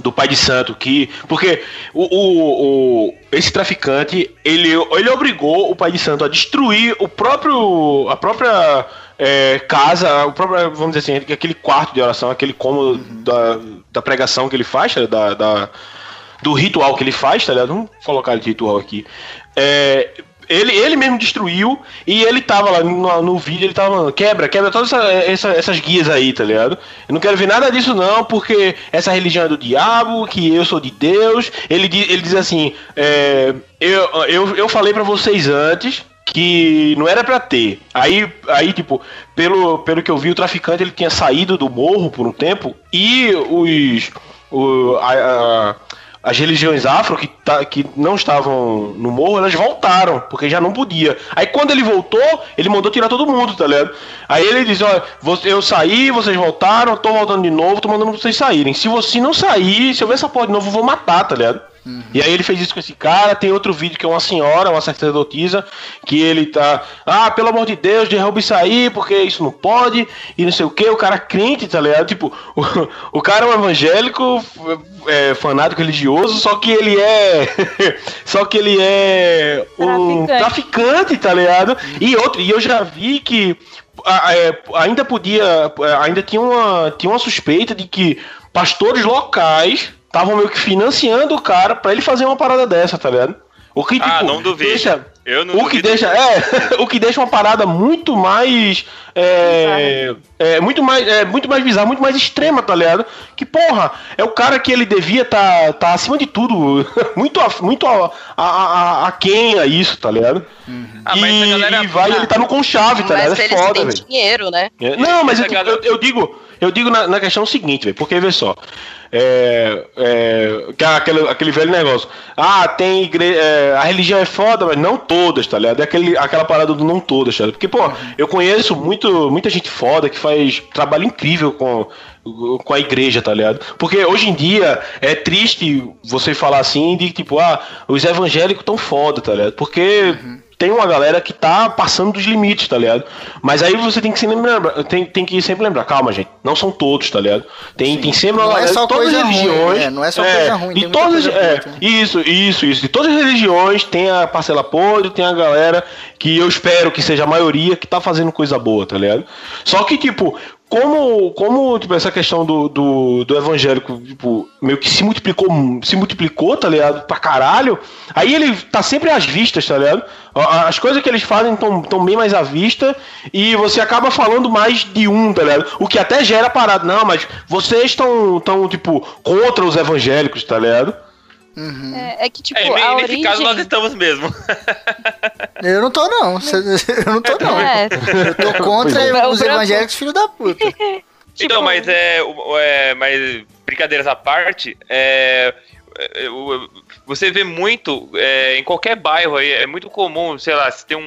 do pai de santo, que. Porque o, o, o- esse traficante, ele, ele obrigou o pai de santo a destruir o próprio. a própria. É, casa, o próprio, vamos dizer assim, aquele quarto de oração, aquele cômodo da, da pregação que ele faz, tá, da, da- do ritual que ele faz, tá ligado? Vamos colocar de ritual aqui. É, ele, ele mesmo destruiu e ele tava lá no, no vídeo, ele tava falando, quebra, quebra todas essa, essa- essas guias aí, tá ligado? Eu não quero ver nada disso não, porque essa religião é do diabo, que eu sou de Deus. Ele, ele diz assim, é, eu, eu, eu falei pra vocês antes que não era pra ter. Aí, aí tipo, pelo, pelo que eu vi, o traficante ele tinha saído do morro por um tempo e os... O, a- a- as religiões afro que, tá, que não estavam no morro, elas voltaram, porque já não podia. Aí quando ele voltou, ele mandou tirar todo mundo, tá ligado? Aí ele diz, olha, eu saí, vocês voltaram, tô voltando de novo, tô mandando vocês saírem. Se você não sair, se eu ver essa porra de novo, eu vou matar, tá ligado? E aí ele fez isso com esse cara, tem outro vídeo que é uma senhora, uma sacerdotisa, que ele tá, ah, pelo amor de Deus, derruba isso aí, porque isso não pode, e não sei o que, o cara crente, tá ligado? Tipo, o, o cara é um evangélico, é, fanático religioso, só que ele é. só que ele é um Traficante. traficante, tá ligado? E outro, e eu já vi que a- é, ainda podia. Ainda tinha uma, tinha uma suspeita de que pastores locais estavam meio que financiando o cara pra ele fazer uma parada dessa, tá ligado? O que, Ah, tipo, não duvido. deixa- Eu não o que duvido. deixa é o que deixa uma parada muito mais é, é muito mais é muito mais bizarra muito mais extrema tá ligado que porra é o cara que ele devia tá tá acima de tudo muito a, muito a, a, a, a quem a isso tá ligado Ah, mas e, a galera- e vai ele tá no conchave tá Mas ligado é foda velho dinheiro, né? é, Não, mas eu, galera- eu- eu digo, eu digo na, na questão seguinte, velho, porque vê só. É, é, é aquele, aquele velho negócio. Ah, tem igreja. a religião é foda, mas não todas, tá ligado? É aquele, aquela parada do não todas, tá ligado? Porque, pô, eu conheço muito, muita gente foda que faz trabalho incrível com, com a igreja, tá ligado? Porque hoje em dia é triste você falar assim de tipo, ah, os evangélicos tão foda, tá ligado? Porque. tem uma galera que tá passando dos limites, tá ligado? Mas aí você tem que sempre lembrar, tem, tem que sempre lembrar, calma, gente, não são todos, tá ligado? Tem, tem sempre uma Não é galera só de todas ruim, religiões. né? Não é só coisa ruim, de todas, é, também. isso, isso, isso. De todas as religiões tem a parcela podre, tem a galera que eu espero que seja a maioria que tá fazendo coisa boa, tá ligado? Só que, tipo, como, como tipo, essa questão do, do, do evangélico, tipo, meio que se multiplicou, se multiplicou, tá ligado? Pra caralho, aí ele tá sempre às vistas, tá ligado? As coisas que eles fazem estão tão bem mais à vista e você acaba falando mais de um, tá ligado? O que até gera parada. Não, mas vocês estão, tão, tipo, contra os evangélicos, tá ligado? É, é que, tipo, É, a nesse origem... caso nós estamos mesmo. Eu não tô, não. Eu não tô, não. É, Eu tô contra é. os evangélicos, filho da puta. Então, mas é, é, mas brincadeiras à parte, é, é, você vê muito é, em qualquer bairro aí, é muito comum, sei lá, se tem um,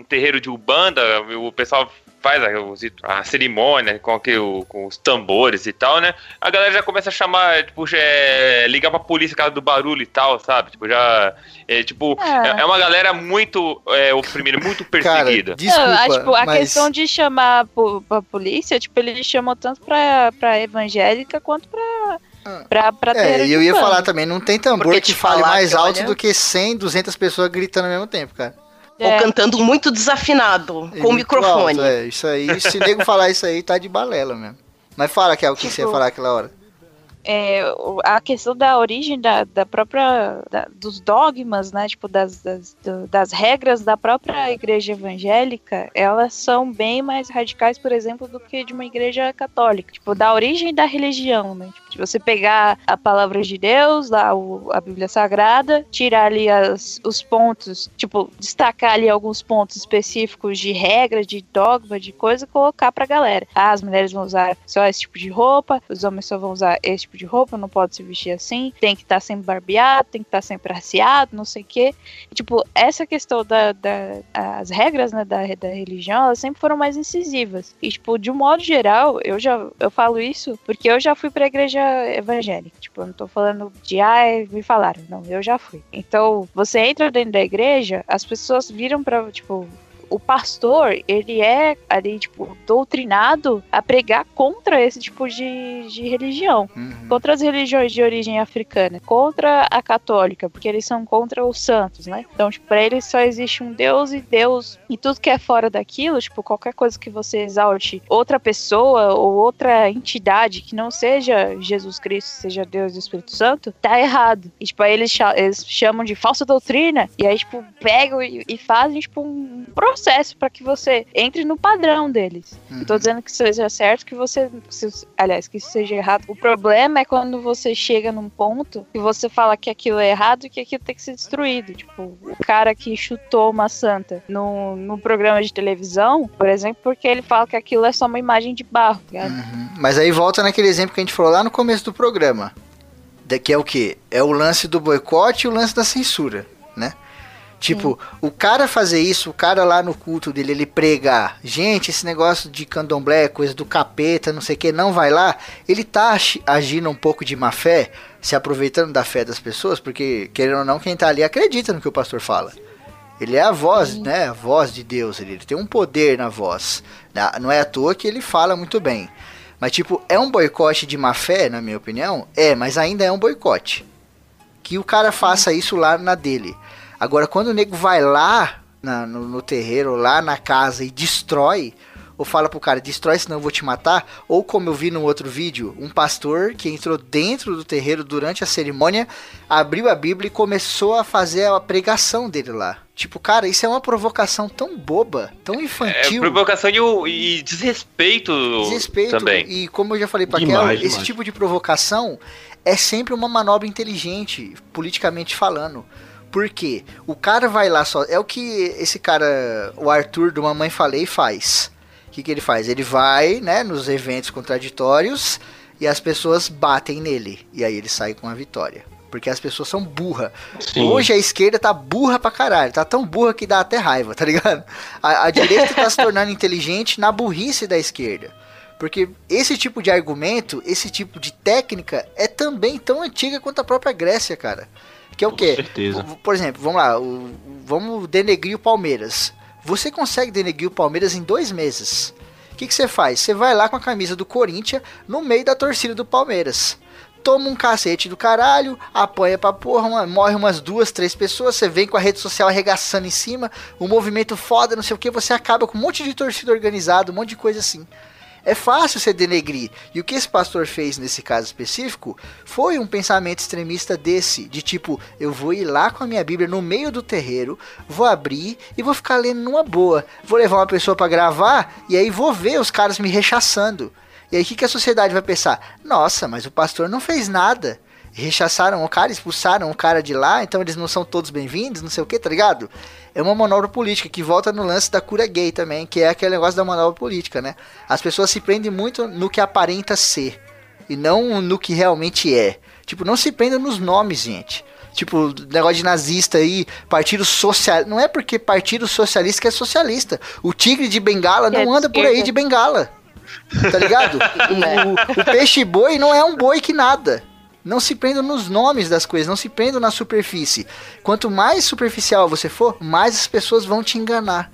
um terreiro de ubanda, o pessoal faz a, a cerimônia com, aquele- com os tambores e tal, né? A galera já começa a chamar, tipo, já é, ligar pra polícia por causa do barulho e tal, sabe? Tipo, já. É, tipo, É. é, uma galera muito é, oprimida, muito Cara, perseguida. desculpa, Não, a, tipo, a mas... questão de chamar pra polícia, tipo, eles chamam tanto pra, pra evangélica quanto pra, pra, pra terreiro É, e eu ia falar também, não tem tambor Porque que te fale mais que, alto do que 100, 200 pessoas gritando ao mesmo tempo, cara. Ou É. cantando muito desafinado, É com o microfone. alto, é, isso aí, se nego falar isso aí, tá de balela mesmo. Mas fala, que é o que Tipo, você ia falar aquela hora. É, a questão da origem da, da própria da- dos dogmas, né, tipo das, das, das regras da própria igreja evangélica, elas são bem mais radicais, por exemplo, do que de uma igreja católica, tipo da origem da religião, né, tipo, de você pegar a palavra de Deus, lá o- a Bíblia Sagrada, tirar ali as, os pontos, tipo destacar ali alguns pontos específicos de regra, de dogma, de coisa, e colocar pra galera. Ah, as mulheres vão usar só esse tipo de roupa, os homens só vão usar esse tipo de roupa, não pode se vestir assim, tem que estar sempre barbeado, tem que estar sempre arceado, não sei o quê. E, tipo, essa questão da, da- as regras, né, da, da religião, elas sempre foram mais incisivas. E, tipo, de um modo geral, eu já eu falo isso porque eu já fui pra igreja evangélica. Tipo, eu não tô falando de, ai, me falaram. Não, eu já fui. Então, você entra dentro da igreja, as pessoas viram pra, tipo, o pastor, ele é ali, tipo, doutrinado a pregar contra esse tipo de, de religião. Uhum. Contra as religiões de origem africana, contra a católica, porque eles são contra os santos, né? Então, tipo, pra eles só existe um Deus e Deus. E tudo que é fora daquilo, tipo, qualquer coisa que você exalte outra pessoa ou outra entidade que não seja Jesus Cristo, seja Deus e Espírito Santo, tá errado. E, tipo, aí eles, eles chamam de falsa doutrina, e aí, tipo, pegam e, e fazem, tipo, um processo pra que você entre no padrão deles. Não tô dizendo que seja certo, que você. se- aliás, que isso seja errado. O problema é quando você chega num ponto que você fala que aquilo é errado e que aquilo tem que ser destruído. Tipo, o cara que chutou uma santa no, no programa de televisão, por exemplo, porque ele fala que aquilo é só uma imagem de barro, tá? Uhum. Mas aí volta naquele exemplo que a gente falou lá no começo do programa. Que é o quê? É o lance do boicote e o lance da censura, né? Tipo, o cara fazer isso, o cara lá no culto dele, ele pregar, gente, esse negócio de candomblé, coisa do capeta, não sei o que, não vai lá, ele tá agi- agindo um pouco de má fé, se aproveitando da fé das pessoas, porque, querendo ou não, quem tá ali acredita no que o pastor fala. Ele é a voz, né? A voz de Deus. Ele, ele tem um poder na voz. Na- Não é à toa que ele fala muito bem. Mas, tipo, é um boicote de má fé, na minha opinião? É, mas ainda é um boicote. Que o cara faça isso lá na dele. Agora, quando o nego vai lá na- no, no terreiro, lá na casa e destrói, ou fala pro cara, destrói senão eu vou te matar, ou como eu vi no outro vídeo, um pastor que entrou dentro do terreiro durante a cerimônia, abriu a Bíblia e começou a fazer a pregação dele lá. Tipo, cara, isso é uma provocação tão boba, tão É infantil. provocação e, e desrespeito, Desrespeito. também. E como eu já falei pra Kel, esse demais. tipo de provocação é sempre uma manobra inteligente, politicamente falando. Por quê? O cara vai lá só. É o que esse cara, o Arthur do Mamãe Falei, faz. O que, que ele faz? Ele vai, né, nos eventos contraditórios e as pessoas batem nele. E aí ele sai com a vitória. Porque as pessoas são burra. Sim. Hoje a esquerda tá burra pra caralho. Tá tão burra que dá até raiva, tá ligado? A, a direita tá se tornando inteligente na burrice da esquerda. Porque esse tipo de argumento, esse tipo de técnica é também tão antiga quanto a própria Grécia, cara. Que é o Com quê? certeza. Por exemplo, vamos lá, o- vamos denegrir o Palmeiras. Você consegue denegrir o Palmeiras em dois meses. O que, que você faz? Você vai lá com a camisa do Corinthians no meio da torcida do Palmeiras. Toma um cacete do caralho, apanha pra porra, uma- morre umas duas, três pessoas, você vem com a rede social arregaçando em cima, um movimento foda, não sei o que, você acaba com um monte de torcida organizada, um monte de coisa assim. É fácil você denegrir. E o que esse pastor fez nesse caso específico foi um pensamento extremista desse, de tipo, eu vou ir lá com a minha Bíblia no meio do terreiro, vou abrir e vou ficar lendo numa boa. Vou levar uma pessoa pra gravar e aí vou ver os caras me rechaçando. E aí o que, que a sociedade vai pensar? Nossa, mas o pastor não fez nada. Rechaçaram o cara, expulsaram o cara de lá, então eles não são todos bem-vindos, não sei o que, tá ligado? É uma manobra política que volta no lance da cura gay também, que é aquele negócio da manobra política, né? As pessoas se prendem muito no que aparenta ser e não no que realmente é. Tipo, não se prendam nos nomes, gente. Tipo, negócio de nazista aí, partido social. Não é porque partido socialista que é socialista. O tigre de bengala Que é não anda por aí de bengala. Tá ligado? o, o peixe boi não é um boi que nada. Não se prendam nos nomes das coisas, não se prendam na superfície. Quanto mais superficial você for, mais as pessoas vão te enganar.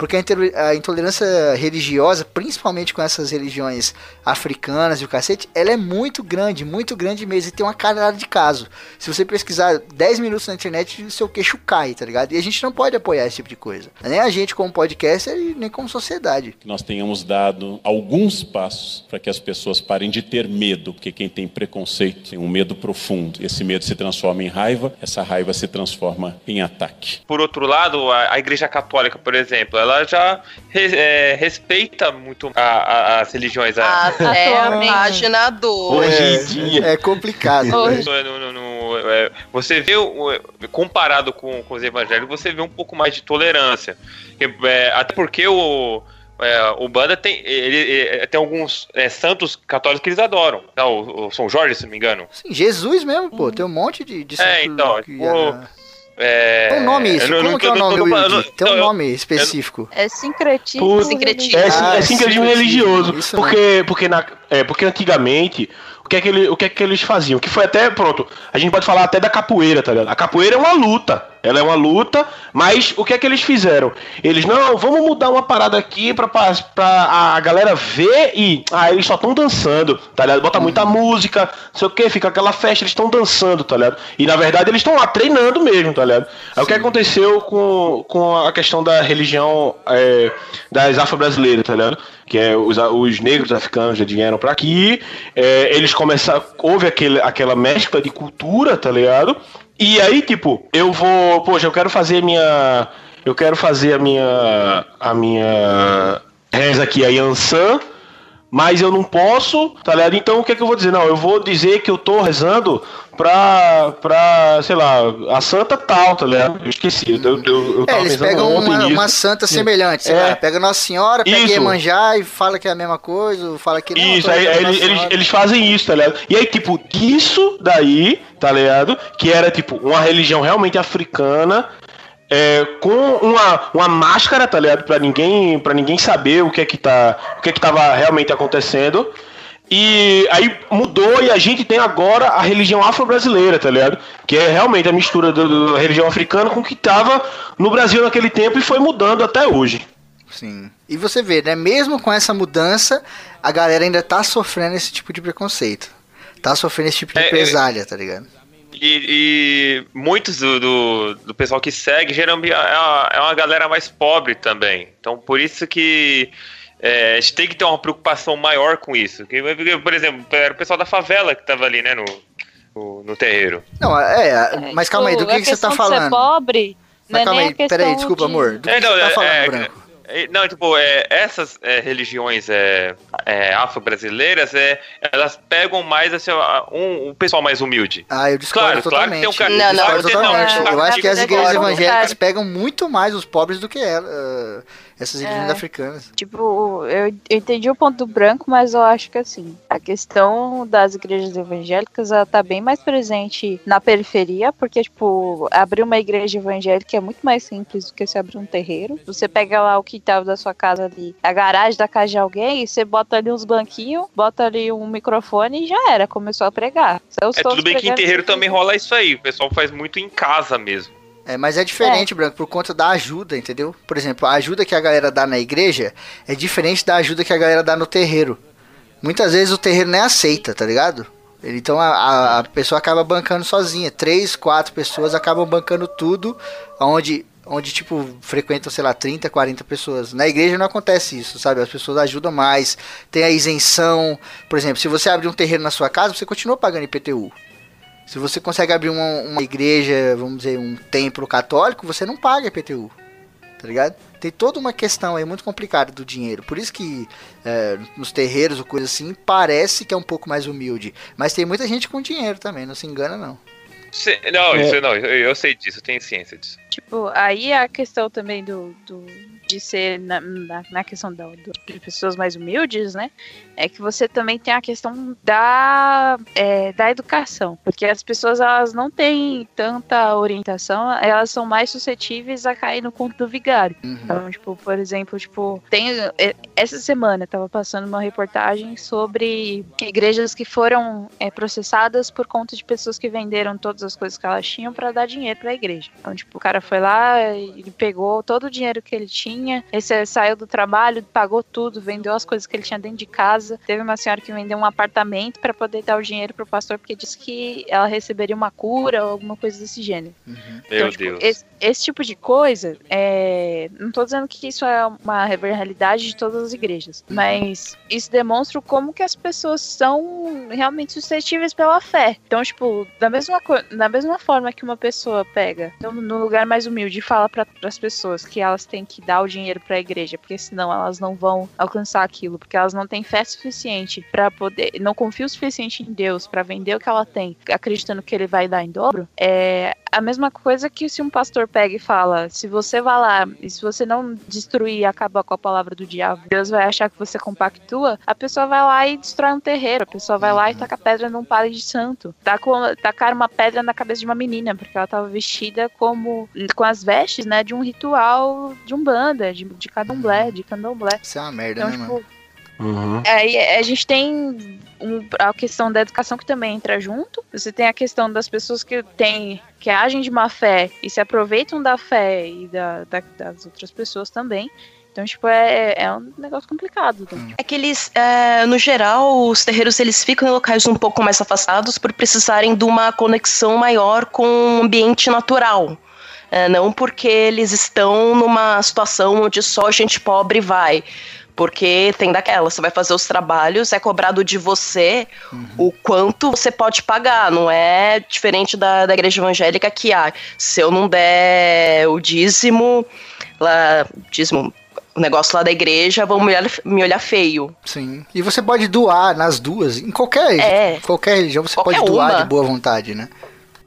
Porque a, intolerância religiosa, principalmente com essas religiões africanas e o cacete, ela é muito grande, muito grande mesmo. E tem uma caralhada de caso. Se você pesquisar 10 minutos na internet, o seu queixo cai, tá ligado? E a gente não pode apoiar esse tipo de coisa. Nem a gente como podcaster e nem como sociedade. que nós tenhamos dado alguns passos para que as pessoas parem de ter medo, porque quem tem preconceito tem um medo profundo. Esse medo se transforma em raiva, essa raiva se transforma em ataque. Por outro lado, a, a Igreja Católica, por exemplo, ela já re- é, respeita muito a- a- as religiões. a- Até a Atualmente. página 2. Hoje em dia. É complicado. Hoje. No- no- no- é, você vê, o- comparado com, com os evangélicos, você vê um pouco mais de tolerância. É, até porque o, é, o Banda tem, ele, ele- tem alguns é, santos católicos que eles adoram. Tá, o, o São Jorge, se não me engano. Sim, Jesus mesmo, pô. Tem um monte de, de É, então, que tipo, era- É, Tem um nome isso. não- Como não que é o nome, Wilde? não- Tem um nome específico. É sincretismo. Putz, sincretismo. É, Ah, é sincretismo religioso. isso Porque, porque, na, é, porque antigamente, o que, é que ele, o que é que eles faziam? Que foi até, pronto, a gente pode falar até da capoeira, tá ligado? A capoeira é uma luta. Ela é uma luta, mas o que é que eles fizeram? Eles, não, vamos mudar uma parada aqui pra, pra, pra a galera ver e. Ah, eles só estão dançando, tá ligado? Bota muita música, não sei o que, fica aquela festa, eles estão dançando, tá ligado? E na verdade eles estão lá treinando mesmo, tá ligado? Aí o que aconteceu com, com a questão da religião é, das afro-brasileiras, tá ligado? Que é os, os negros africanos já vieram pra aqui, é, eles começaram. Houve aquele, aquela mescla de cultura, tá ligado? E aí, tipo, eu vou. Poxa, eu quero fazer minha. Eu quero fazer a minha. A minha. Reza aqui, a Yansan. Mas eu não posso, tá ligado? Então o que é que eu vou dizer? Não, eu vou dizer que eu tô rezando pra. pra sei lá, a santa tal, tá ligado? Eu esqueci. Eu, eu, eu É, tava eles pegam uma, uma santa semelhante, sei É. lá, pega Nossa Senhora, pega Isso. Iemanjá e fala que é a mesma coisa, ou fala que não. Isso, aí, eles, eles, eles fazem isso, tá ligado? E aí, tipo, disso daí, tá ligado? Que era, tipo, uma religião realmente africana, é, com uma, uma máscara, tá ligado? Pra ninguém, pra ninguém saber o que é que tá. O que é que tava realmente acontecendo. E aí mudou e a gente tem agora a religião afro-brasileira, tá ligado? Que é realmente a mistura da religião africana com o que tava no Brasil naquele tempo e foi mudando até hoje. Sim. E você vê, né? Mesmo com essa mudança, a galera ainda tá sofrendo esse tipo de preconceito. Tá sofrendo esse tipo de É, é- tá ligado? E, e muitos do, do, do pessoal que segue geralmente é uma, é uma galera mais pobre também. Então, por isso que é, a gente tem que ter uma preocupação maior com isso. Que, por exemplo, era o pessoal da favela que tava ali, né, no, no, no terreiro. Não, é, mas calma aí, do Tipo, que, que você tá de falando? Ser pobre, Mas não é calma aí, peraí, desculpa, de- amor. Do que, É, que não, você tá é- falando, é- Branco? É, Não, tipo, é, essas é, religiões é, é, afro-brasileiras, é, elas pegam mais assim, um, um pessoal mais humilde. Ah, eu discordo Claro, claro que totalmente. tem um cara- eu Não, não, não, totalmente. não, eu acho que as igrejas evangélicas pegam muito mais os pobres do que ela. Essas religiões É. africanas. Tipo, eu, eu entendi o ponto do branco, mas eu acho que assim, a questão das igrejas evangélicas, ela tá bem mais presente na periferia, porque, tipo, abrir uma igreja evangélica é muito mais simples do que você abrir um terreiro. Você pega lá o quintal da sua casa ali, a garagem da casa de alguém, e você bota ali uns banquinhos, bota ali um microfone e já era, começou a pregar. Seus É tudo bem que em terreiro também rola isso aí. O pessoal faz muito em casa mesmo. É, mas é diferente, Branco, por conta da ajuda, entendeu? Por exemplo, a ajuda que a galera dá na igreja é diferente da ajuda que a galera dá no terreiro. Muitas vezes o terreiro nem aceita, tá ligado? Então a, a- a pessoa acaba bancando sozinha. Três, quatro pessoas acabam bancando tudo, onde, onde tipo, frequentam, sei lá, 30, 40 pessoas. Na igreja não acontece isso, sabe? As pessoas ajudam mais, tem a isenção. Por exemplo, se você abrir um terreiro na sua casa, você continua pagando IPTU. Se você consegue abrir uma, uma igreja, vamos dizer, um templo católico, você não paga IPTU. Tá ligado? Tem toda uma questão aí muito complicada do dinheiro. Por isso que é, nos terreiros ou coisa assim, parece que é um pouco mais humilde. Mas tem muita gente com dinheiro também, não se engana não. Cê- não, É. isso não, eu, eu sei disso, eu tenho ciência disso. Tipo, aí a questão também do, do de ser na, na, na questão da, do- de pessoas mais humildes, né? É que você também tem a questão da, é, da educação. Porque as pessoas elas não têm tanta orientação, elas são mais suscetíveis a cair no conto do vigário. Uhum. Então, tipo, por exemplo, tipo, tem é, essa semana eu tava passando uma reportagem sobre igrejas que foram é, processadas por conta de pessoas que venderam todas as coisas que elas tinham pra dar dinheiro pra igreja. Então, tipo, o cara foi lá e pegou todo o dinheiro que ele tinha, esse saiu do trabalho, pagou tudo, vendeu as coisas que ele tinha dentro de casa. Teve uma senhora que vendeu um apartamento pra poder dar o dinheiro pro pastor porque disse que ela receberia uma cura ou alguma coisa desse gênero. Uhum. Meu Então, tipo, Deus. Esse, esse tipo de coisa, é, não tô dizendo que isso é uma realidade de todas as igrejas, mas isso demonstra como que as pessoas são realmente suscetíveis pela fé. Então, tipo, da mesma, co- da mesma forma que uma pessoa pega então, no lugar mais humilde e fala para as pessoas que elas têm que dar o dinheiro para a igreja, porque senão elas não vão alcançar aquilo, porque elas não têm fé suficiente para poder, não confiam o suficiente em Deus para vender o que ela tem, acreditando que ele vai dar em dobro, é a mesma coisa que se um pastor pega e fala: se você vai lá e se você não destruir e acabar com a palavra do diabo, Deus vai achar que você compactua. A pessoa vai lá e destrói um terreiro, a pessoa vai lá e taca pedra num padre de santo. Taca- Tacaram uma pedra na cabeça de uma menina, porque ela tava vestida como com as vestes, né, de um ritual de umbanda, de, de candomblé, de candomblé. Isso é uma merda, Então, né, tipo, mano? Uhum. Aí a gente tem um- a questão da educação que também entra junto. Você tem a questão das pessoas que têm, que agem de má fé e se aproveitam da fé e da, da- das outras pessoas também. Então, tipo, é, é um negócio complicado. né? É que eles, é, no geral, os terreiros eles ficam em locais um pouco mais afastados por precisarem de uma conexão maior com o ambiente natural. É, não porque eles estão numa situação onde só gente pobre vai. Porque tem daquela, você vai fazer os trabalhos, é cobrado de você o quanto você pode pagar. Não é diferente da, da igreja evangélica que, ah, se eu não der o dízimo, lá, dízimo, o negócio lá da igreja, vão me olhar, me olhar feio. Sim. E você pode doar nas duas, em qualquer, É. qualquer religião você Qualquer pode doar uma. de boa vontade, né?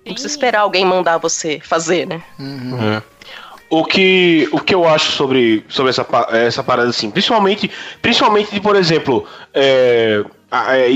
Não precisa esperar alguém mandar você fazer, né? Uhum. É. O que, o que eu acho sobre, sobre essa, essa parada assim, principalmente, principalmente de, por exemplo, é, a- é,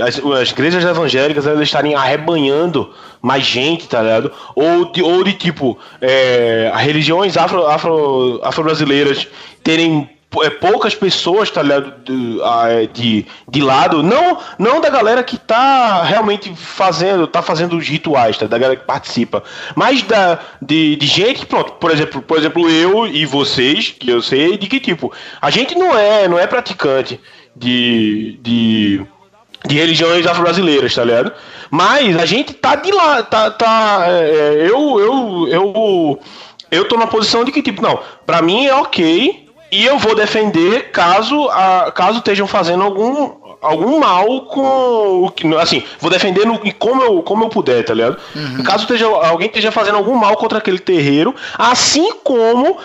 as, as igrejas evangélicas elas estarem arrebanhando mais gente, tá ligado? Ou de, ou de tipo, é, religiões afro, afro, afro-brasileiras terem é, poucas pessoas, tá ligado? De, é, de, de lado, não, não da galera que tá realmente fazendo, tá fazendo os rituais, tá? Da galera que participa, mas da, de, de gente, pronto, por exemplo, por exemplo, eu e vocês, que eu sei, de que tipo, a gente não é, não é praticante de, de, de religiões afro-brasileiras, tá ligado? Mas a gente tá de lá, tá, tá, é, é, eu, eu, eu, eu tô na posição de que tipo, não, pra mim é ok, e eu vou defender caso, a, caso estejam fazendo algum, algum mal com o que. Assim, vou defender no, como, eu, como eu puder, tá ligado? Caso esteja, alguém esteja fazendo algum mal contra aquele terreiro, assim como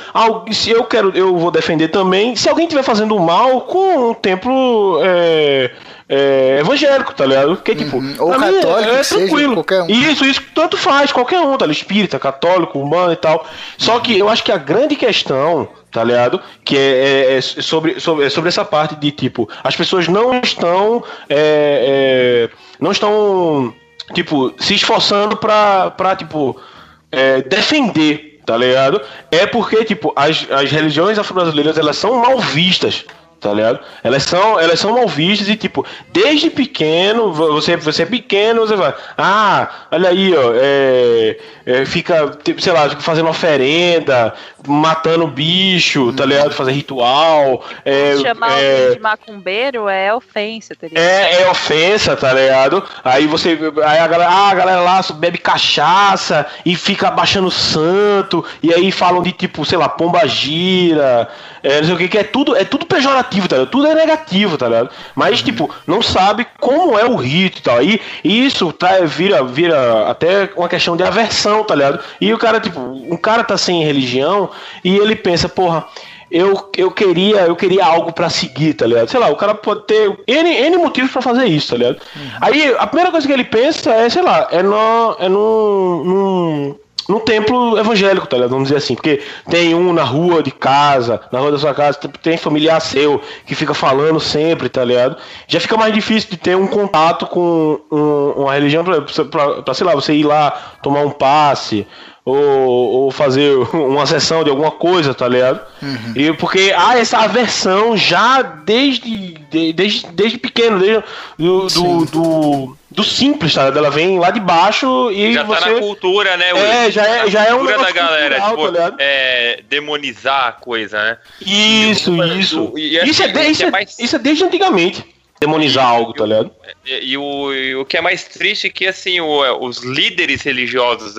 se eu quero, eu vou defender também, se alguém estiver fazendo mal com um templo. É, é, evangélico, tá ligado? Porque, tipo, Uhum. Ou é- católico, é, que seja, tranquilo. qualquer um. Isso, isso tanto faz, qualquer um, tá ligado? Espírita, católico, humano e tal. Só que eu acho que a grande questão tá ligado? Que é, é- é sobre, sobre, é sobre essa parte de tipo, as pessoas não estão. é, é, não estão, tipo, se esforçando pra, pra tipo, é, defender, tá ligado? É porque, tipo, as, as religiões afro-brasileiras, elas são mal vistas. Tá ligado? Elas são, elas são mal vistas e, tipo, desde pequeno, você, você é pequeno, você vai, ah, olha aí, ó, fica, tipo, sei lá, fazendo oferenda, matando bicho, tá ligado? Fazer ritual. É, Chamar é, alguém de macumbeiro é ofensa, tá ligado? é, é ofensa, tá ligado? Aí você. Aí a galera, ah, a galera lá bebe cachaça e fica abaixando santo. E aí falam de tipo, sei lá, pomba gira. É, não sei o que, que é tudo, é tudo pejorativo, tá ligado? Tudo é negativo, tá ligado? Mas, tipo, não sabe como é o rito e tal. E, e isso tá, vira, vira até uma questão de aversão, tá ligado? E o cara, tipo, um cara tá sem religião e ele pensa, porra, eu, eu queria eu queria algo pra seguir, tá ligado? Sei lá, o cara pode ter N, N motivos pra fazer isso, tá ligado? Aí a primeira coisa que ele pensa é, sei lá, é, no, é num, num, num templo evangélico, tá ligado? Vamos dizer assim, porque tem um na rua de casa, na rua da sua casa, tem- tem familiar seu que fica falando sempre, tá ligado? Já fica mais difícil de ter um contato com um- uma religião pra, pra, pra, sei lá, você ir lá tomar um passe ou, ou fazer uma sessão de alguma coisa, tá ligado? E porque há essa aversão já desde, de- desde, desde pequeno, desde do, do, do, do simples, tá ligado? Ela vem lá de baixo e já você... tá na cultura, né? É, já é- já é um cultura da galera, cultural, tipo, tá ligado? é, demonizar a coisa, né? Isso, E- isso. e assim, isso, é de- isso, é é, mais- isso é desde antigamente. Demonizar algo, tá ligado? E, e o, e o que é mais triste é que assim o- os líderes religiosos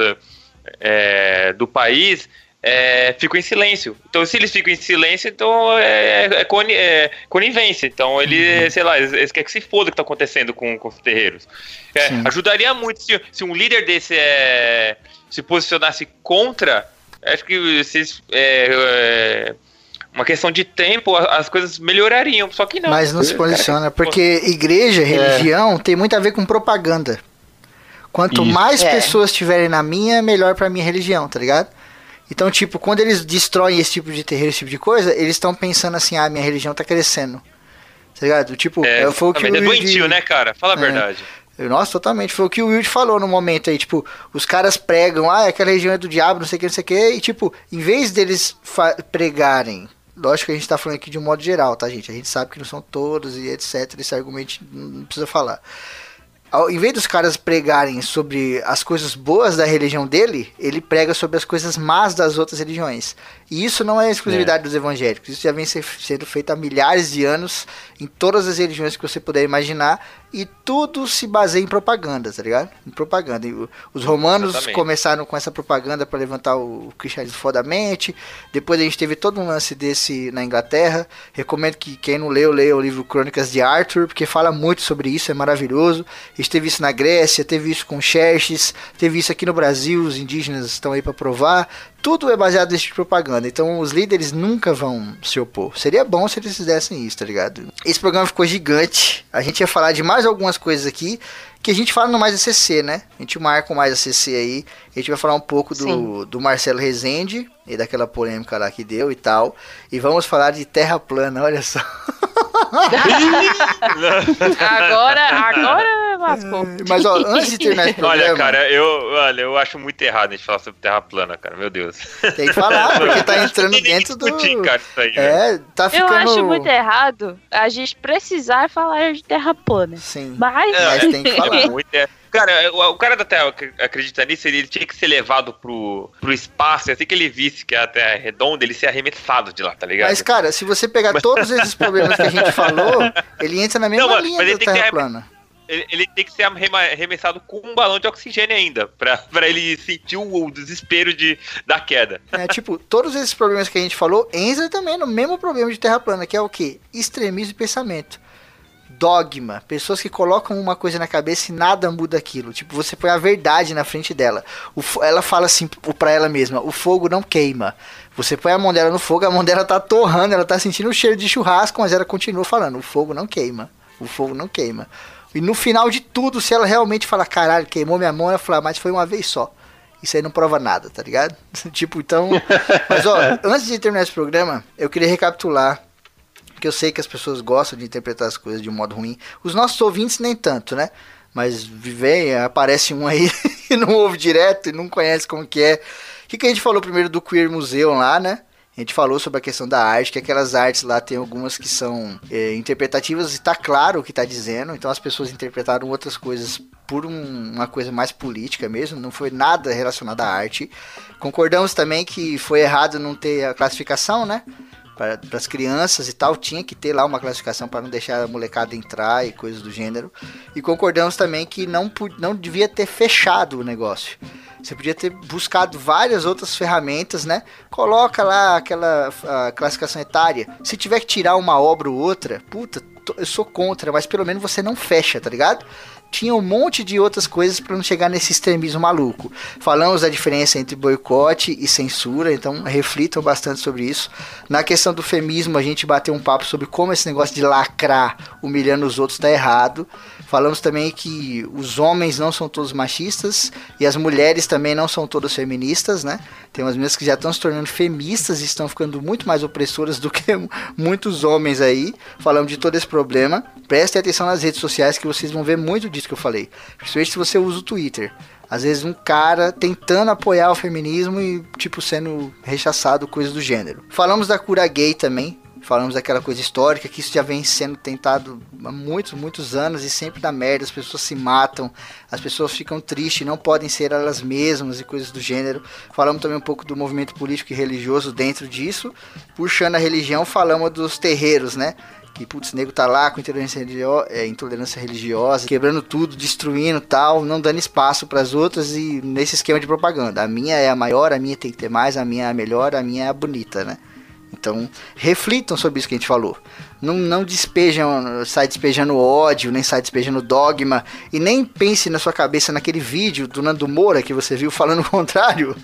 é, do país é, ficam em silêncio. Então, se eles ficam em silêncio, então é, é, coni- é conivência. Então, ele, Uhum. sei lá, eles, eles querem que se foda o que está acontecendo com, com os terreiros. É, ajudaria muito se, se um líder desse é, se posicionasse contra. Acho que se, é, uma questão de tempo, as coisas melhorariam. Só que não. Mas não se posiciona, porque igreja, religião, tem muito a ver com propaganda. Quanto Isso. mais É. pessoas tiverem na minha, melhor pra minha religião, tá ligado? Então, tipo, quando eles destroem esse tipo de terreiro, esse tipo de coisa, eles estão pensando assim, ah, minha religião tá crescendo. Tá ligado? Tipo, É, é, foi o que o é Wilde- doentio, né, cara? Fala a É. verdade. Nossa, totalmente. Foi o que o Wilde falou no momento aí. Tipo, os caras pregam, ah, aquela região é do diabo, não sei o que, não sei o que. E, tipo, em vez deles pregarem. Lógico que a gente tá falando aqui de um modo geral, tá, gente? A gente sabe que não são todos e etc. Esse argumento não precisa falar. Ao, vez dos caras pregarem sobre as coisas boas da religião dele, ele prega sobre as coisas más das outras religiões. E isso não é exclusividade dos evangélicos. Isso já vem ser- sendo feito há milhares de anos em todas as religiões que você puder imaginar. E tudo se baseia em propaganda, tá ligado? Em propaganda. E os romanos Exatamente. começaram com essa propaganda para levantar o cristianismo fodamente. Depois a gente teve todo um lance desse na Inglaterra. Recomendo que quem não leu, leia o livro Crônicas de Arthur, porque fala muito sobre isso, é maravilhoso. A gente teve isso na Grécia, teve isso com Xerxes, teve isso aqui no Brasil, os indígenas estão aí para provar. Tudo é baseado nesse tipo de propaganda. Então os líderes nunca vão se opor. Seria bom se eles fizessem isso, tá ligado? Esse programa ficou gigante. A gente ia falar de mais algumas coisas aqui que a gente fala no Mais ACC, né? A gente marca o Mais ACC aí. A gente vai falar um pouco do, Sim. do Marcelo Rezende e daquela polêmica lá que deu e tal. E vamos falar de terra plana, olha só. Agora, agora lascou. Mas ó, antes de terminar esse programa, Olha, cara, eu, olha, eu acho muito errado a gente falar sobre terra plana, cara. Meu Deus. tem que falar, porque tá entrando dentro do. discutir, cara, isso aí, velho. É, tá Eu ficando. acho muito errado a gente precisar falar de terra plana. Sim. Mas, É, Mas tem que falar. É muito, é. Cara, o, o cara da Terra acredita nisso, ele, ele tinha que ser levado pro, pro espaço, e assim que ele visse que a Terra é redonda, ele ser arremessado de lá, tá ligado? Mas, cara, se você pegar todos esses problemas que a gente falou, ele entra na mesma Não, mas- linha mas da Terra ter- plana. ele, ele tem que ser arremessado com um balão de oxigênio ainda, pra, pra ele sentir o, o desespero de, da queda. É, tipo, todos esses problemas que a gente falou entra também no mesmo problema de Terra plana, que é o quê? Extremismo de pensamento. Dogma. Pessoas que colocam uma coisa na cabeça e nada muda aquilo. Tipo, você põe a verdade na frente dela. O ela fala assim p- pra ela mesma: o fogo não queima. Você põe a mão dela no fogo, a mão dela tá torrando, ela tá sentindo o cheiro de churrasco, mas ela continua falando: o fogo não queima. O fogo não queima. E no final de tudo, se ela realmente falar, caralho, queimou minha mão, ela fala, mas foi uma vez só. Isso aí não prova nada, tá ligado? tipo, então. Mas ó, antes de terminar esse programa, eu queria recapitular. Que eu sei que as pessoas gostam de interpretar as coisas de um modo ruim. Os nossos ouvintes nem tanto, né? Mas vem, aparece um aí e não ouve direto e não conhece como que é. O que, que a gente falou primeiro do Queer Museum lá, né? A gente falou sobre a questão da arte, que aquelas artes lá tem algumas que são é, interpretativas e tá claro o que tá dizendo, então as pessoas interpretaram outras coisas por um, uma coisa mais política mesmo, não foi nada relacionado à arte. Concordamos também que foi errado não ter a classificação, né? Para as crianças e tal, tinha que ter lá uma classificação para não deixar a molecada entrar e coisas do gênero. E concordamos também que não, não devia ter fechado o negócio. Você podia ter buscado várias outras ferramentas, né? Coloca lá aquela classificação etária. Se tiver que tirar uma obra ou outra, puta, eu sou contra, mas pelo menos você não fecha, tá ligado? Tinha um monte de outras coisas para não chegar nesse extremismo maluco. Falamos da diferença entre boicote e censura, então reflitam bastante sobre isso. Na questão do feminismo, a gente bateu um papo sobre como esse negócio de lacrar humilhando os outros está errado. Falamos também que os homens não são todos machistas e as mulheres também não são todas feministas, né? Tem umas meninas que já estão se tornando feministas e estão ficando muito mais opressoras do que muitos homens aí. Falamos de todo esse problema. Prestem atenção nas redes sociais que vocês vão ver muito disso que eu falei. Principalmente se você usa o Twitter. Às vezes um cara tentando apoiar o feminismo e, tipo, sendo rechaçado, coisas do gênero. Falamos da cura gay também, Falamos daquela coisa histórica, que isso já vem sendo tentado há muitos, muitos anos e sempre dá merda, as pessoas se matam, as pessoas ficam tristes, não podem ser elas mesmas e coisas do gênero. Falamos também um pouco do movimento político e religioso dentro disso. Puxando a religião, falamos dos terreiros, né? que putz, nego tá lá com intolerância, é, intolerância religiosa, quebrando tudo, destruindo tal, não dando espaço para as outras e nesse esquema de propaganda. A minha é a maior, a minha tem que ter mais, a minha é a melhor, a minha é a bonita, né? Então, reflitam sobre isso que a gente falou. Não, não despejam, sai despejando ódio, nem sai despejando dogma, e nem pense na sua cabeça naquele vídeo do Nando Moura que você viu falando o contrário.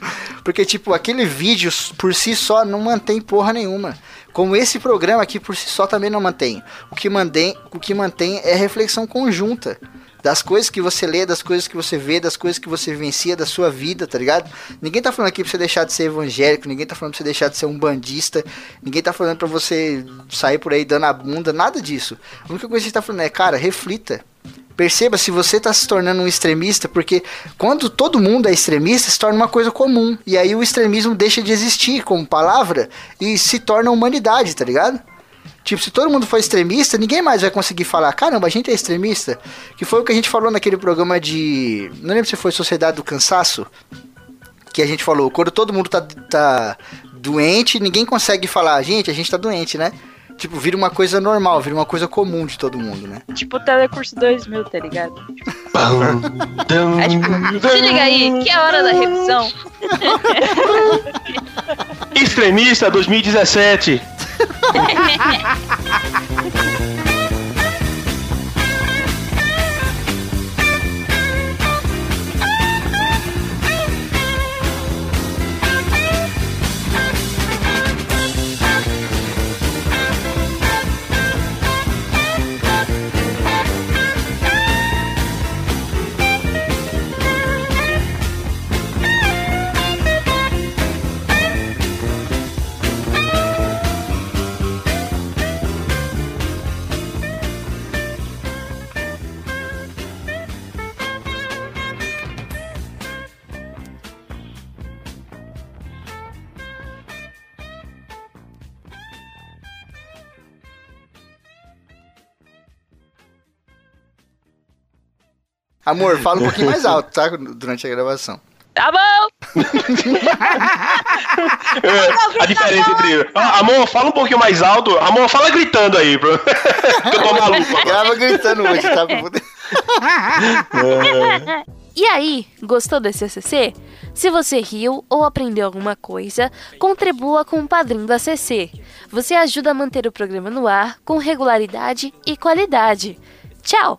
Porque, tipo, aquele vídeo por si só não mantém porra nenhuma. Como esse programa aqui por si só também não mantém. O que mantém, o que mantém é reflexão conjunta das coisas que você lê, das coisas que você vê, das coisas que você vivencia da sua vida, tá ligado? Ninguém tá falando aqui pra você deixar de ser evangélico, ninguém tá falando pra você deixar de ser um bandista, ninguém tá falando pra você sair por aí dando a bunda, nada disso. A única coisa que a gente tá falando é, cara, reflita. Perceba se você está se tornando um extremista, porque quando todo mundo é extremista, se torna uma coisa comum. E aí o extremismo deixa de existir como palavra e se torna humanidade, tá ligado? Tipo, se todo mundo for extremista, ninguém mais vai conseguir falar, caramba, a gente é extremista. Que foi o que a gente falou naquele programa de. Não lembro se foi Sociedade do Cansaço. Que a gente falou, quando todo mundo tá, tá doente, ninguém consegue falar, gente, a gente tá doente, né? Tipo, vira uma coisa normal, vira uma coisa comum de todo mundo, né? Tipo o Telecurso 2000, tá ligado? é, tipo, se liga aí, que é a hora da revisão. Extremista 2017. Amor, fala um pouquinho mais alto, tá? Durante a gravação. Tá bom! é, a diferença entre. Ah, amor, fala um pouquinho mais alto. Amor, fala gritando aí, bro. eu tô maluco. Grava gritando hoje, tá? E aí, gostou desse ACC? Se você riu ou aprendeu alguma coisa, contribua com o padrinho do ACC. Você ajuda a manter o programa no ar com regularidade e qualidade. Tchau!